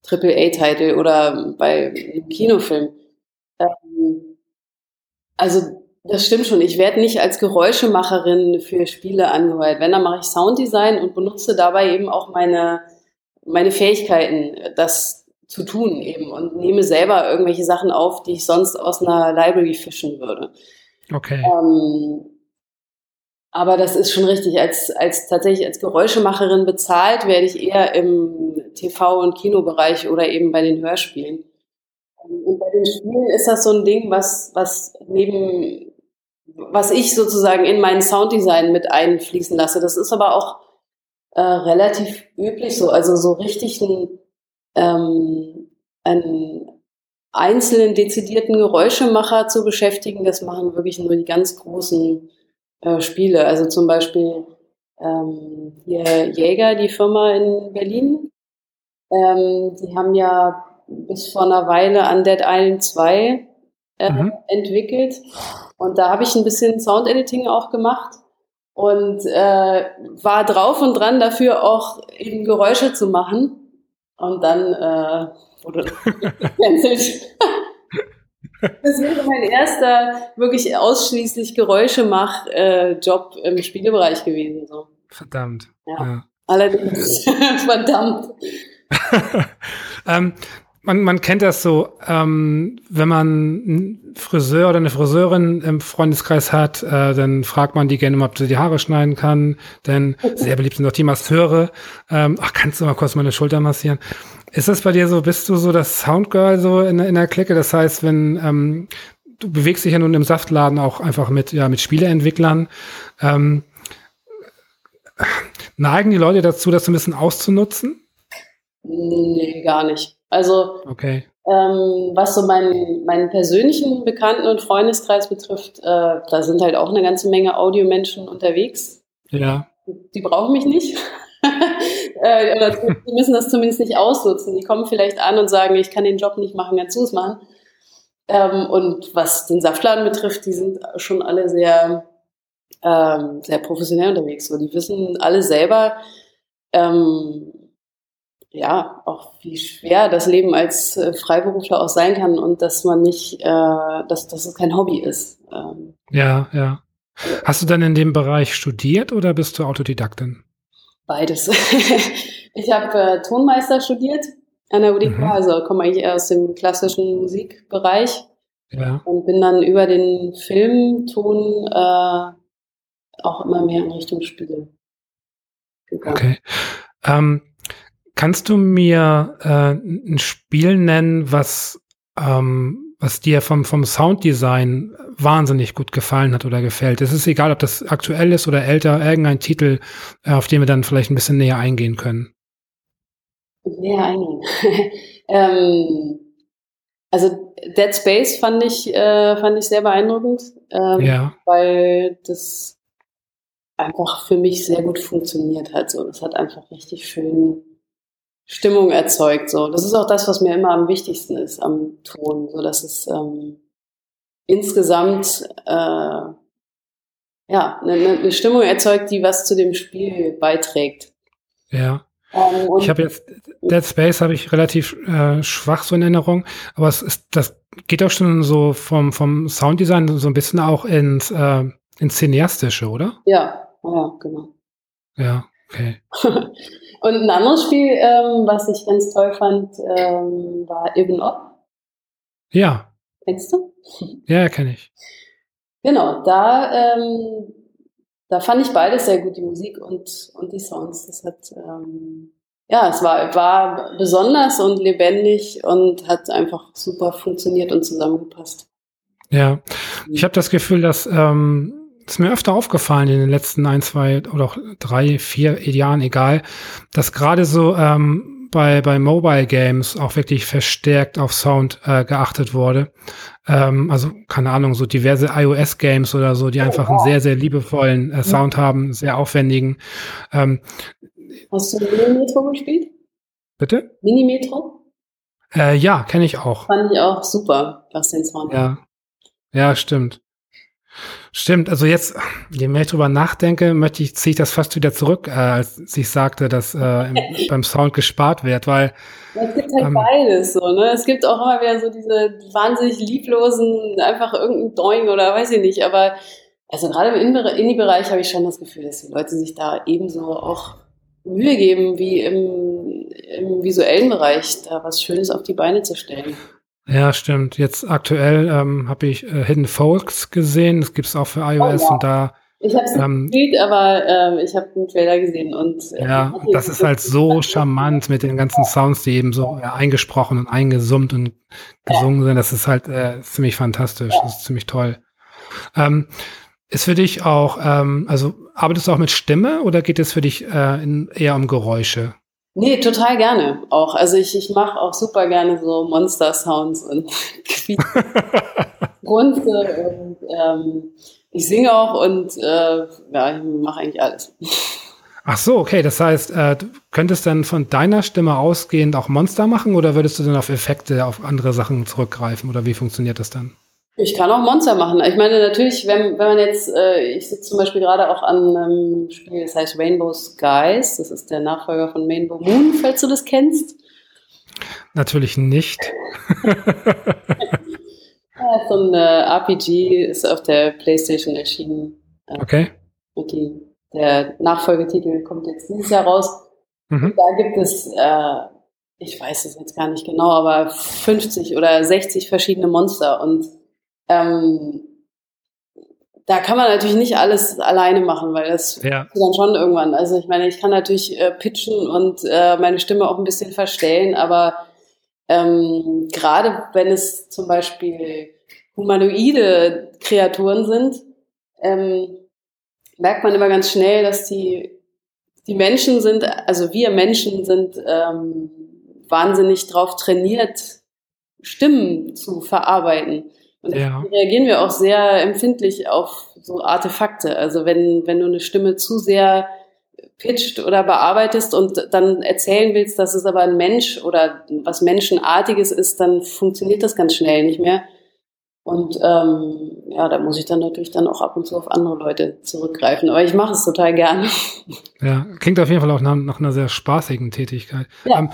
Triple-A-Titel oder bei einem Kinofilm. Also das stimmt schon. Ich werde nicht als Geräuschemacherin für Spiele angeheuert. Wenn, dann mache ich Sounddesign und benutze dabei eben auch meine, meine Fähigkeiten, das zu tun eben und nehme selber irgendwelche Sachen auf, die ich sonst aus einer Library fischen würde. Okay. Ähm, aber das ist schon richtig. Als, als tatsächlich als Geräuschemacherin bezahlt werde ich eher im TV- und Kinobereich oder eben bei den Hörspielen. Den Spielen ist das so ein Ding, was, was neben, was ich sozusagen in meinen Sounddesign mit einfließen lasse. Das ist aber auch äh, relativ üblich so. Also so richtig ein, ähm, einen einzelnen dezidierten Geräuschemacher zu beschäftigen, das machen wirklich nur die ganz großen äh, Spiele. Also zum Beispiel ähm, hier Jäger, die Firma in Berlin, ähm, die haben ja bis vor einer Weile Undead Island 2 äh, mhm. entwickelt. Und da habe ich ein bisschen Sound-Editing auch gemacht und äh, war drauf und dran dafür auch eben Geräusche zu machen. Und dann äh, wurde <laughs> gecancelt. <laughs> das wäre mein erster wirklich ausschließlich Geräuschemach-Job äh, im Spielebereich gewesen. So. Verdammt. Ja. ja. Allerdings, <laughs> verdammt. ähm, man, man kennt das so, ähm, wenn man einen Friseur oder eine Friseurin im Freundeskreis hat, äh, dann fragt man die gerne mal, ob sie die Haare schneiden kann. Denn sehr beliebt sind auch die Masseure. Ähm, ach, kannst du mal kurz meine Schulter massieren? Ist das bei dir so, bist du so das Soundgirl so in, in der Clique? Das heißt, wenn ähm, du bewegst dich ja nun im Saftladen auch einfach mit, ja, mit Spieleentwicklern. Ähm, neigen die Leute dazu, das so ein bisschen auszunutzen? Nee, gar nicht. Also, okay. ähm, was so meinen, meinen persönlichen Bekannten- und Freundeskreis betrifft, äh, da sind halt auch eine ganze Menge Audiomenschen unterwegs. Ja. Die brauchen mich nicht. <laughs> äh, oder die müssen das zumindest nicht ausnutzen. Die kommen vielleicht an und sagen, ich kann den Job nicht machen, kannst du es machen. Ähm, und was den Saftladen betrifft, die sind schon alle sehr, ähm, sehr professionell unterwegs. So, die wissen alle selber, ähm, ja, auch wie schwer das Leben als äh, Freiberufler auch sein kann und dass man nicht, äh, dass, dass es kein Hobby ist. Ähm, ja, ja. Hast du dann in dem Bereich studiert oder bist du Autodidaktin? Beides. <laughs> ich habe äh, Tonmeister studiert an der UDK, mhm. also komme eigentlich eher aus dem klassischen Musikbereich ja. und bin dann über den Filmton äh, auch immer mehr in Richtung Spiele gegangen. Okay. Ähm, kannst du mir äh, ein Spiel nennen, was, ähm, was dir vom, vom Sounddesign wahnsinnig gut gefallen hat oder gefällt? Es ist egal, ob das aktuell ist oder älter, irgendein Titel, äh, auf den wir dann vielleicht ein bisschen näher eingehen können näher eingehen. <laughs> ähm, also Dead Space fand ich, äh, fand ich sehr beeindruckend, ähm, ja. weil das einfach für mich sehr gut funktioniert hat. So, das hat einfach richtig schön Stimmung erzeugt. So, das ist auch das, was mir immer am wichtigsten ist am Ton, so dass es ähm, insgesamt äh, ja eine, eine Stimmung erzeugt, die was zu dem Spiel beiträgt. Ja. Ähm, ich habe jetzt Dead Space habe ich relativ äh, schwach so in Erinnerung, aber es ist das geht auch schon so vom vom Sounddesign so ein bisschen auch ins äh, ins cineastische, oder? Ja, ja, genau. Ja, okay. <laughs> Und ein anderes Spiel, ähm, was ich ganz toll fand, ähm, war Ibn Ob. Ja. Kennst du? Ja, kenne ich. Genau, da ähm, da fand ich beides sehr gut, die Musik und, und die Songs. Das hat, ähm, ja, es war, war besonders und lebendig und hat einfach super funktioniert und zusammengepasst. Ja, ich habe das Gefühl, dass ähm, ist mir öfter aufgefallen in den letzten ein, zwei oder auch drei, vier Jahren, egal, dass gerade so ähm, bei, bei Mobile Games auch wirklich verstärkt auf Sound äh, geachtet wurde. Ähm, also, keine Ahnung, so diverse iOS-Games oder so, die einfach einen sehr, sehr liebevollen äh, Sound haben, sehr aufwendigen. Ähm, Hast du Minimetro gespielt? Bitte? Minimetro? Äh, ja, kenne ich auch. Fand ich auch super, was den Sound Ja. Ja, stimmt. Stimmt, also jetzt, je mehr ich drüber nachdenke, möchte ich, ziehe ich das fast wieder zurück, äh, als ich sagte, dass äh, im, <laughs> beim Sound gespart wird, weil. es gibt halt ähm, beides so, ne? Es gibt auch immer wieder so diese wahnsinnig lieblosen, einfach irgendein Doing oder weiß ich nicht, aber also gerade im Indie-Bereich habe ich schon das Gefühl, dass die Leute sich da ebenso auch Mühe geben, wie im, im visuellen Bereich, da was Schönes auf die Beine zu stellen. Ja, stimmt. Jetzt aktuell ähm, habe ich äh, Hidden Folks gesehen. Das gibt es auch für iOS oh, ja. und da. Ich habe es ähm, gespielt, aber ähm, ich habe den Trailer gesehen und. Äh, ja, das ist halt so charmant mit den ganzen Sounds, die eben so ja, eingesprochen und eingesummt und gesungen sind. Das ist halt äh, ziemlich fantastisch. Das ist ziemlich toll. Ähm, ist für dich auch, ähm, also arbeitest du auch mit Stimme oder geht es für dich äh, in, eher um Geräusche? Nee, total gerne auch. Also ich, ich mache auch super gerne so Monster-Sounds und <laughs> Grunze <laughs> und ähm, ich singe auch und äh, ja, ich mache eigentlich alles. Ach so, okay. Das heißt, äh, du könntest dann von deiner Stimme ausgehend auch Monster machen oder würdest du dann auf Effekte, auf andere Sachen zurückgreifen oder wie funktioniert das dann? Ich kann auch Monster machen. Ich meine, natürlich, wenn, wenn man jetzt, äh, ich sitze zum Beispiel gerade auch an einem Spiel, das heißt Rainbow Skies. Das ist der Nachfolger von Rainbow Moon, falls du das kennst. Natürlich nicht. <laughs> ja, so ein äh, RPG ist auf der PlayStation erschienen. Äh, okay. Und die, der Nachfolgetitel kommt jetzt dieses Jahr raus. Mhm. Da gibt es äh, ich weiß es jetzt gar nicht genau, aber 50 oder 60 verschiedene Monster und ähm, da kann man natürlich nicht alles alleine machen, weil das ja. dann schon irgendwann. Also ich meine, ich kann natürlich äh, pitchen und äh, meine Stimme auch ein bisschen verstellen, aber ähm, gerade wenn es zum Beispiel humanoide Kreaturen sind, ähm, merkt man immer ganz schnell, dass die, die Menschen sind, also wir Menschen sind ähm, wahnsinnig drauf trainiert, Stimmen zu verarbeiten. Und ja. reagieren wir auch sehr empfindlich auf so Artefakte. Also wenn, wenn du eine Stimme zu sehr pitcht oder bearbeitest und dann erzählen willst, dass es aber ein Mensch oder was Menschenartiges ist, dann funktioniert das ganz schnell nicht mehr. Und ähm, ja, da muss ich dann natürlich dann auch ab und zu auf andere Leute zurückgreifen. Aber ich mache es total gerne. <laughs> Ja, klingt auf jeden Fall auch nach, nach einer sehr spaßigen Tätigkeit. Ja. Ähm,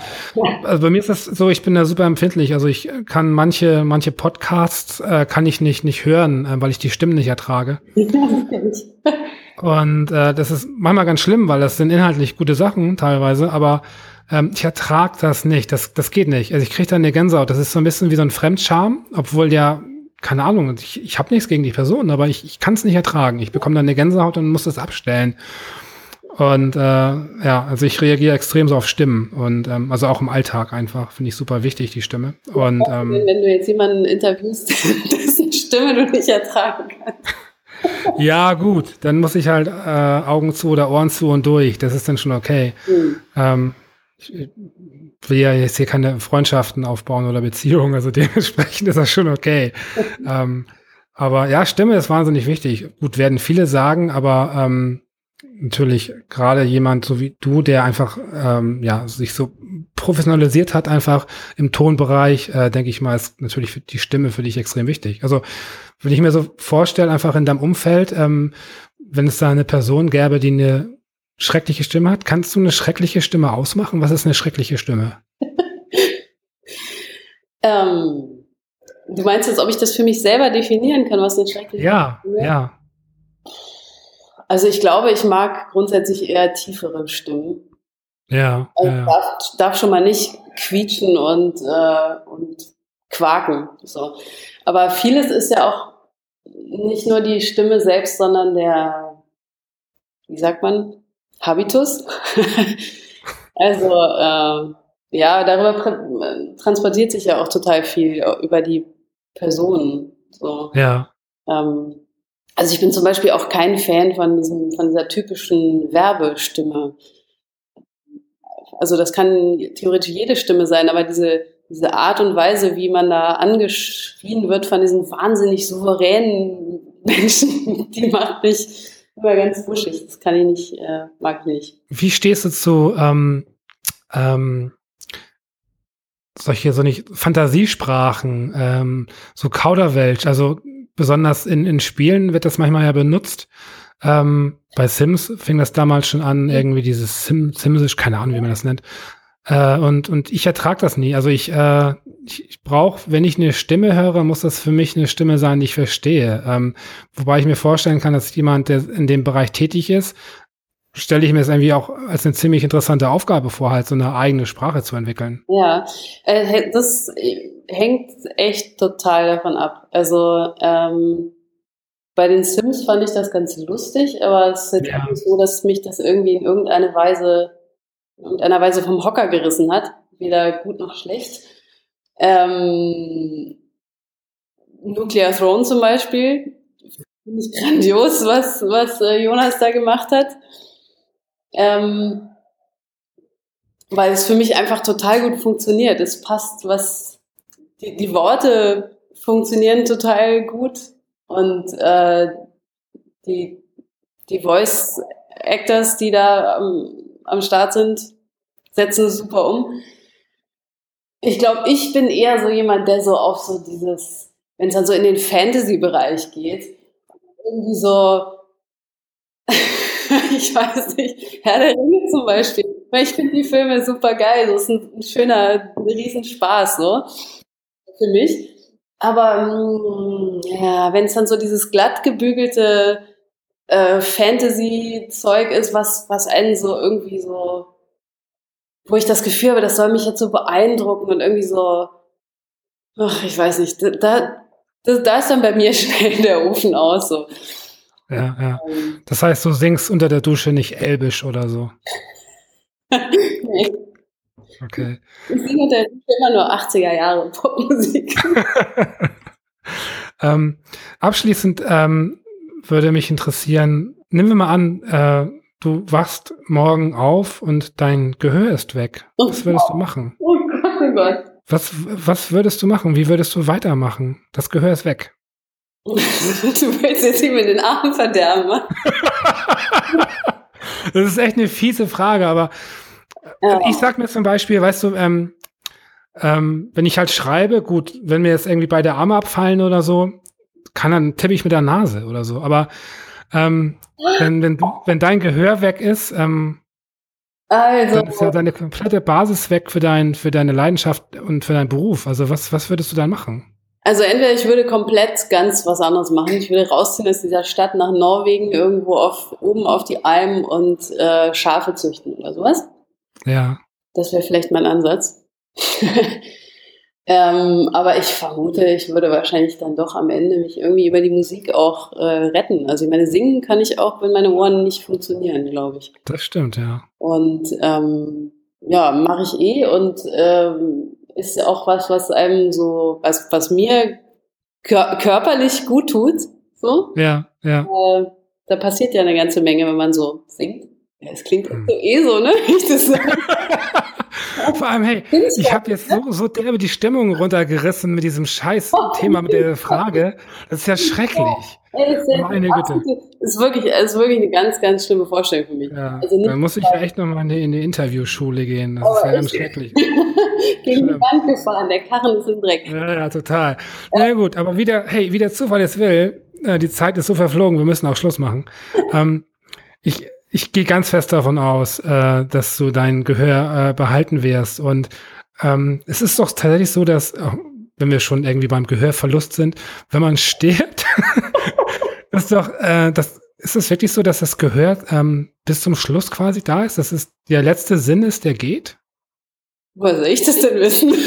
also bei mir ist das so, ich bin da super empfindlich. Also ich kann manche, manche Podcasts äh, kann ich nicht, nicht hören, äh, weil ich die Stimmen nicht ertrage. <laughs> und äh, das ist manchmal ganz schlimm, weil das sind inhaltlich gute Sachen teilweise, aber ähm, ich ertrage das nicht. Das, das geht nicht. Also ich kriege da eine Gänsehaut. Das ist so ein bisschen wie so ein Fremdscham, obwohl der keine Ahnung, ich, ich habe nichts gegen die Person, aber ich, ich kann es nicht ertragen. Ich bekomme dann eine Gänsehaut und muss das abstellen. Und äh, ja, also ich reagiere extrem so auf Stimmen und ähm, also auch im Alltag einfach finde ich super wichtig die Stimme. Und ähm, wenn, wenn du jetzt jemanden interviewst, <laughs> dessen Stimme du nicht ertragen kannst. <laughs> ja gut, dann muss ich halt äh, Augen zu oder Ohren zu und durch. Das ist dann schon okay. Mhm. Ähm, ich, will ja jetzt hier keine Freundschaften aufbauen oder Beziehungen, also <laughs> dementsprechend ist das schon okay. <laughs> ähm, aber ja, Stimme ist wahnsinnig wichtig. Gut, werden viele sagen, aber ähm, natürlich gerade jemand so wie du, der einfach ähm, ja sich so professionalisiert hat, einfach im Tonbereich, äh, denke ich mal, ist natürlich die Stimme für dich extrem wichtig. Also wenn ich mir so vorstelle, einfach in deinem Umfeld, ähm, wenn es da eine Person gäbe, die eine schreckliche Stimme hat. Kannst du eine schreckliche Stimme ausmachen? Was ist eine schreckliche Stimme? <laughs> ähm, du meinst jetzt, ob ich das für mich selber definieren kann, was eine schreckliche ja, Stimme ist? Ja, ja. Also ich glaube, ich mag grundsätzlich eher tiefere Stimmen. Ja. Also ja. Darf, darf, schon mal nicht quietschen und, äh, und quaken. So. Aber vieles ist ja auch nicht nur die Stimme selbst, sondern der, wie sagt man, Habitus. <laughs> also äh, ja, darüber transportiert sich ja auch total viel über die Personen. So. Ja. Ähm, also ich bin zum Beispiel auch kein Fan von diesem, von dieser typischen Werbestimme. Also das kann theoretisch jede Stimme sein, aber diese, diese Art und Weise, wie man da angeschrien wird von diesen wahnsinnig souveränen <laughs> Menschen, die macht mich immer ganz wuschig. Das kann ich nicht, äh, mag ich nicht. Wie stehst du zu ähm, ähm, solche so nicht Fantasiesprachen, ähm, so Kauderwelsch, also besonders in, in Spielen wird das manchmal ja benutzt. Ähm, bei Sims fing das damals schon an, irgendwie dieses Sim, Simsisch, keine Ahnung, wie man das nennt. Äh, und, und ich ertrage das nie. Also ich, äh, ich, ich brauche, wenn ich eine Stimme höre, muss das für mich eine Stimme sein, die ich verstehe. Ähm, wobei ich mir vorstellen kann, dass jemand, der in dem Bereich tätig ist, stelle ich mir das irgendwie auch als eine ziemlich interessante Aufgabe vor, halt so eine eigene Sprache zu entwickeln. Ja, äh, das hängt echt total davon ab. Also ähm, bei den Sims fand ich das ganz lustig, aber es ist ja. nicht so, dass mich das irgendwie in irgendeine Weise in irgendeiner Weise vom Hocker gerissen hat, weder gut noch schlecht. Ähm, Nuclear Throne zum Beispiel, finde ich grandios, was, was äh, Jonas da gemacht hat. Ähm, weil es für mich einfach total gut funktioniert. Es passt, was die, die Worte funktionieren total gut und äh, die, die Voice Actors, die da am, am Start sind, setzen es super um. Ich glaube, ich bin eher so jemand, der so auf so dieses, wenn es dann so in den Fantasy-Bereich geht, irgendwie so, <laughs> ich weiß nicht, Herr der Ringe zum Beispiel. Ich finde die Filme super geil, so ist ein, ein schöner, ein Riesenspaß, so. Für mich. Aber, mm, ja, wenn es dann so dieses glatt gebügelte äh, Fantasy-Zeug ist, was, was einen so irgendwie so wo ich das Gefühl habe, das soll mich jetzt so beeindrucken und irgendwie so, ach, ich weiß nicht, da, da, da ist dann bei mir <laughs> schnell der Ofen aus. So. Ja, ja. Ähm. Das heißt, du singst unter der Dusche nicht Elbisch oder so. <laughs> nee. Okay. Ich singe unter der Dusche immer nur 80er Jahre Popmusik. <laughs> ähm, abschließend ähm, würde mich interessieren, nehmen wir mal an, äh, du wachst morgen auf und dein Gehör ist weg. Was würdest du machen? Oh Gott, oh Gott. Was, was würdest du machen? Wie würdest du weitermachen? Das Gehör ist weg. <laughs> du willst jetzt hier mit den Armen verderben. <laughs> das ist echt eine fiese Frage, aber ja. ich sag mir zum Beispiel, weißt du, ähm, ähm, wenn ich halt schreibe, gut, wenn mir jetzt irgendwie beide Arme abfallen oder so, kann dann tippe ich mit der Nase oder so. Aber ähm, wenn, wenn, du, wenn dein Gehör weg ist, ähm, also. dann ist ja deine komplette Basis weg für, dein, für deine Leidenschaft und für deinen Beruf. Also was, was würdest du dann machen? Also entweder ich würde komplett ganz was anderes machen. Ich würde rausziehen aus dieser Stadt nach Norwegen, irgendwo auf, oben auf die Alm und äh, Schafe züchten oder sowas. Ja. Das wäre vielleicht mein Ansatz. <laughs> Ähm, aber ich vermute, ich würde wahrscheinlich dann doch am Ende mich irgendwie über die Musik auch äh, retten. Also ich meine, singen kann ich auch, wenn meine Ohren nicht funktionieren, glaube ich. Das stimmt, ja. Und ähm, ja, mache ich eh und ähm, ist auch was, was einem so, was, was mir kör körperlich gut tut. So. Ja, ja. Äh, da passiert ja eine ganze Menge, wenn man so singt. Es klingt hm. so eh so, ne? <laughs> Ich das <laughs> Vor allem, hey, ich habe jetzt so, so derbe die Stimmung runtergerissen mit diesem scheiß <laughs> Thema mit der Frage. Das ist ja schrecklich. Meine Güte. Ist wirklich, ist wirklich eine ganz, ganz schlimme Vorstellung für mich. Ja, also dann muss ich ja echt nochmal in, in die Interviewschule gehen. Das ist ja ganz schrecklich. Gegen die Wand gefahren, der Karren ist im Dreck. Ja, ja, total. Na ja, gut, aber wieder, hey, wie der Zufall es will, äh, die Zeit ist so verflogen, wir müssen auch Schluss machen. ähm, ich, ich gehe ganz fest davon aus, äh, dass du dein Gehör äh, behalten wirst. Und ähm, es ist doch tatsächlich so, dass, äh, wenn wir schon irgendwie beim Gehörverlust sind, wenn man stirbt, <laughs> ist doch, äh, das, ist es wirklich so, dass das Gehör ähm, bis zum Schluss quasi da ist? Dass es der letzte Sinn ist, der geht? Woher soll ich das denn wissen? <laughs>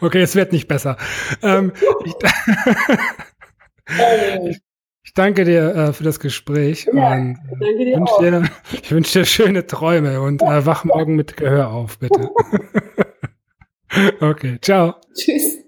okay, es wird nicht besser. Ähm, ich, ich, <laughs> ich danke dir äh, für das Gespräch ja, und danke dir wünsch dir, ich wünsche dir schöne Träume und äh, wach morgen mit Gehör auf, bitte. <laughs> <laughs> okay, ciao. Tschüss.